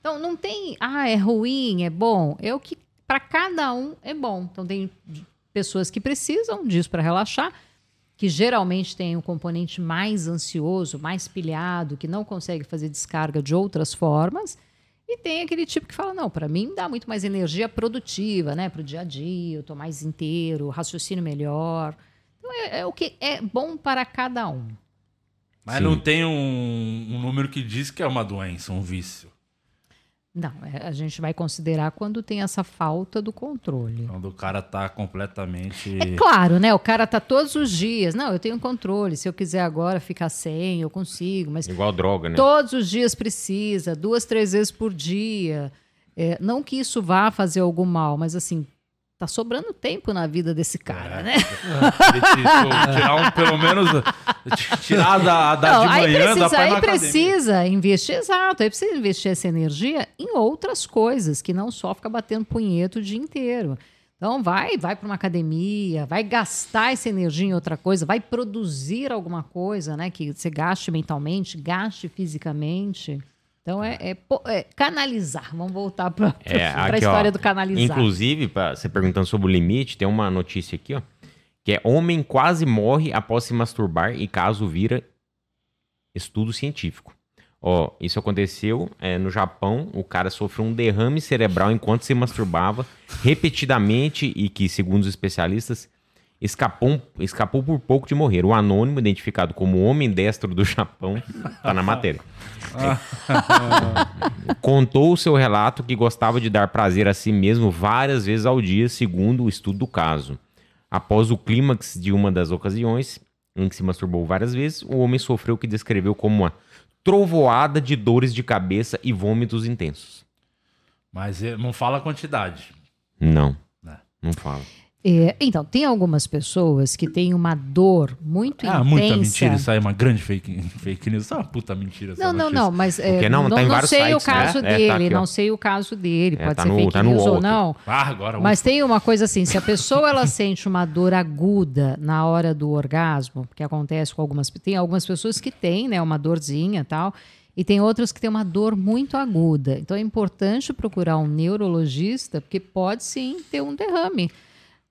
Então, não tem, ah, é ruim, é bom. É o que para cada um é bom. Então, tem pessoas que precisam disso para relaxar, que geralmente tem um componente mais ansioso, mais pilhado, que não consegue fazer descarga de outras formas. E tem aquele tipo que fala: não, para mim dá muito mais energia produtiva, né? Para o dia a dia, eu tô mais inteiro, raciocínio melhor. Então é, é o que é bom para cada um. Mas Sim. não tem um, um número que diz que é uma doença, um vício. Não, é- a gente vai considerar quando tem essa falta do controle. Quando o cara tá completamente. É claro, né? O cara tá todos os dias. Não, eu tenho controle. Se eu quiser agora ficar sem, eu consigo. Mas Igual droga, né? Todos os dias precisa, duas, três vezes por dia. É, não que isso vá fazer algum mal, mas assim, tá sobrando tempo na vida desse cara, É. né? Te- tirar um, pelo menos. Tirar da, da Não, de aí manhã, da precisa, aí academia. precisa investir, exato, aí precisa investir essa energia em outras coisas, que não só ficar batendo punheta o dia inteiro. Então vai, vai para uma academia, vai gastar essa energia em outra coisa, vai produzir alguma coisa, né? Que você gaste mentalmente, gaste fisicamente. Então é, é é canalizar. Vamos voltar para É, a história ó, do canalizar. Inclusive, pra, você perguntando sobre o limite, tem uma notícia aqui, ó. Que é homem quase morre após se masturbar e caso vira estudo científico. Ó, isso aconteceu é, no Japão. O cara sofreu um derrame cerebral enquanto se masturbava repetidamente e que, segundo os especialistas, escapou, escapou por pouco de morrer. O anônimo, identificado como homem destro do Japão, tá na matéria. contou o seu relato que gostava de dar prazer a si mesmo várias vezes ao dia, segundo o estudo do caso. Após o clímax de uma das ocasiões, em que se masturbou várias vezes, o homem sofreu o que descreveu como uma trovoada de dores de cabeça e vômitos intensos. Mas ele não fala a quantidade. Não, É. não fala. É, então, tem algumas pessoas que têm uma dor muito Ah, intensa. muita mentira. Isso aí é uma grande fake, fake news. Isso é uma puta mentira. essa Não, não, não, mas é, Porque não, não, tá não sei sites, o caso né? É, dele, tá aqui, não sei o caso dele, É, pode tá ser no- fake tá no news ou não. Ah, agora Mas tem uma coisa assim, se a pessoa ela sente uma dor aguda na hora do orgasmo, que acontece com algumas, tem algumas pessoas que têm, né, uma dorzinha e tal, e tem outras que têm uma dor muito aguda. Então é importante procurar um neurologista, porque pode sim ter um derrame.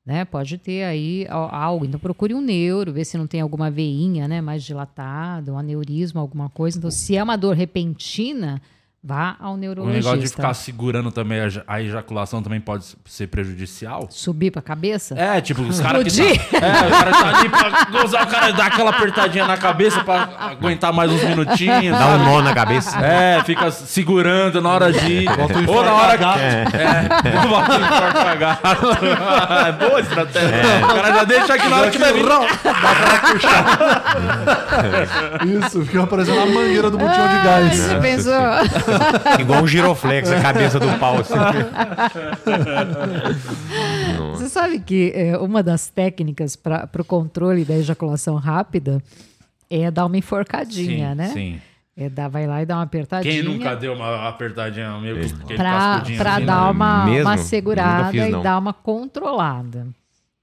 Né, pode ter aí al- algo. Então procure um neuro, ver se não tem alguma veinha, né, mais dilatada, um aneurisma, alguma coisa. Então, se é uma dor repentina, vá ao O neurologista. negócio de ficar segurando também a, ja- a ejaculação também pode ser prejudicial. Subir pra cabeça? É, tipo, os caras que tá, É, o cara tá ali pra gozar, o cara dá aquela apertadinha na cabeça pra aguentar mais uns minutinhos. Dá um sabe? nó na cabeça. É, fica segurando na hora de ir. Um Ou na hora que. É, bota infarto pra gato. É boa estratégia. O cara já deixa aqui na hora que vai vir. Isso, fica parecendo a mangueira do botão de gás. Você pensou? Igual um giroflex, a cabeça do pau. Assim. Você sabe que é, uma das técnicas para o controle da ejaculação rápida é dar uma enforcadinha, Sim, né? sim. É dar, vai lá e dar uma apertadinha. Quem nunca deu uma apertadinha meio aquele Pra, pra assim, dar né? uma, Mesmo? uma segurada fiz, e não. dar uma controlada.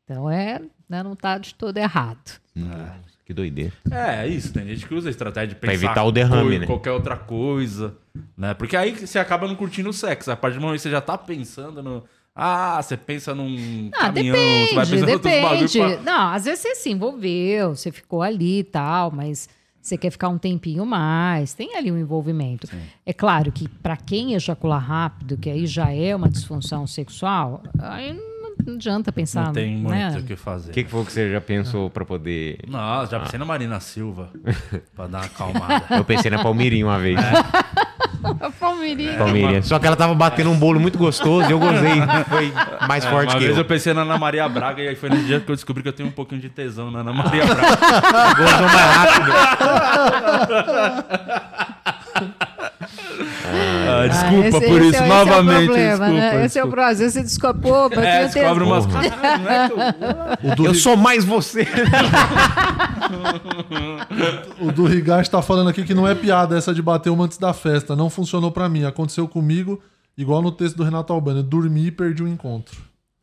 Então é, né, não tá de todo errado. Que doideira. É, isso. Tem gente que usa a estratégia de Pra pensar evitar o derrame, né? qualquer outra coisa, né? Porque aí você acaba não curtindo o sexo. A partir do momento que você já tá pensando no... Ah, você pensa num Ah, caminhão, você vai depende, pensando em outros depende. pra... Não, às vezes você se envolveu, você ficou ali e tal, mas você quer ficar um tempinho mais, tem ali um envolvimento. É claro que para quem ejacular rápido, que aí já é uma disfunção sexual, aí não adianta pensar, Não tem muito né? o que fazer. O que, que foi que você já pensou pra poder. Não, já pensei na Marina Silva. pra dar uma acalmada. Eu pensei na Palmeirinha uma vez. Palmeirinha. Palmeirinha. Só que ela tava batendo um bolo muito gostoso e eu gozei. Foi mais forte É, Uma que vez eu. eu pensei na Ana Maria Braga e aí foi no dia que eu descobri que eu tenho um pouquinho de tesão na Ana Maria Braga. Gozou mais rápido. Ah, desculpa esse- por esse isso, é- novamente. Esse é o problema, desculpa, né? Esse é o desculpa. problema. Às vezes você desculpa, pô, eu É, descobre umas coisas. É que eu- O do, Eu sou mais você. o do Rigacho tá falando aqui que não é piada essa de bater uma antes da festa. Não funcionou pra mim. Aconteceu comigo, igual no texto do Renato Albano. Eu dormi e perdi o encontro.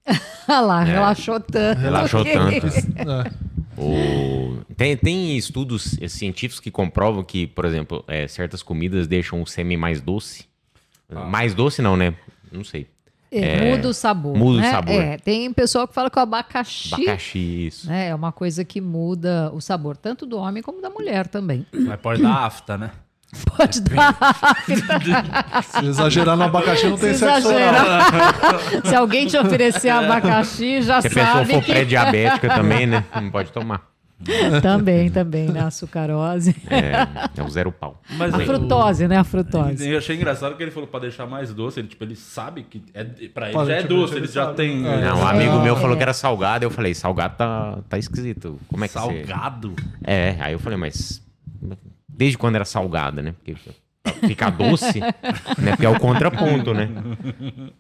Olha lá, relaxou tanto. Relaxou tanto. É. O- Tem, tem estudos eh, científicos que comprovam que, por exemplo, eh, certas comidas deixam o sêmen mais doce. Mais doce não, né? Não sei. É, muda o sabor. muda o né? sabor. É, tem pessoal que fala que o abacaxi, Abacaxi, isso. né, é uma coisa que muda o sabor, tanto do homem como da mulher também. Mas pode dar afta, né? Pode dar. Se exagerar no abacaxi, não tem Se sexo. Se alguém te oferecer abacaxi, já Se a pessoa sabe for que... pré-diabética também, né? Não pode tomar. também, também, né? A sucarose. É, é o zero pau. Mas A frutose, né? A frutose. Eu achei engraçado que ele falou pra deixar mais doce. Ele, tipo, ele sabe que é, pra ele já é tipo, doce, ele ele já sabe. tem É. Não, um amigo meu é. falou que era salgado. Eu falei, salgado tá, tá esquisito. Como é que você... salgado. É, aí eu falei, mas desde quando era salgada, né? Porque ficar doce, né? Porque é o contraponto, né?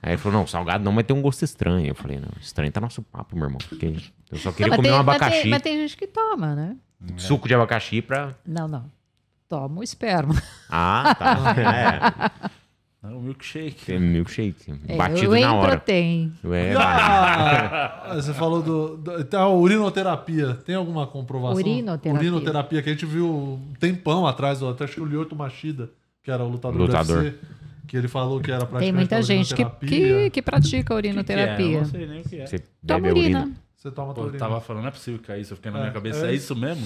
Aí ele falou, não, salgado não, mas tem um gosto estranho. Eu falei, não, estranho tá nosso papo, meu irmão. Porque eu só queria Não, mas, comer tem, um mas, abacaxi, tem, mas tem gente que toma, né? suco de abacaxi pra... Não, não. Toma o esperma. Ah, tá. É um milkshake. É, tem milkshake. É, Batido na hora. protein. É, Ah, você falou do. do a urinoterapia. Tem alguma comprovação? Urinoterapia. Urinoterapia que a gente viu um tempão atrás, até acho que o Lioto Machida, que era o lutador, Lutador. do UFC, que ele falou que era praticamente Tem muita gente que, urinoterapia. que, que pratica O que que é? Eu urinoterapia. não sei nem o que é. Você Toma urina. urina. Você toma Pô, tua eu urina. tava falando, não é possível que é isso. Eu fiquei na É, minha cabeça, é é isso mesmo?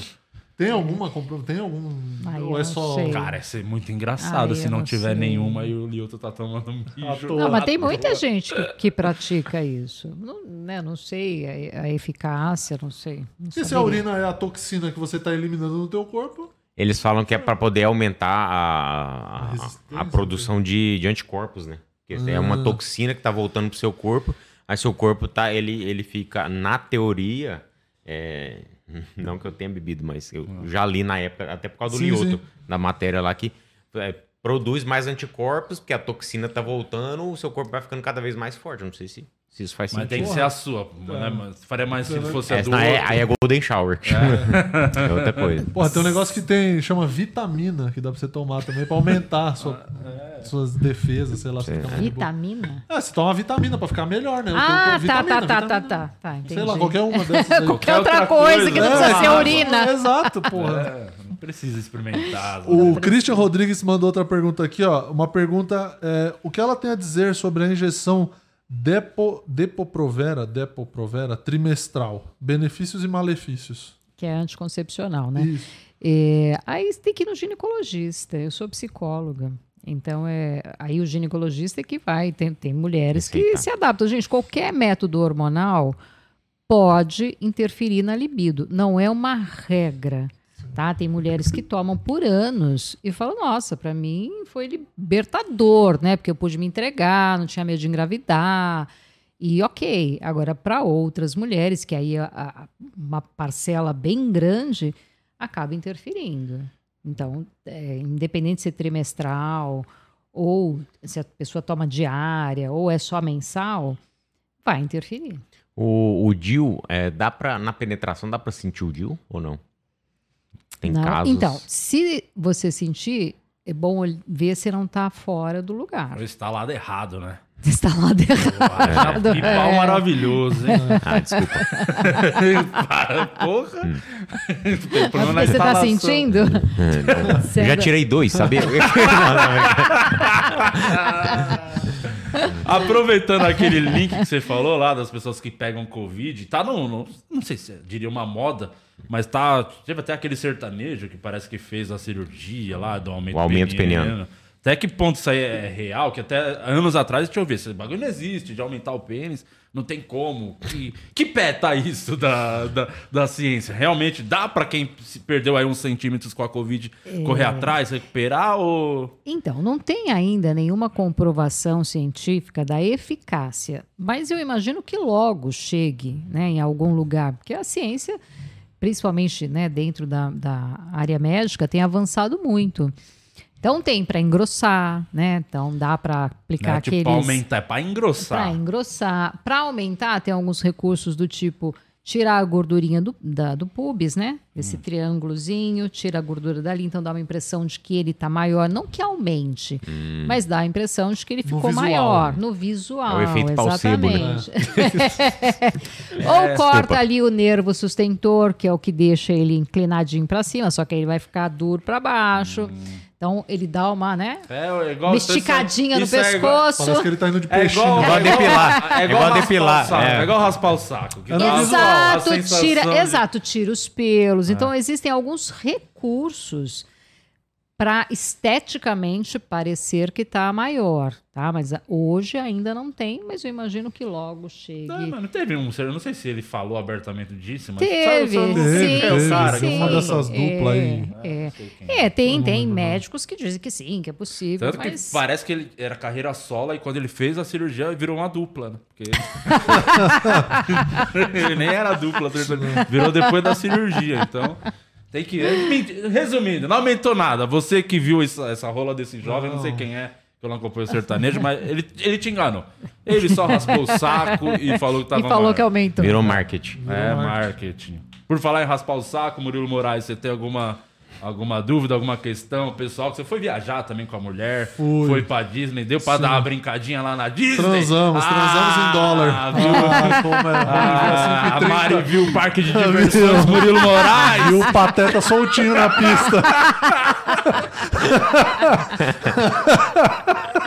Tem alguma Tem algum. Ai, ou é só. sei. Cara, ia ser muito engraçado Ai, se não não tiver sei. nenhuma e o Lioto tá tomando um toa. Não, mas tem muita gente que, que pratica isso. Não, né, não sei a, a eficácia, não sei. Não E se a urina é a toxina que você tá eliminando no teu corpo? Eles falam que é pra poder aumentar a, A a, a produção de, de anticorpos, né? Porque é Ah. uma toxina que tá voltando pro seu corpo. Aí seu corpo tá, ele, ele fica, na teoria, é, não que eu tenha bebido, mas eu já li na época, até por causa do Sim, Lioto, sim. da matéria lá, que é, produz mais anticorpos, porque a toxina tá voltando, o seu corpo vai ficando cada vez mais forte. Eu não sei se, se isso faz Mas tem sentido. que ser a sua, né? mano? Faria mais se fosse a do é, outro. aí é Golden Shower. É, outra coisa. Porra, tem um negócio que tem. chama vitamina, que dá pra você tomar também pra aumentar a sua- suas defesas, sei lá. Você boa. Vitamina? Ah, você toma vitamina pra ficar melhor, né? Eu Ah, tá, vitamina, tá, tá, tá, vitamina. tá, tá, entendi. Sei lá, qualquer uma dessas aí. Qualquer outra, coisa, coisa, que não né? precisa ser É, urina. Exato, porra. É, não precisa experimentar. O Christian Rodrigues mandou outra pergunta aqui, ó. Uma pergunta: é, o que ela tem a dizer sobre a injeção Depo, Depo-Provera, Depo-Provera trimestral? Benefícios e malefícios. Que é anticoncepcional, né? Isso. É, aí você tem que ir no ginecologista. Eu sou psicóloga. Então, é, aí o ginecologista é que vai. Tem, tem mulheres que se adaptam. Gente, qualquer método hormonal pode interferir na libido. Não é uma regra. Tá? Tem mulheres que tomam por anos e falam: Nossa, para mim foi libertador, né? Porque eu pude me entregar, não tinha medo de engravidar. E ok, agora para outras mulheres, que aí a- a- uma parcela bem grande acaba interferindo. Então, é, independente de ser trimestral ou se a pessoa toma diária ou é só mensal, vai interferir. O, o DIL, é, dá pra, na penetração, dá pra sentir o DIL ou não? Tem Não? casos. Então, se você sentir, é bom ver se não está fora do lugar. Está lá errado, né? Lá errado. Que pau É. maravilhoso, hein? Ah, desculpa. Para, porra. Tem É problema na você está instalação. sentindo? Você Já tirei dois, sabia? Aproveitando aquele link que você falou lá das pessoas que pegam Covid, tá no, no- não sei se eu diria uma moda, mas tá. Teve até aquele sertanejo que parece que fez a cirurgia lá do aumento, O aumento peniano. Até que ponto isso aí é real? Que até anos atrás, deixa eu ver, esse bagulho não existe de aumentar o pênis, não tem como. Que, que pé tá isso da, da, da ciência? Realmente dá pra quem se perdeu aí uns centímetros com a Covid correr atrás, recuperar ou. Então, não tem ainda nenhuma comprovação científica da eficácia, mas eu imagino que logo chegue né, em algum lugar, porque a ciência, principalmente né, dentro da, da área médica, tem avançado muito. Então tem para engrossar, né? Então dá para aplicar Né? aqueles Tipo, aumentar, é pra engrossar. para engrossar, para aumentar, tem alguns recursos do tipo tirar a gordurinha do, da- do pubis, né? Esse triângulozinho, tira a gordura dali, então dá uma impressão de que ele tá maior, não que aumente, mas dá a impressão de que ele No ficou visual. maior, no visual, É o efeito palsebo, né? exatamente. Ou corta ali o nervo sustentor, que é o que deixa ele inclinadinho para cima, só que aí ele vai ficar duro para baixo. Então ele dá uma, né? É, é igual Uma esticadinha no Isso é igual- pescoço. Parece que ele tá indo de É peixinho. igual, Igual é igual- depilar. É É igual depilar, o saco. é. É igual raspar o saco. É Exato, tira, de- exato, tira os pelos. Então existem alguns recursos para esteticamente parecer que tá maior, tá? Mas hoje ainda não tem, mas eu imagino que logo chegue. Não, mas não teve um, eu não sei se ele falou abertamente disso, mas Teve, sabe, sabe, Teve, sim, é o sim, cara que sim. uma dessas duplas aí. É, não sei quem é, tem, tem lembro, não. médicos que dizem que sim, que é possível, Tanto que mas... parece que ele era carreira sola e quando ele fez a cirurgia virou uma dupla, né? Porque ele nem era dupla, virou depois da cirurgia, então tem que resumindo, não aumentou nada. Você que viu essa, essa rola desse jovem, não sei quem é, que eu não acompanho o sertanejo, mas ele, ele te enganou. Ele só raspou o saco e falou que tava E falou maior. que aumentou. Virou marketing. É, marketing. Por falar em raspar o saco, Murilo Moraes, você tem alguma Alguma dúvida, alguma questão, pessoal? Que você foi viajar também com a mulher, Fui. foi pra Disney, deu pra dar uma brincadinha lá na Disney? Transamos, transamos em dólar. Viu? Ah, como é ruim, Ah, a 5,30. Mari viu o parque de diversões Murilo Moraes. E o Pateta soltinho na pista.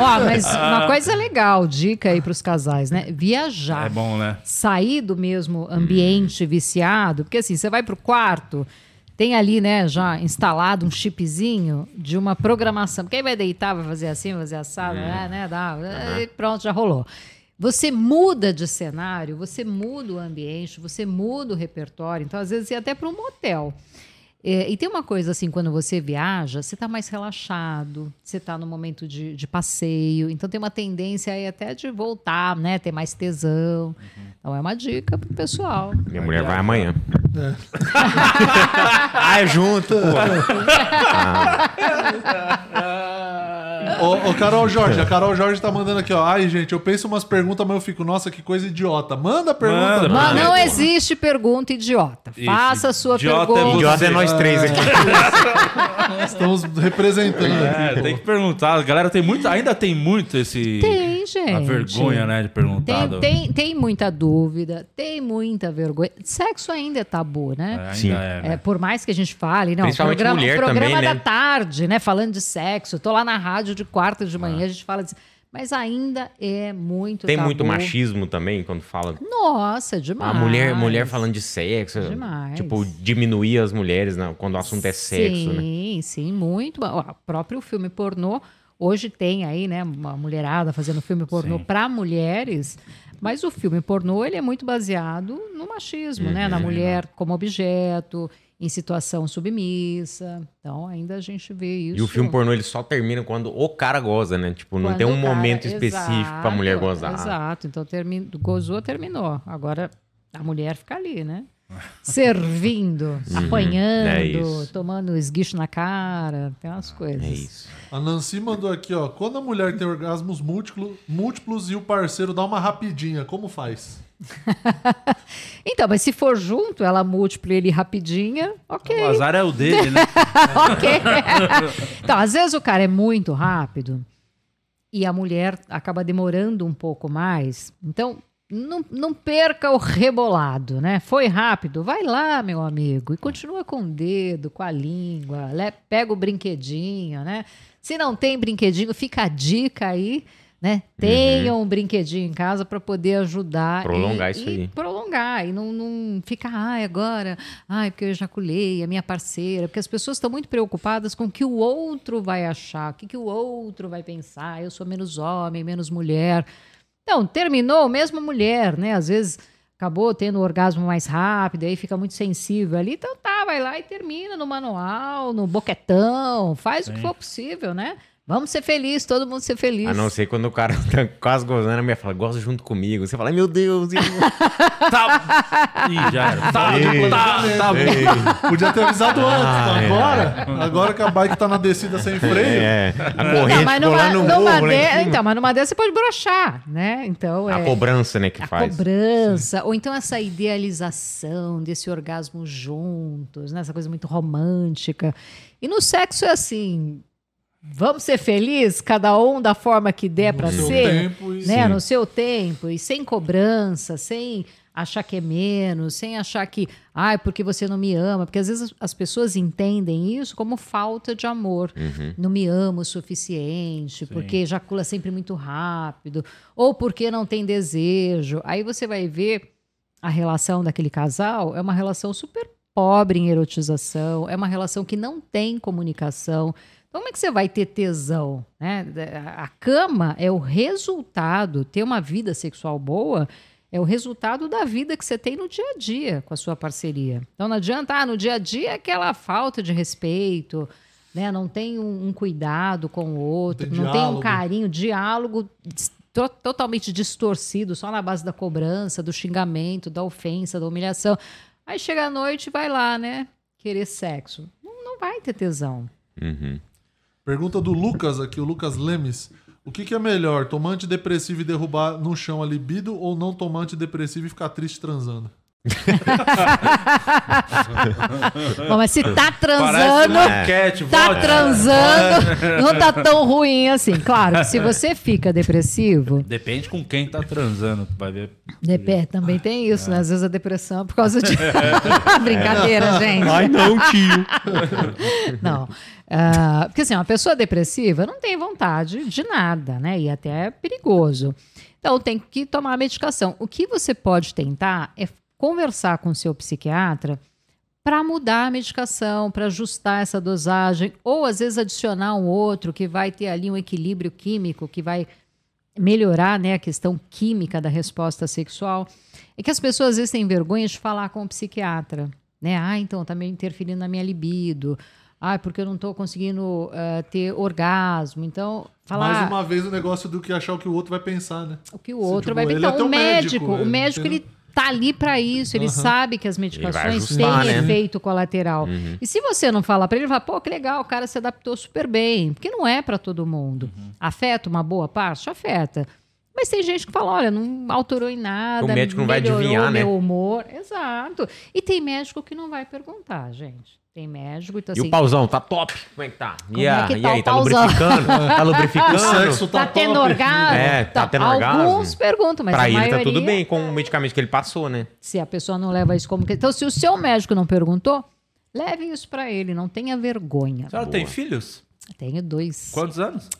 Ó, mas uma coisa legal, dica aí pros casais, né? Viajar. É bom, né? sair do mesmo ambiente viciado, porque assim, você vai pro quarto, tem ali, né, já instalado um chipzinho de uma programação. Quem vai deitar vai fazer assim, vai fazer assado, né, né, dá, e pronto, já rolou. Você muda de cenário, você muda o ambiente, você muda o repertório. Então, às vezes, ia até para um motel. É, e tem uma coisa assim, quando você viaja, você está mais relaxado, você está no momento de, de passeio, então tem uma tendência aí até de voltar, né? Ter mais tesão. Então é uma dica pro pessoal. Minha mulher vai amanhã. ah, é junto, pô. Ô, ô, Carol Jorge, a Carol Jorge tá mandando aqui, ó. Ai, gente, eu penso umas perguntas, mas eu fico, nossa, que coisa idiota. Manda a pergunta. Manda, Ah, não é. existe pergunta idiota. Isso. Faça a sua Idiota é pergunta. você. Idiota é nós três aqui. Estamos representando É, aqui. tem que perguntar. A galera tem muito, ainda tem muito esse. Tem, gente. A vergonha, né, de perguntar. Tem, tem, tem muita dúvida, tem muita vergonha. Sexo ainda é tabu, É, né? ainda Sim. é, né? É, por mais que a gente fale, não, Principalmente programa, mulher programa também, da né? tarde, né? Falando de sexo. Tô lá na rádio de quarta de Ah. manhã, a gente fala disso. Mas ainda é muito Tem tabu. muito machismo também quando fala. Nossa, demais. A mulher, mulher falando de sexo. Demais. Tipo, diminuir as mulheres né, quando o assunto é sexo, né? Sim, sim, muito. O próprio filme pornô, hoje tem aí, né, uma mulherada fazendo filme pornô para mulheres, mas o filme pornô, ele é muito baseado no machismo, né, Uhum. na mulher como objeto, em situação submissa. Então, ainda a gente vê isso. E o filme pornô ele só termina quando o cara goza, né? Tipo, não Quando tem um cara- momento específico pra mulher Exato, gozar. Exato. Então, termi... gozou, terminou. Agora, a mulher fica ali, né? Servindo, apanhando, é tomando esguicho na cara, tem umas coisas. É isso. A Nancy mandou aqui, ó. Quando a mulher tem orgasmos múltiplo- múltiplos e o parceiro dá uma rapidinha, como faz? Então, mas se for junto, ela múltipla ele rapidinha, ok. O azar é o dele, né? ok. então, às vezes o cara é muito rápido e a mulher acaba demorando um pouco mais. Então, não, não perca o rebolado, né? Foi rápido, vai lá, meu amigo, e continua com o dedo, com a língua, le- pega o brinquedinho, né? Se não tem brinquedinho, fica a dica aí. Né? Tenha um brinquedinho em casa para poder ajudar Prolongar e- isso e aí. prolongar e não, não ficar, ai, agora, ai, porque eu ejaculei, a minha parceira, porque as pessoas estão muito preocupadas com o que o outro vai achar, o que, que o outro vai pensar, eu sou menos homem, menos mulher. Então, terminou, mesmo mulher, né? Às vezes acabou tendo o orgasmo mais rápido, aí fica muito sensível ali, então tá, vai lá e termina no manual, no boquetão, faz o que Sim. for possível, né? Vamos ser felizes, todo mundo ser feliz. A não ser quando o cara tá quase gozando, a mulher fala, goza junto comigo. Você fala, ai meu Deus. e- Tá. Ih, já era. Tá, Ei. tá, tá. Podia ter avisado antes. Ah, é. agora, agora que a bike tá na descida sem freio. É, a Não, corrente mas ficou numa, no numa morro, de- então, mas numa dessas você pode brochar, né? Então, A é, cobrança, né, que a faz. cobrança, ou então essa idealização desse orgasmo juntos, né? Essa coisa muito romântica. E no sexo é assim, vamos ser felizes, cada um da forma que der para ser, tempo e- né? Sim. No seu tempo e sem cobrança, sem achar que é menos, sem achar que, ai, porque você não me ama, porque às vezes as pessoas entendem isso como falta de amor. Uhum. Não me ama o suficiente, porque ejacula sempre muito rápido, ou porque não tem desejo. Aí você vai ver a relação daquele casal é uma relação super pobre em erotização, é uma relação que não tem comunicação. Como é que você vai ter tesão? Né? A cama é o resultado, ter uma vida sexual boa é o resultado da vida que você tem no dia a dia com a sua parceria. Então não adianta, ah, no dia a dia é aquela falta de respeito, né? Não tem um, um cuidado com o outro, Tem não tem um diálogo. carinho, diálogo to- totalmente distorcido, só na base da cobrança, do xingamento, da ofensa, da humilhação. Aí chega a noite e vai lá, né? Querer sexo. Não, não vai ter tesão. Uhum. Pergunta do Lucas aqui, o Lucas Lemes. O que, que é melhor, tomar antidepressivo e derrubar no chão a libido ou não tomar antidepressivo e ficar triste transando? Bom, mas se tá transando, enquete, tá transando, não tá tão ruim assim. Claro, se você fica depressivo, Depende com quem tá transando, vai ver. Depé, também tem isso, né? Às vezes a depressão é por causa de. Brincadeira, gente. Ai, não, tio. Não. Ah, porque assim, uma pessoa depressiva não tem vontade de nada, né? E até é perigoso. Então tem que tomar a medicação. O que você pode tentar é conversar com o seu psiquiatra para mudar a medicação, para ajustar essa dosagem, ou às vezes adicionar um outro que vai ter ali um equilíbrio químico, que vai melhorar né, a questão química da resposta sexual. É que as pessoas às vezes têm vergonha de falar com o psiquiatra. Né? Ah, então está meio interferindo na minha libido. Ah, porque eu não estou conseguindo ah, ter orgasmo. Então, falar Mais uma vez o negócio do que achar o que o outro vai pensar, né? o que o outro tipo, vai ele Então, é o médico, médico, o ele médico tem- ele tá ali para isso, ele Aham. sabe que as medicações têm ajustar, né? efeito colateral. E se você não falar para ele, ele vai, pô, que legal, o cara se adaptou super bem, porque não é para todo mundo. Afeta uma boa parte? Afeta. Mas tem gente que fala, olha, não alterou em nada. O médico não vai adivinhar, né? meu humor. Exato. E tem médico que não vai perguntar, gente. Tem médico, então E assim, o pauzão, tá top? Como é que tá? Como e, é que e tá aí, o tá lubrificando? Tá lubrificando? O sexo tá, tá tendo top. orgasmo? É, tá tendo orgasmo. Alguns perguntam, mas pra a ele maioria... tá tudo bem com o medicamento que ele passou, né? Se a pessoa não leva isso como. Então, se o seu médico não perguntou, leve isso pra ele, não tenha vergonha. A senhora tem filhos? Tenho dois. Quantos anos?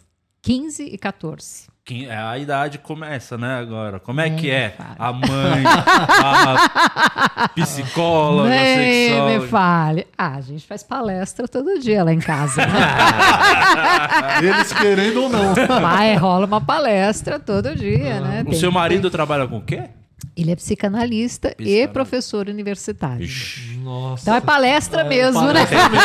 15 e 14. É, A idade começa, né, agora. Como é que me é? fale. A mãe, a psicóloga, Nem me sexóloga. fale. Ah, a gente faz palestra todo dia lá em casa. Né? Eles querendo ou não. Vai, rola uma palestra todo dia, né? O Tem seu marido ter- trabalha com o quê? Ele é psicanalista e professor universitário. Nossa. Então é palestra mesmo, palestra né?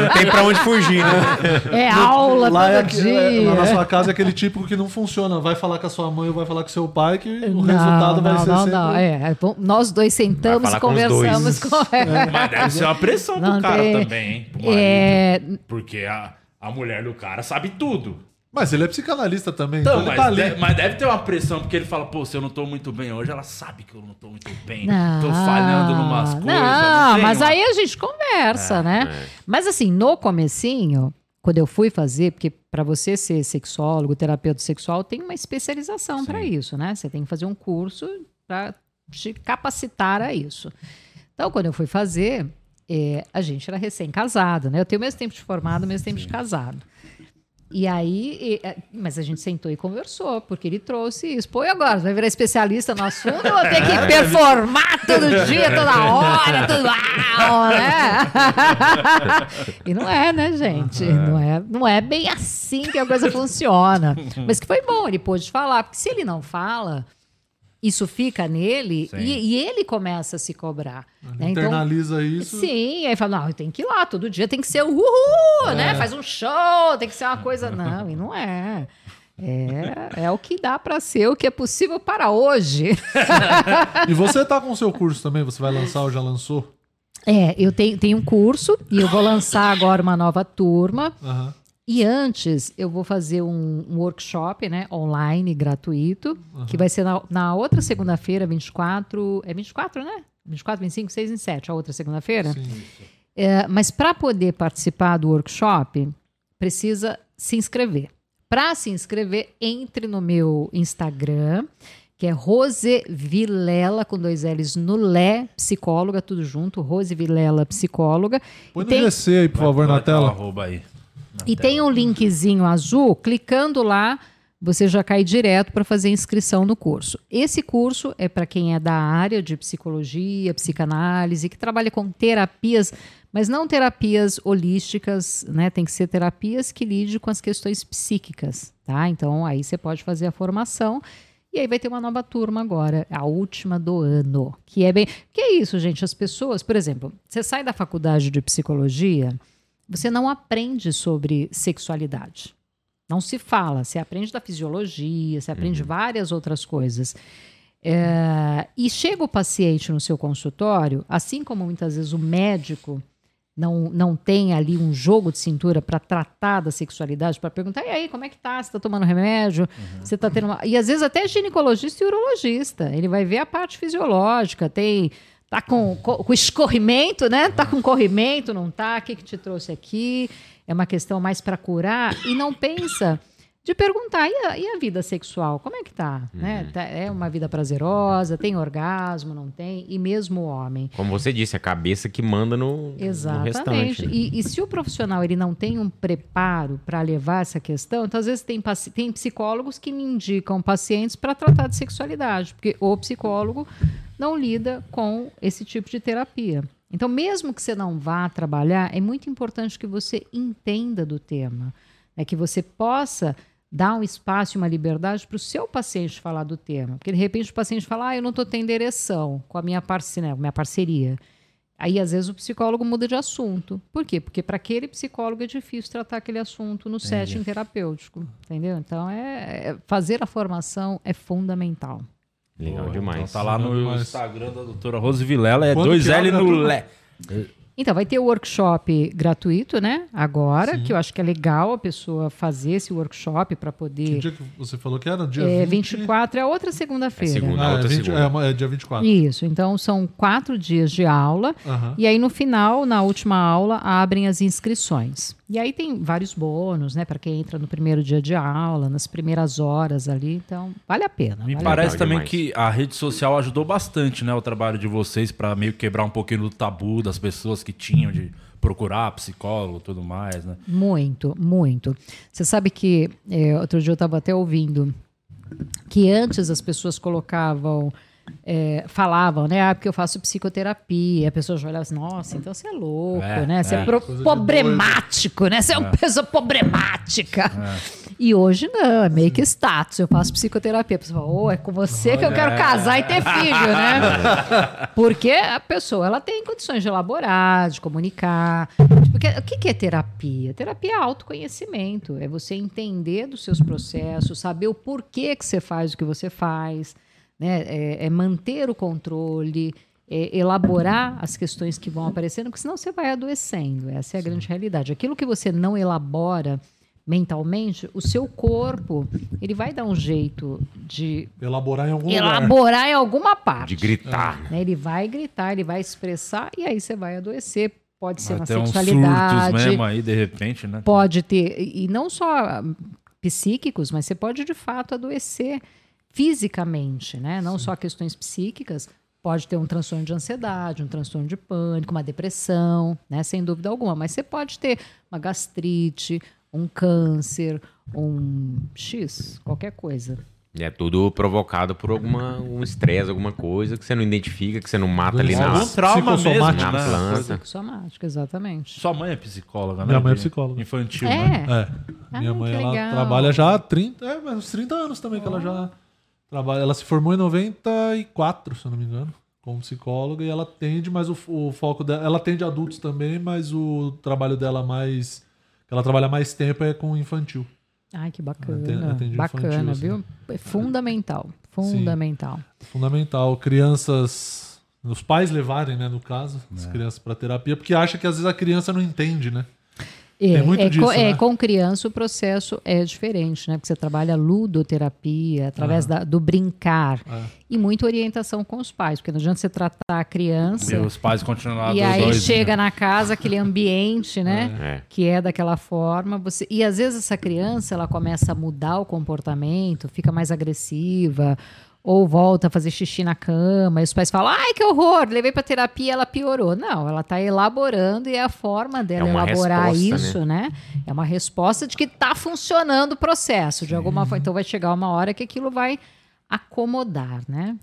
Não tem pra onde fugir, né? É aula Lá, é, todo aque- dia. lá na sua casa é aquele típico que não funciona. Vai falar com a sua mãe ou vai falar com o seu pai que o Não, resultado vai não, ser não, sempre... não. É, é bom, nós dois sentamos Vai e falar com os conversamos dois. com Mas deve ser uma pressão Não pro cara tem- também, hein? Marido. É, Porque a, a mulher do cara sabe tudo. Mas ele é psicanalista também, Então, então, mas, tá ali. deve, mas deve ter uma pressão, porque ele fala, pô, se eu não tô muito bem hoje, ela sabe que eu não tô muito bem. não, tô falhando numas coisas. Não, tem mas uma- aí a gente conversa, né? é. Mas assim, no comecinho, quando eu fui fazer, porque para você ser sexólogo, terapeuta sexual, tem uma especialização para isso, né? Você tem que fazer um curso para te capacitar a isso. Então, quando eu fui fazer, é, a gente era recém-casado, né? Eu tenho o mesmo tempo de formado, o mesmo tempo de casado. E aí, e, é, mas a gente sentou e conversou, porque ele trouxe isso. Pô, e agora? Vai virar especialista no assunto ou vou ter que performar todo dia, toda hora, tudo uau, né? e não é, né, gente? Não é, não é bem assim que a coisa funciona. Mas que foi bom, ele pôde falar, porque se ele não fala, isso fica nele e, e ele começa a se cobrar. né? Então, Internaliza isso. Sim, aí fala, não, tem que ir lá, todo dia tem que ser o uhul, né? Faz um show, tem que ser uma coisa. Não, e não é. É, é o que dá para ser, o que é possível para hoje. E você tá com o seu curso também? Você vai lançar ou já lançou? É, eu tenho, tenho um curso e eu vou lançar agora uma nova turma. Aham. E antes eu vou fazer um, um workshop, né, online, gratuito, que vai ser na, na outra segunda-feira, 24. É 24, né? 24, 25, 6 e 7, a outra segunda-feira. Sim. É, mas para poder participar do workshop, precisa se inscrever. Para se inscrever, entre no meu Instagram, que é Rose Vilela, com dois L's no Lé, psicóloga, tudo junto, Rose Vilela, psicóloga. Põe E no tem- GC aí, por favor, na tela. arroba aí. E tela. tem um linkzinho azul, clicando lá, você já cai direto para fazer inscrição no curso. Esse curso é para quem é da área de psicologia, psicanálise, que trabalha com terapias, mas não terapias holísticas, né? Tem que ser terapias que lide com as questões psíquicas, tá? Então aí você pode fazer a formação. E aí vai ter uma nova turma agora, a última do ano, que é bem. Que é isso, gente? As pessoas, por exemplo, você sai da faculdade de psicologia, você não aprende sobre sexualidade. Não se fala. Você aprende da fisiologia, você aprende várias outras coisas. É, e chega o paciente no seu consultório, assim como muitas vezes o médico não, não tem ali um jogo de cintura para tratar da sexualidade, para perguntar, e aí, como é que tá? Você está tomando remédio? Você está tendo uma... E às vezes até ginecologista e urologista. Ele vai ver a parte fisiológica, tem Tá com, co- com escorrimento, né? Tá com corrimento, não tá? O que, que te trouxe aqui? É uma questão mais para curar. E não pensa de perguntar, e a, e a vida sexual? Como é que tá? Né? Tá- É uma vida prazerosa? Tem orgasmo? Não tem? E mesmo o homem. Como você disse, a cabeça que manda no, no Exatamente. restante. né? E, e se o profissional ele não tem um preparo para levar essa questão, então às vezes tem, tem psicólogos que me indicam pacientes para tratar de sexualidade, porque o psicólogo não lida com esse tipo de terapia. Então, mesmo que você não vá trabalhar, é muito importante que você entenda do tema, é que você possa dar um espaço e uma liberdade para o seu paciente falar do tema. Porque de repente o paciente fala: "Ah, eu não estou tendo ereção com a minha parceria, minha parceria". Aí, às vezes, o psicólogo muda de assunto. Por quê? Porque para aquele psicólogo é difícil tratar aquele assunto no setting terapêutico. Entendeu? Então, é, é- fazer a formação é fundamental. Legal Pô, demais. Então tá lá no Demais. Instagram da doutora Rose Vilela, é Quando dois que L abre a no turma? Lé. Então, vai ter o workshop gratuito, né? Agora, que eu acho que é legal a pessoa fazer esse workshop para Que poder. dia que você falou que era? Dia É, 20... 24 é a outra segunda-feira. É segunda. Ah, é, outra 20 segunda. é, uma- é dia 24. Isso, então são quatro dias de aula. E aí, no final, na última aula, abrem as inscrições. E aí tem vários bônus, né? Para quem entra no primeiro dia de aula, nas primeiras horas ali. Então, vale a pena. Me vale parece Legal também que a rede social ajudou bastante, né? O trabalho de vocês pra meio que quebrar um pouquinho do tabu das pessoas que tinham de procurar psicólogo e tudo mais, né? Muito, muito. Você sabe que é, outro dia eu estava até ouvindo que antes as pessoas colocavam, é, falavam, né? Ah, porque eu faço psicoterapia. A pessoa já olhava assim, nossa, então você é louco, É, né? Você é, é. problemático, né? Você é uma pessoa problemática. E hoje não, é meio que status. Eu faço psicoterapia. A pessoa fala, oh, é com você que eu quero casar e ter filho, né? Porque a pessoa ela tem condições de elaborar, de comunicar. Porque, o que que é terapia? Terapia é autoconhecimento. É você entender dos seus processos, saber o porquê que você faz o que você faz, né? É, é manter o controle, é elaborar as questões que vão aparecendo, porque senão você vai adoecendo. Essa é a grande realidade. Aquilo que você não elabora mentalmente, o seu corpo ele vai dar um jeito de Elaborar em algum lugar. elaborar em alguma parte. De gritar. né? Ele vai gritar, ele vai expressar e aí você vai adoecer. Pode ser Vai na sexualidade, surtos mesmo aí, de repente, né? pode ter, e não só hum, psíquicos, mas você pode de fato adoecer fisicamente, né? Não só questões psíquicas, pode ter um transtorno de ansiedade, um transtorno de pânico, uma depressão, né? Sem dúvida alguma, mas você pode ter uma gastrite, um câncer, um X, qualquer coisa. É tudo provocado por alguma um estresse, alguma coisa que você não identifica, que você não mata ali na, trauma mesmo, Psicossomático. na né? planta. Somática, exatamente. Sua mãe é psicóloga, né? Minha mãe é psicóloga. Infantil, né? É. É. Ah, Minha mãe ela legal. trabalha já há 30, é, uns 30 anos também que ela já trabalha. Ela se formou em 94, se eu não me engano, como psicóloga e ela atende, mas o, o foco dela, ela atende adultos também, mas o trabalho dela mais que ela trabalha mais tempo é com infantil. Ai, que bacana. Atendi- atendi bacana, infantil, assim. viu? É fundamental. Fundamental. Fundamental crianças, os pais levarem, né, no caso, as crianças para terapia, porque acha que às vezes a criança não entende, né? É, Tem muito é, disso, co- é, né? com criança o processo é diferente, né? Porque você trabalha ludoterapia, através da- do brincar. É. E muita orientação com os pais, porque não adianta você tratar a criança E os pais continuam lá e aí dois, chega né? na casa, aquele ambiente, né? É. Que é daquela forma. Você... E às vezes essa criança ela começa a mudar o comportamento, fica mais agressiva, ou volta a fazer xixi na cama, e os pais falam: ai, que horror, levei pra terapia ela piorou. Não, ela tá elaborando e é a forma dela É elaborar resposta, isso, né? É uma resposta de que tá funcionando o processo, de alguma forma. Então vai chegar uma hora que aquilo vai acomodar, né?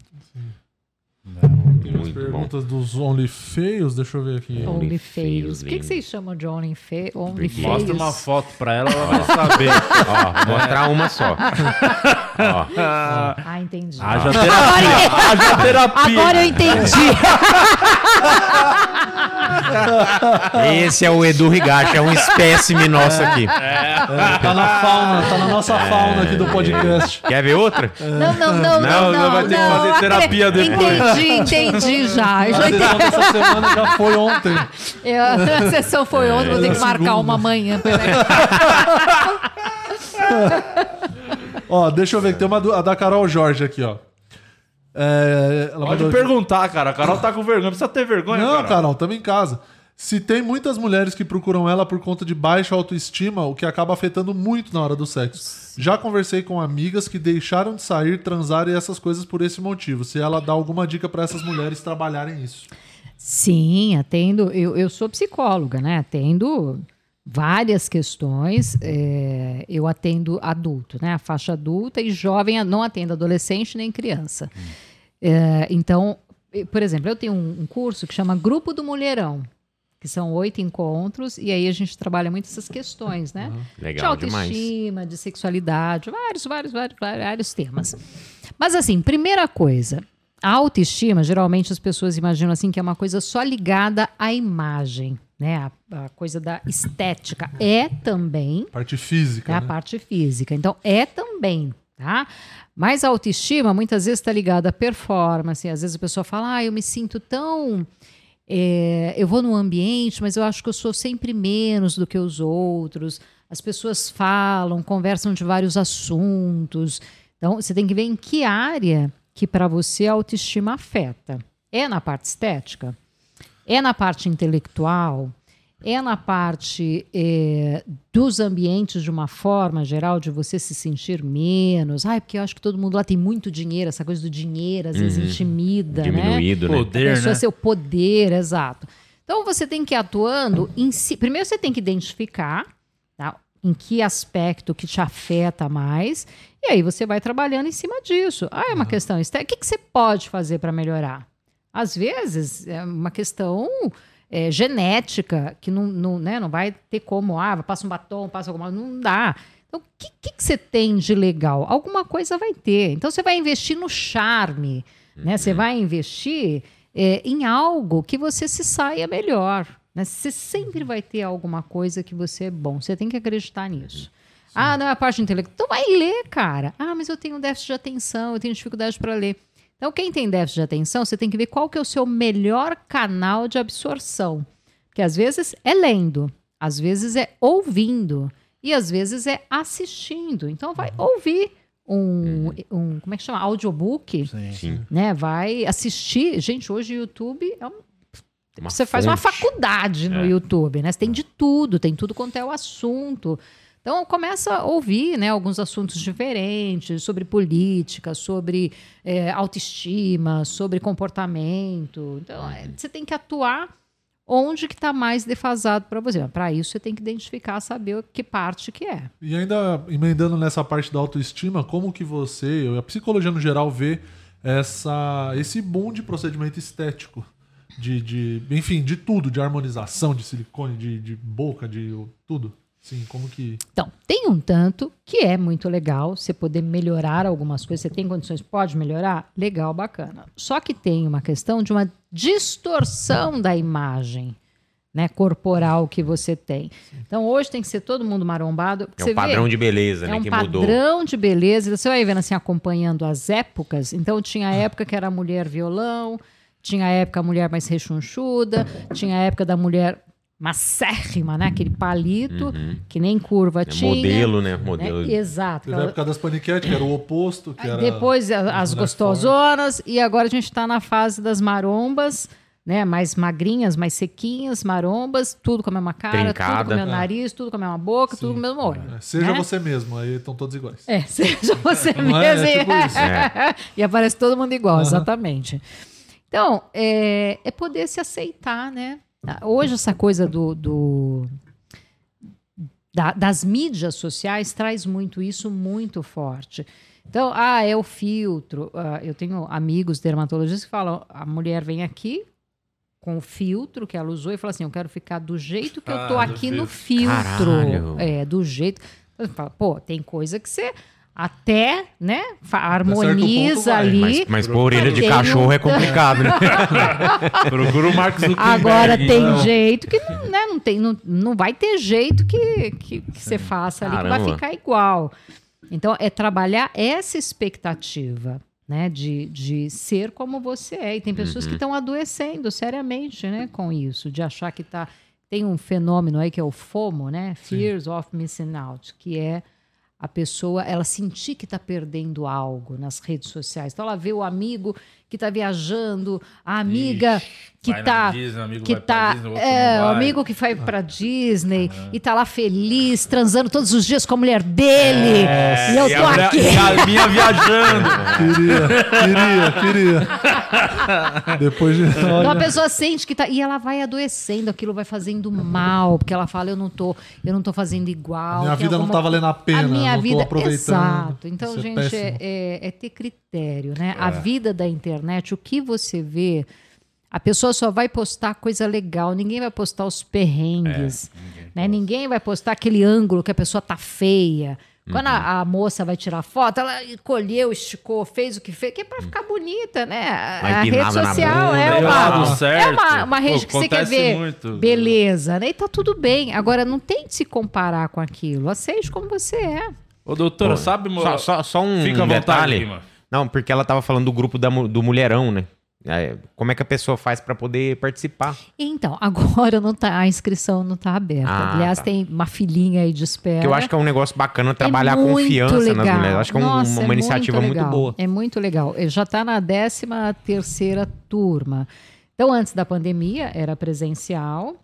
Tem umas Muito bom. perguntas dos Only Feios, deixa eu ver aqui. Only Only feios. O que, que vocês chamam de only, fe... only feios? Mostra uma foto pra ela, ela vai saber. Ó, mostrar uma só. Ó, Ah, entendi. Haja terapia. Haja terapia. Agora eu entendi. esse é o Edu Rigacha, é um espécime nosso aqui. Tá na fauna, tá na nossa fauna aqui do podcast. Quer ver outra? Não, não, não, não, Não, não. vai ter que fazer terapia depois. Entendi, entendi já. A já entendi. sessão dessa semana já foi ontem. Eu- a sessão foi ontem, vou ter que É, marcar segunda. uma manhã. Ó, deixa eu ver que tem uma do- a da Carol Jorge aqui, ó. É, ela Pode mandou- perguntar, cara. A Carol tá com vergonha. Precisa ter vergonha, Não, Carol. Carol, estamos em casa. Se tem muitas mulheres que procuram ela por conta de baixa autoestima, o que acaba afetando muito na hora do sexo. Já conversei com amigas que deixaram de sair, transar e essas coisas por esse motivo. Se ela dá alguma dica para essas mulheres trabalharem isso. Sim, atendo. Eu, eu sou psicóloga, né? Atendo várias questões. é, eu atendo adulto, né? A faixa adulta e jovem, não atendo adolescente nem criança. É, então, por exemplo, eu tenho um, um curso que chama Grupo do Mulherão, que são oito encontros, e aí a gente trabalha muito essas questões, né? de Legal demais. autoestima, de sexualidade, vários, vários, vários, vários temas. Mas assim, primeira coisa, a autoestima, geralmente as pessoas imaginam assim que é uma coisa só ligada à imagem, né? A, a coisa da estética é também, Parte física. é a né? parte física. Então, é também, tá? Mas a autoestima muitas vezes está ligada à performance. Às vezes a pessoa fala, ah, eu me sinto tão. É, eu vou num ambiente, mas eu acho que eu sou sempre menos do que os outros. As pessoas falam, conversam de vários assuntos. Então, você tem que ver em que área que para você a autoestima afeta. É na parte estética? É na parte intelectual? É na parte eh, dos ambientes de uma forma geral, de você se sentir menos? Ai, porque eu acho que todo mundo lá tem muito dinheiro, essa coisa do dinheiro às vezes intimida, né? Diminuído, né? A Poder, pessoa né? seu poder, exato. Então você tem que ir atuando em si. Primeiro você tem que identificar tá, em que aspecto que te afeta mais, e aí você vai trabalhando em cima disso. Ah, é uma questão estética. O que, que você pode fazer para melhorar? Às vezes é uma questão é, genética, que não, não, né, não vai ter como, ah, passa um batom, passa alguma não dá. Então, o que, que, que você tem de legal? Alguma coisa vai ter. Então, você vai investir no charme, né? Você vai investir é, em algo que você se saia melhor. Né? Você sempre vai ter alguma coisa que você é bom. Você tem que acreditar nisso. Ah, não é a parte intelectual. Então vai ler, cara. Ah, mas eu tenho déficit de atenção, eu tenho dificuldade para ler. Então, quem tem déficit de atenção, você tem que ver qual que é o seu melhor canal de absorção. Porque às vezes é lendo, às vezes é ouvindo e às vezes é assistindo. Então vai ouvir um, um como é que chama? Audiobook, Sim. né? Vai assistir. Gente, hoje o YouTube é um Uma você faz uma fonte. faculdade no É. YouTube, né? Você tem de tudo, tem tudo quanto é o assunto. Então começa a ouvir né, alguns assuntos diferentes sobre política, sobre é, autoestima, sobre comportamento. Então é, você tem que atuar onde que está mais defasado para você. Para isso você tem que identificar, saber que parte que é. E ainda emendando nessa parte da autoestima, como que você, a psicologia no geral, vê essa, esse boom de procedimento estético? De, de, enfim, de tudo, de harmonização, de silicone, de, de boca, de tudo. Sim, como que. Então, tem um tanto que é muito legal, você poder melhorar algumas coisas, você tem condições, pode melhorar? Legal, bacana. Só que tem uma questão de uma distorção da imagem né, corporal que você tem. Então, hoje tem que ser todo mundo marombado. É você um padrão vê, de beleza, é né? um que padrão mudou. de beleza. Você vai vendo assim, acompanhando as épocas. Então, tinha a época que era a mulher violão, tinha a época a mulher mais rechonchuda, tinha a época da mulher macérrima, né? Aquele palito, que nem curva É tinha. modelo, né? né? Modelo. Exato. Teve a época das paniquetes, que era o oposto, que era. Depois as forte. gostosonas, e agora a gente está na fase das marombas, né? Mais magrinhas, mais sequinhas, marombas, tudo com a mesma cara, tudo Trincada. com o mesmo É. nariz, tudo com a mesma boca, tudo com o mesmo olho. É, Seja né? você mesmo, aí estão todos iguais. É, seja você Não é? mesmo. e- Tipo isso. e aparece todo mundo igual, Aham. exatamente. Então, é, é poder se aceitar, né? Hoje, essa coisa do, do- da- das mídias sociais traz muito isso muito forte. Então, ah, é o filtro. Ah, eu tenho amigos dermatologistas que falam: a mulher vem aqui com o filtro que ela usou e fala assim: eu quero ficar do jeito que eu tô Ah, aqui no filtro. Caralho. É, do jeito. Eu falo, Pô, tem coisa que você até, né, harmoniza vai, ali. Mas, mas pôr orelha de cachorro um- é complicado, né? Procura o Mark Zuckerberg. Agora tem então. jeito que não, né, não, tem, não, não vai ter jeito que, que, que você faça ali que vai Caramba. ficar igual. Então, é trabalhar essa expectativa, né? De, de ser como você é. E tem pessoas Uhum. que estão adoecendo seriamente, né? Com isso, de achar que tá. Tem um fenômeno aí que é o FOMO, né? Fears of Missing Out, que é a pessoa ela sentir que está perdendo algo nas redes sociais. Então ela vê o amigo que está viajando, a amiga que vai na está Disney, o amigo que tá Disney, é, não o amigo que vai para Disney e tá lá feliz, transando todos os dias com a mulher dele. e eu E tô a, aqui. e a minha viajando. Queria, queria, queria. Depois de. Então a pessoa sente que tá. E ela vai adoecendo, aquilo vai fazendo mal, porque ela fala, eu não tô, eu não tô fazendo igual. minha tem vida não alguma tá valendo a pena, A minha não tô vida, aproveitando. Exato. Então, Isso é gente, é, é- é ter critério, né? A vida da internet, o que você vê. A pessoa só vai postar coisa legal, ninguém vai postar os perrengues. né? ninguém vai postar aquele ângulo que a pessoa tá feia. Quando Uhum. a, a moça vai tirar foto, ela encolheu, esticou, fez o que fez, que é pra ficar bonita, né? A, a rede social é deu uma, tudo é uma, uma rede Pô, que você quer ver muito. beleza, né? E tá tudo bem. Agora, não tente se comparar com aquilo. Aceite como você é. Ô, doutora, Pô, sabe, mo- Só, só, só um Fica à vontade, detalhe. Não, porque ela tava falando do grupo da do Mulherão, né? É, como é que a pessoa faz pra poder participar? Então, agora não tá, a inscrição não tá aberta. Ah, Aliás, tá. tem uma filinha aí de espera. Porque eu acho que é um negócio bacana trabalhar É a muito confiança nas legal. mulheres. Eu acho que é um- Nossa, uma é iniciativa muito, legal. boa. É muito legal. Já está na 13 terceira turma. Então, antes da pandemia, era presencial.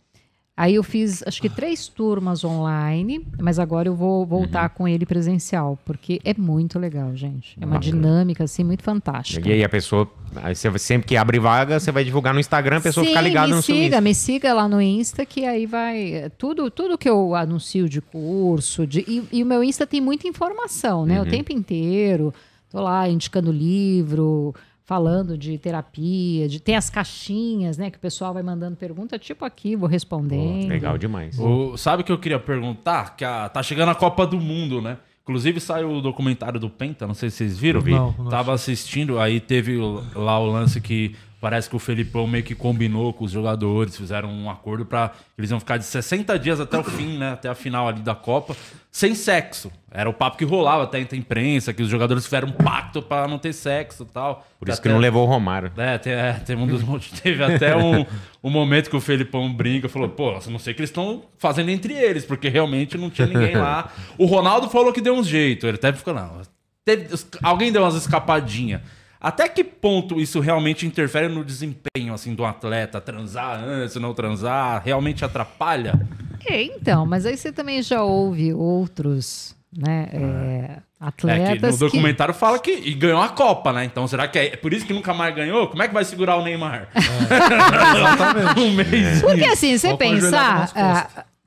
Aí eu fiz, acho que três turmas online, mas agora eu vou voltar Uhum. com ele presencial, porque é muito legal, gente. É uma dinâmica, assim, muito fantástica. E aí a pessoa, aí você, sempre que abre vaga, você vai divulgar no Instagram, a pessoa Sim, fica ligada me no seu siga, Insta. me siga lá no Insta, que aí vai. Tudo, tudo que eu anuncio de curso, de, e, e o meu Insta tem muita informação, né? O Uhum. tempo inteiro. Tô lá indicando livro, falando de terapia, de, tem as caixinhas, né? Que o pessoal vai mandando pergunta, tipo aqui, vou respondendo. Legal demais. O- sabe o que eu queria perguntar? Que a- tá chegando a Copa do Mundo, né? Inclusive saiu o documentário do Penta, não sei se vocês viram. Não, não Tava assistindo, aí teve lá o lance que parece que o Felipão meio que combinou com os jogadores, fizeram um acordo pra eles iam ficar de 60 dias até o fim, né? Até a final ali da Copa, sem sexo. Era o papo que rolava até entre a imprensa, que os jogadores fizeram um pacto pra não ter sexo e tal. Por isso Até- que não levou o Romário. é, te- é, teve um dos. Teve até um, um momento que o Felipão brinca e falou: pô, eu não sei o que eles estão fazendo entre eles, porque realmente não tinha ninguém lá. O Ronaldo falou que deu um jeito. Ele até ficou, não. teve- alguém deu umas escapadinhas. Até que ponto isso realmente interfere no desempenho assim, do atleta? Transar antes, não transar? Realmente atrapalha? É, então, mas aí você também já ouve outros, né? é, É que atletas no documentário fala que e ganhou a Copa, né? Então será que é por isso que nunca mais ganhou? Como é que vai segurar o Neymar? Exatamente. um mês. Porque assim, você pensar,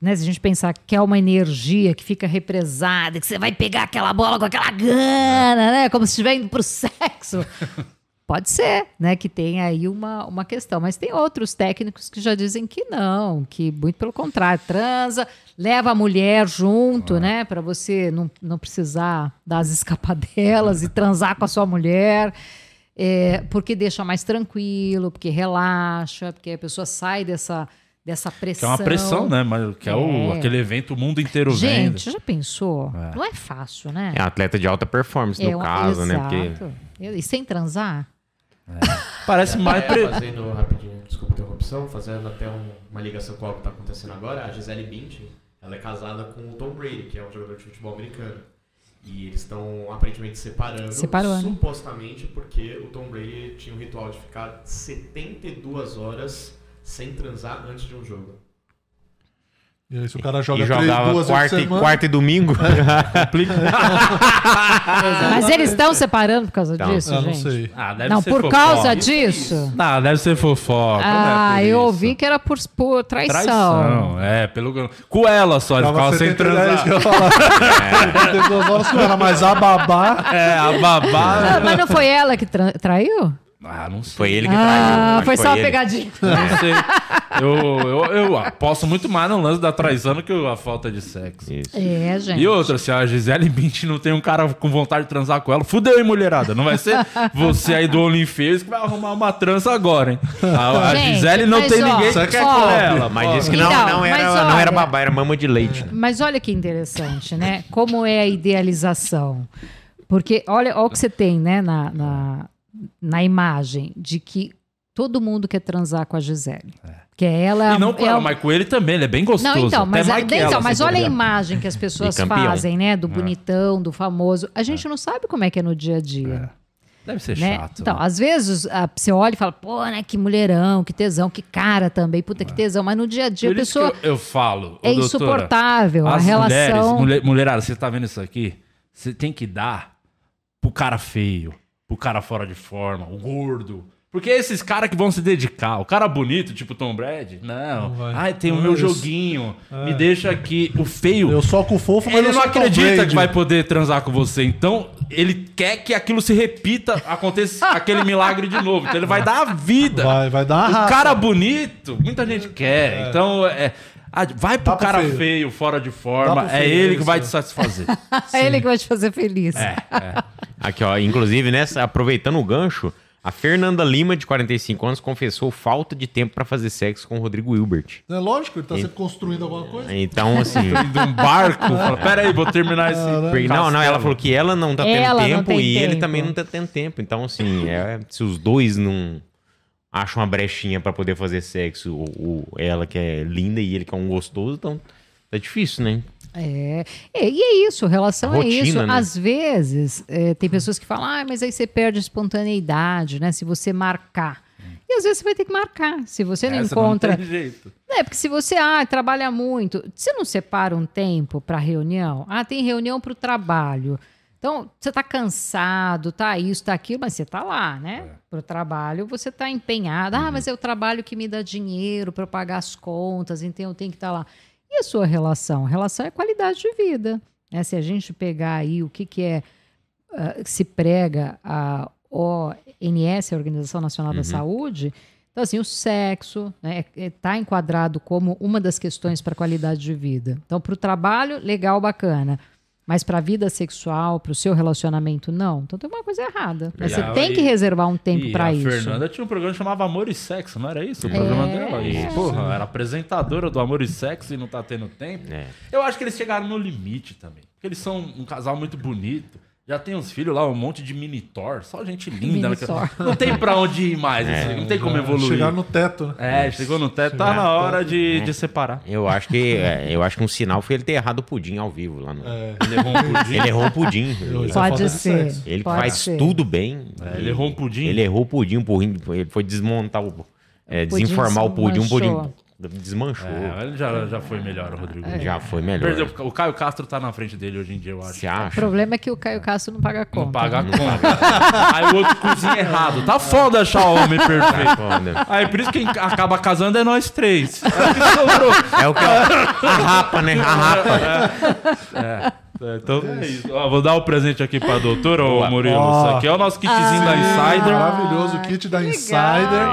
né, se a gente pensar que é uma energia que fica represada, que você vai pegar aquela bola com aquela gana, né? Como se estiver indo pro sexo. Pode ser, né, que tem aí uma, uma questão. Mas tem outros técnicos que já dizem que não, que muito pelo contrário, transa, leva a mulher junto, né, para você não, não precisar das escapadelas e transar com a sua mulher. É, porque deixa mais tranquilo, porque relaxa, porque a pessoa sai dessa, dessa Que é pressão. uma pressão, né? Mas que é, o, É. aquele evento o mundo inteiro vendo. Gente, já pensou? Não é fácil, né? É um atleta de alta performance, no um- caso, né? Porque exato. E sem transar? Parece mais. É, Pre... fazendo rapidinho, desculpa a interrupção, fazendo até um- uma ligação com o que está acontecendo agora, a Gisele Bündchen, ela é casada com o Tom Brady, que é um jogador de futebol americano. E eles estão aparentemente separando, Separou, né? supostamente porque o Tom Brady tinha um ritual de ficar 72 horas sem transar antes de um jogo. E aí, se o cara joga e três, jogava duas quarta vezes e, quarta e domingo. Mas eles estão separando por causa Então, disso, Ah, não gente? sei. Ah, deve Não, ser por fofoca. causa disso? Não, deve ser fofoca. não é Ah, por eu isso. ouvi que era por, por traição. Traição, é, pelo. Com ela só, ele ficava sem 70 é isso que transar. eu ia falar. 72 horas com ela, mas a babá. É, a Ah, babá. mas não foi ela que tra- traiu? Ah, não sei. Foi ele que traiu. Ah, acho foi que só uma pegadinha. Não sei. Eu, eu, eu aposto muito mais no lance da traição do que a falta de sexo. Isso. É, gente. E outra, se a Gisele Bündchen não tem um cara com vontade de transar com ela, fudeu, hein, mulherada? Não vai ser você aí do OnlyFans que vai arrumar uma trança agora, hein? A, a Gente, Gisele não tem ó, ninguém que quer é com ela. Mas disse que não, Então, não, era, mas não era olha- babá, era mama de leite. Mas olha que interessante, né? Como é a idealização. Porque olha, olha o que você tem, né, na, na, na imagem, de que todo mundo quer transar com a Gisele. Que ela E não com é ela, um- mas com ele também, ele é bem gostoso. Não, então, até mas, mais que então, ela, mas se olha a bobear. imagem que as pessoas fazem, né? Do bonitão, do famoso. A gente não sabe como é que é no dia a dia. Deve ser né? chato. Então, né? às vezes a, você olha e fala, pô, né, que mulherão, que tesão, que cara também, puta que tesão. Mas no dia a dia Por a isso pessoa que eu, eu falo. é doutora, insuportável. A As mulheres, relação. mulher, mulherada, você tá vendo isso aqui? Você tem que dar pro cara feio, pro cara fora de forma, o gordo. Porque esses caras que vão se dedicar, o cara bonito, tipo Tom Brady, não. Não vai. Ai, tem o Não, meu isso. joguinho, me deixa aqui. O feio, Eu só com o fofo, mas ele eu não acredita que vai poder transar com você. Então, ele quer que aquilo se repita, aconteça aquele milagre de novo. Então, ele vai dar a vida. Vai, vai dar O raça. cara bonito, muita gente quer. Então, é. ah, Vai pro pro cara feio. feio. fora de forma. É ele que vai te satisfazer. É ele que vai te fazer feliz. É, Aqui, ó, inclusive, nessa, aproveitando o gancho, a Fernanda Lima, de 45 anos, confessou falta de tempo pra fazer sexo com o Rodrigo Hilbert. É lógico, ele tá sempre construindo alguma coisa. Então, assim. de um barco. Fala, Pera aí, vou terminar esse. Porque- não, não, ela castelo." falou que ela não tá tendo Ela não tempo tem e ele tempo. também não tá tendo tempo. Então, assim, é, se os dois não acham uma brechinha pra poder fazer sexo, o, o- ela que é linda e ele que é um gostoso, então tá difícil, né? É, é, e é isso, relação A rotina, é isso. né? Às vezes, é, tem pessoas que falam, ah, mas aí você perde a espontaneidade, né? Se você marcar. E às vezes você vai ter que marcar. Se você não Essa encontra. Não tem jeito. É, porque se você ah, trabalha muito, você não separa um tempo para reunião? Ah, tem reunião para o trabalho. Então, você está cansado, tá isso, tá aquilo, mas você tá lá, né? Para o trabalho, você tá empenhado. Ah, mas é o trabalho que me dá dinheiro para eu pagar as contas, então eu tenho que estar lá. E a sua relação? Relação é qualidade de vida. Né? Se a gente pegar aí o que, que é que se prega a ONS, a Organização Nacional da Saúde, então, assim, o sexo está enquadrado como uma das questões para a qualidade de vida. Então, para o trabalho, legal, bacana. Mas para a vida sexual, para o seu relacionamento, não. Então tem uma coisa errada. Mas você tem que reservar um tempo para a isso. Fernanda tinha um programa que chamava Amor e Sexo, não era isso? O programa dela. E, porra, era apresentadora do Amor e Sexo e não tá tendo tempo. É. Eu acho que eles chegaram no limite também. Porque eles são um casal muito bonito. Já tem uns filhos lá, um monte de mini Thor, só gente linda. né? Não tem pra onde ir mais, assim, não tem como evoluir. Chegar no teto, né? É, chegou no teto, tá na hora de, de separar. Eu acho que é, eu acho que um sinal foi ele ter errado o pudim ao vivo lá no. É. Ele errou um pudim. Ele errou o pudim. Isso é Pode ser. Ele Pode faz ser. tudo bem. É, ele errou um pudim. Ele errou o pudim, o pudim, ele foi desmontar o. é, desinformar o pudim, o pudim desmanchou. É, ele já, já foi melhor, o Rodrigo. Já foi melhor. Perdeu, o Caio Castro tá na frente dele hoje em dia, eu acho. Você O acha? problema é que o Caio Castro não paga conta. Não paga a conta. Aí o outro cozinha errado. Tá foda achar o homem perfeito. Foda. Aí por isso quem acaba casando é nós três. É o que sobrou. É o que. A rapa, né? A rapa. É, então é isso. Ó, vou dar o presente aqui pra doutora, ô Murilo. Ó. Isso aqui é o nosso kitzinho da Insider. Maravilhoso, o kit da que Insider.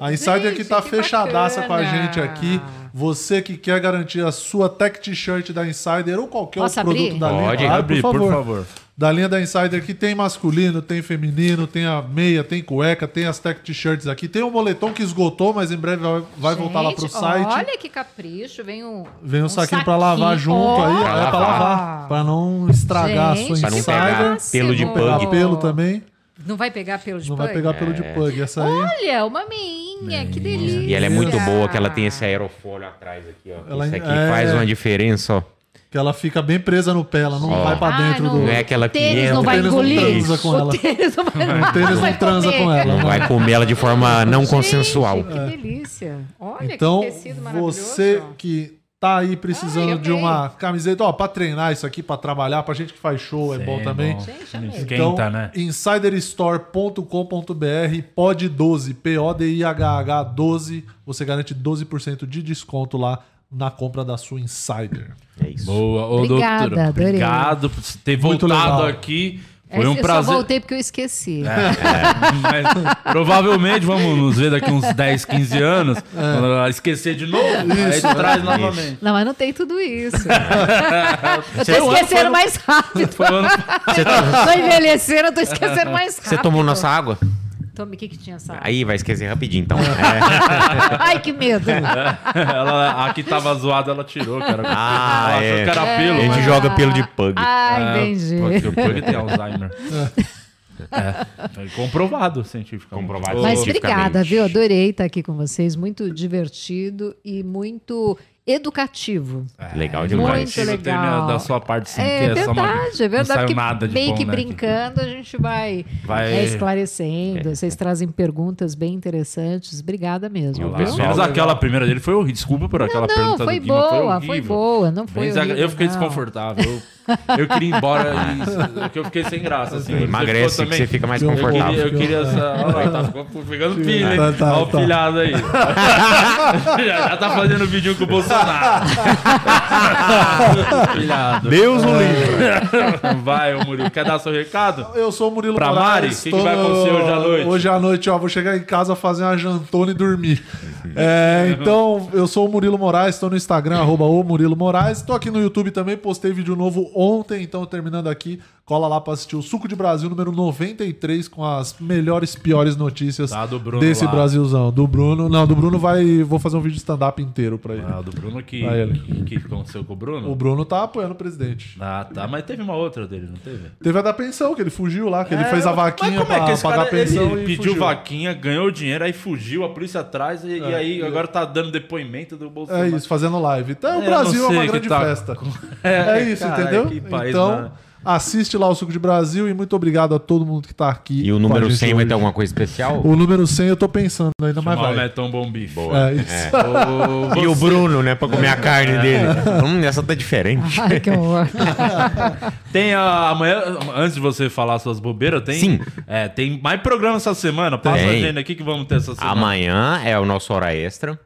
A Insider que Gente, tá que fechadaça com a bacana. gente aqui. Você que quer garantir a sua tech t-shirt da Insider ou qualquer Posso outro produto abrir? da linha. Pode Claro, abrir, por favor. Da linha da Insider que tem masculino, tem feminino, tem a meia, tem cueca, tem as tech t-shirts aqui. Tem um moletom que esgotou, mas em breve vai, vai voltar lá pro Gente, site. Olha que capricho, vem um. Vem um, saquinho pra lavar saquinho. junto aí, Ó. é pra lavar, pra não estragar Gente, a sua Pra não Insider. pegar pelo de pug. pelo também. Não vai pegar pelo de Não pug? vai pegar pelo de pug. Essa aí. Olha, uma meinha, que delícia. E ela é muito boa, que ela tem esse aerofólio atrás aqui, ó. Ela Isso aqui é- faz uma diferença, ó. Que ela fica bem presa no pé, ela não vai pra Ah, dentro não, do. Não é aquela o tênis que não vai O tênis não engolir. transa com o ela. tênis não vai, O tênis não vai transa comer. com ela. Não vai comer ela de forma não consensual. Gente, que delícia. Olha Então, que tecido maravilhoso. você que tá aí precisando Ai, de uma camiseta, ó, pra treinar isso aqui, pra trabalhar, pra gente que faz show, é bom Sim, também. bom. Gente, amei. Esquenta, Então, né? insiderstore.com.br, pod 12, P-O-D-I-H-H 12, você garante 12% de desconto lá na compra da sua Insider. É isso. Boa, ô Obrigada, doutora. adorei. Obrigado por ter Muito voltado legal. aqui. É, Foi um eu só prazer. voltei porque eu esqueci. Mas, provavelmente vamos nos ver daqui uns 10, 15 anos. Quando ela esquecer de novo, aí tu traz novamente. Não, mas não tem tudo isso. eu tô ano, esquecendo mais rápido. Foi ano- tô envencendo, eu tô esquecendo mais rápido. Você tomou nossa água? Tome, o que que tinha essa? Aí vai esquecer rapidinho, então. É. Ai, que medo. ela, a que tava zoada, ela tirou, cara. Ah, ela achou é. que era A pelo. gente mas- joga pelo de pug. Ah, É, entendi. Porque o Pug tem Alzheimer. É, foi comprovado cientificamente. Comprovado Mas cientificamente. obrigada, viu? Adorei estar aqui com vocês. Muito divertido e muito educativo. Legal Muito demais. Muito legal. legal. da sua parte, sim, é que é só uma- verdade, é verdade. Não saiu que nada de meio bom, que né? brincando, a gente vai, Vai- é, esclarecendo. Vocês trazem perguntas bem interessantes. Obrigada mesmo. Pelo menos aquela primeira dele foi horrível. Desculpa por aquela Não, pergunta foi do Guima, boa, foi foi boa, não foi horrível, Eu fiquei não. desconfortável. Eu, eu queria ir embora e porque eu fiquei sem graça. Assim. Você Emagrece que você fica mais Eu Eu confortável. queria, eu queria essa. Olha lá, tá pegando pilha, hein? Tá, tá, Olha o tá. pilhado aí. já, já tá fazendo vídeo com o Bolsonaro. pilhado. Deus o livre. Vai, ô Murilo. Quer dar seu recado? Eu sou o Murilo Pra Moraes. Mari, o que que tô vai acontecer hoje à noite? Hoje à noite, ó, vou chegar em casa fazer uma jantona e dormir. É, então, eu sou o Murilo Moraes, estou no Instagram, arroba o Murilo Moraes. Estou aqui no YouTube também, postei vídeo novo ontem, então terminando aqui, cola lá pra assistir o Suco de Brasil número 93 com as melhores, piores notícias Tá, desse lá. Brasilzão. Do Bruno, não, do Bruno vai, vou fazer um vídeo de stand-up inteiro pra ele. Ah, do Bruno que, ele. que, que aconteceu com o Bruno? O Bruno tá apoiando o presidente. Ah, tá. Mas teve uma outra dele, não teve? Teve a da pensão, que ele fugiu lá, que ele É, fez a vaquinha como é que pra esse pagar a pensão ele e pediu fugiu. vaquinha, ganhou o dinheiro, aí fugiu, a polícia atrás e, e É, aí e- agora tá dando depoimento do Bolsonaro. É isso, fazendo live. Então, É, o Brasil não é uma grande tá- festa. É, É, isso, cara, entendeu? que país, então, né? Assiste lá o Suco de Brasil e muito obrigado a todo mundo que tá aqui. E o número gente 100 vai hoje. ter alguma coisa especial? O número 100 eu tô pensando ainda, Chamar o vai. Netão Bom Bife. É isso. Ô, E o Bruno, né, pra comer a carne dele. Hum, essa tá diferente. Ai, que horror. Tem a, amanhã, antes de você falar suas bobeiras, tem, Sim. É, tem mais programa essa semana. Passa Tem. a agenda aqui que vamos ter essa semana. Amanhã é o nosso hora extra,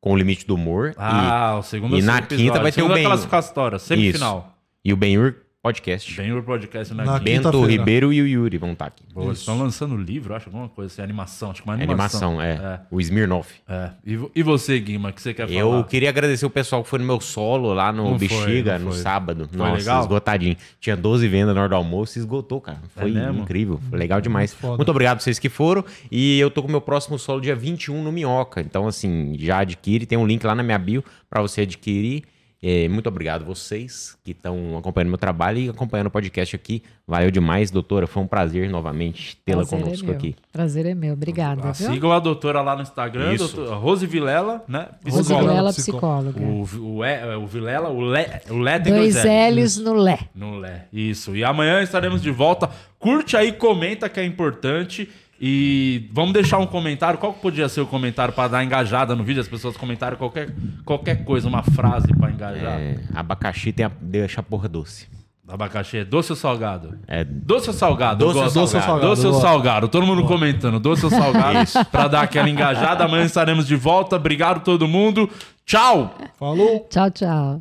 com o limite do humor. Ah, o segundo e na episódio. quinta vai ter o Ben- classificatória, e, isso. semifinal. E o Benhur Podcast. Bem o podcast na, Na. Bento. Ribeiro e o Yuri vão estar aqui. Boa, eles estão lançando livro, acho, alguma coisa assim, animação. Acho que uma animação. Animação, é. O Smirnoff. É. é. E, e você, Guima, o que você quer Eu falar? queria agradecer o pessoal que foi no meu solo lá no Não foi, Bexiga, não no foi. sábado. Foi Nossa, legal? esgotadinho. Tinha 12 vendas na hora do almoço e esgotou, cara. Foi mesmo? incrível. Foi legal demais. foda. Muito obrigado pra vocês que foram. E eu tô com o meu próximo solo dia 21 no Minhoca. Então, assim, já adquire. Tem um link lá na minha bio pra você adquirir. É, muito obrigado vocês que estão acompanhando meu trabalho e acompanhando o podcast aqui. Valeu demais, doutora. Foi um prazer novamente tê-la é conosco meu. aqui. Prazer é meu. Obrigada, Ah, viu? Sigam a doutora lá no Instagram, Isso. doutora Rose Vilela, né? Rose Psicóloga. Vilela, Psicóloga. psicóloga. O, o, E- o Vilela, o Lé, o Lé tem Dois dois L's. L's no Lé. No Lé. Isso. E amanhã estaremos de volta. Curte aí, comenta que é importante. E vamos deixar um comentário. Qual que podia ser o comentário para dar engajada no vídeo? As pessoas comentarem qualquer, qualquer coisa, uma frase para engajar. É, abacaxi tem a, deixa a porra doce. Abacaxi é doce ou salgado? É, Doce ou salgado? Doce Eu ou gosto. salgado? Doce ou Doce ou salgado? salgado? Todo mundo comentando. Doce ou salgado? Pra dar aquela engajada. Amanhã estaremos de volta. Obrigado todo mundo. Tchau! Falou! Tchau, tchau.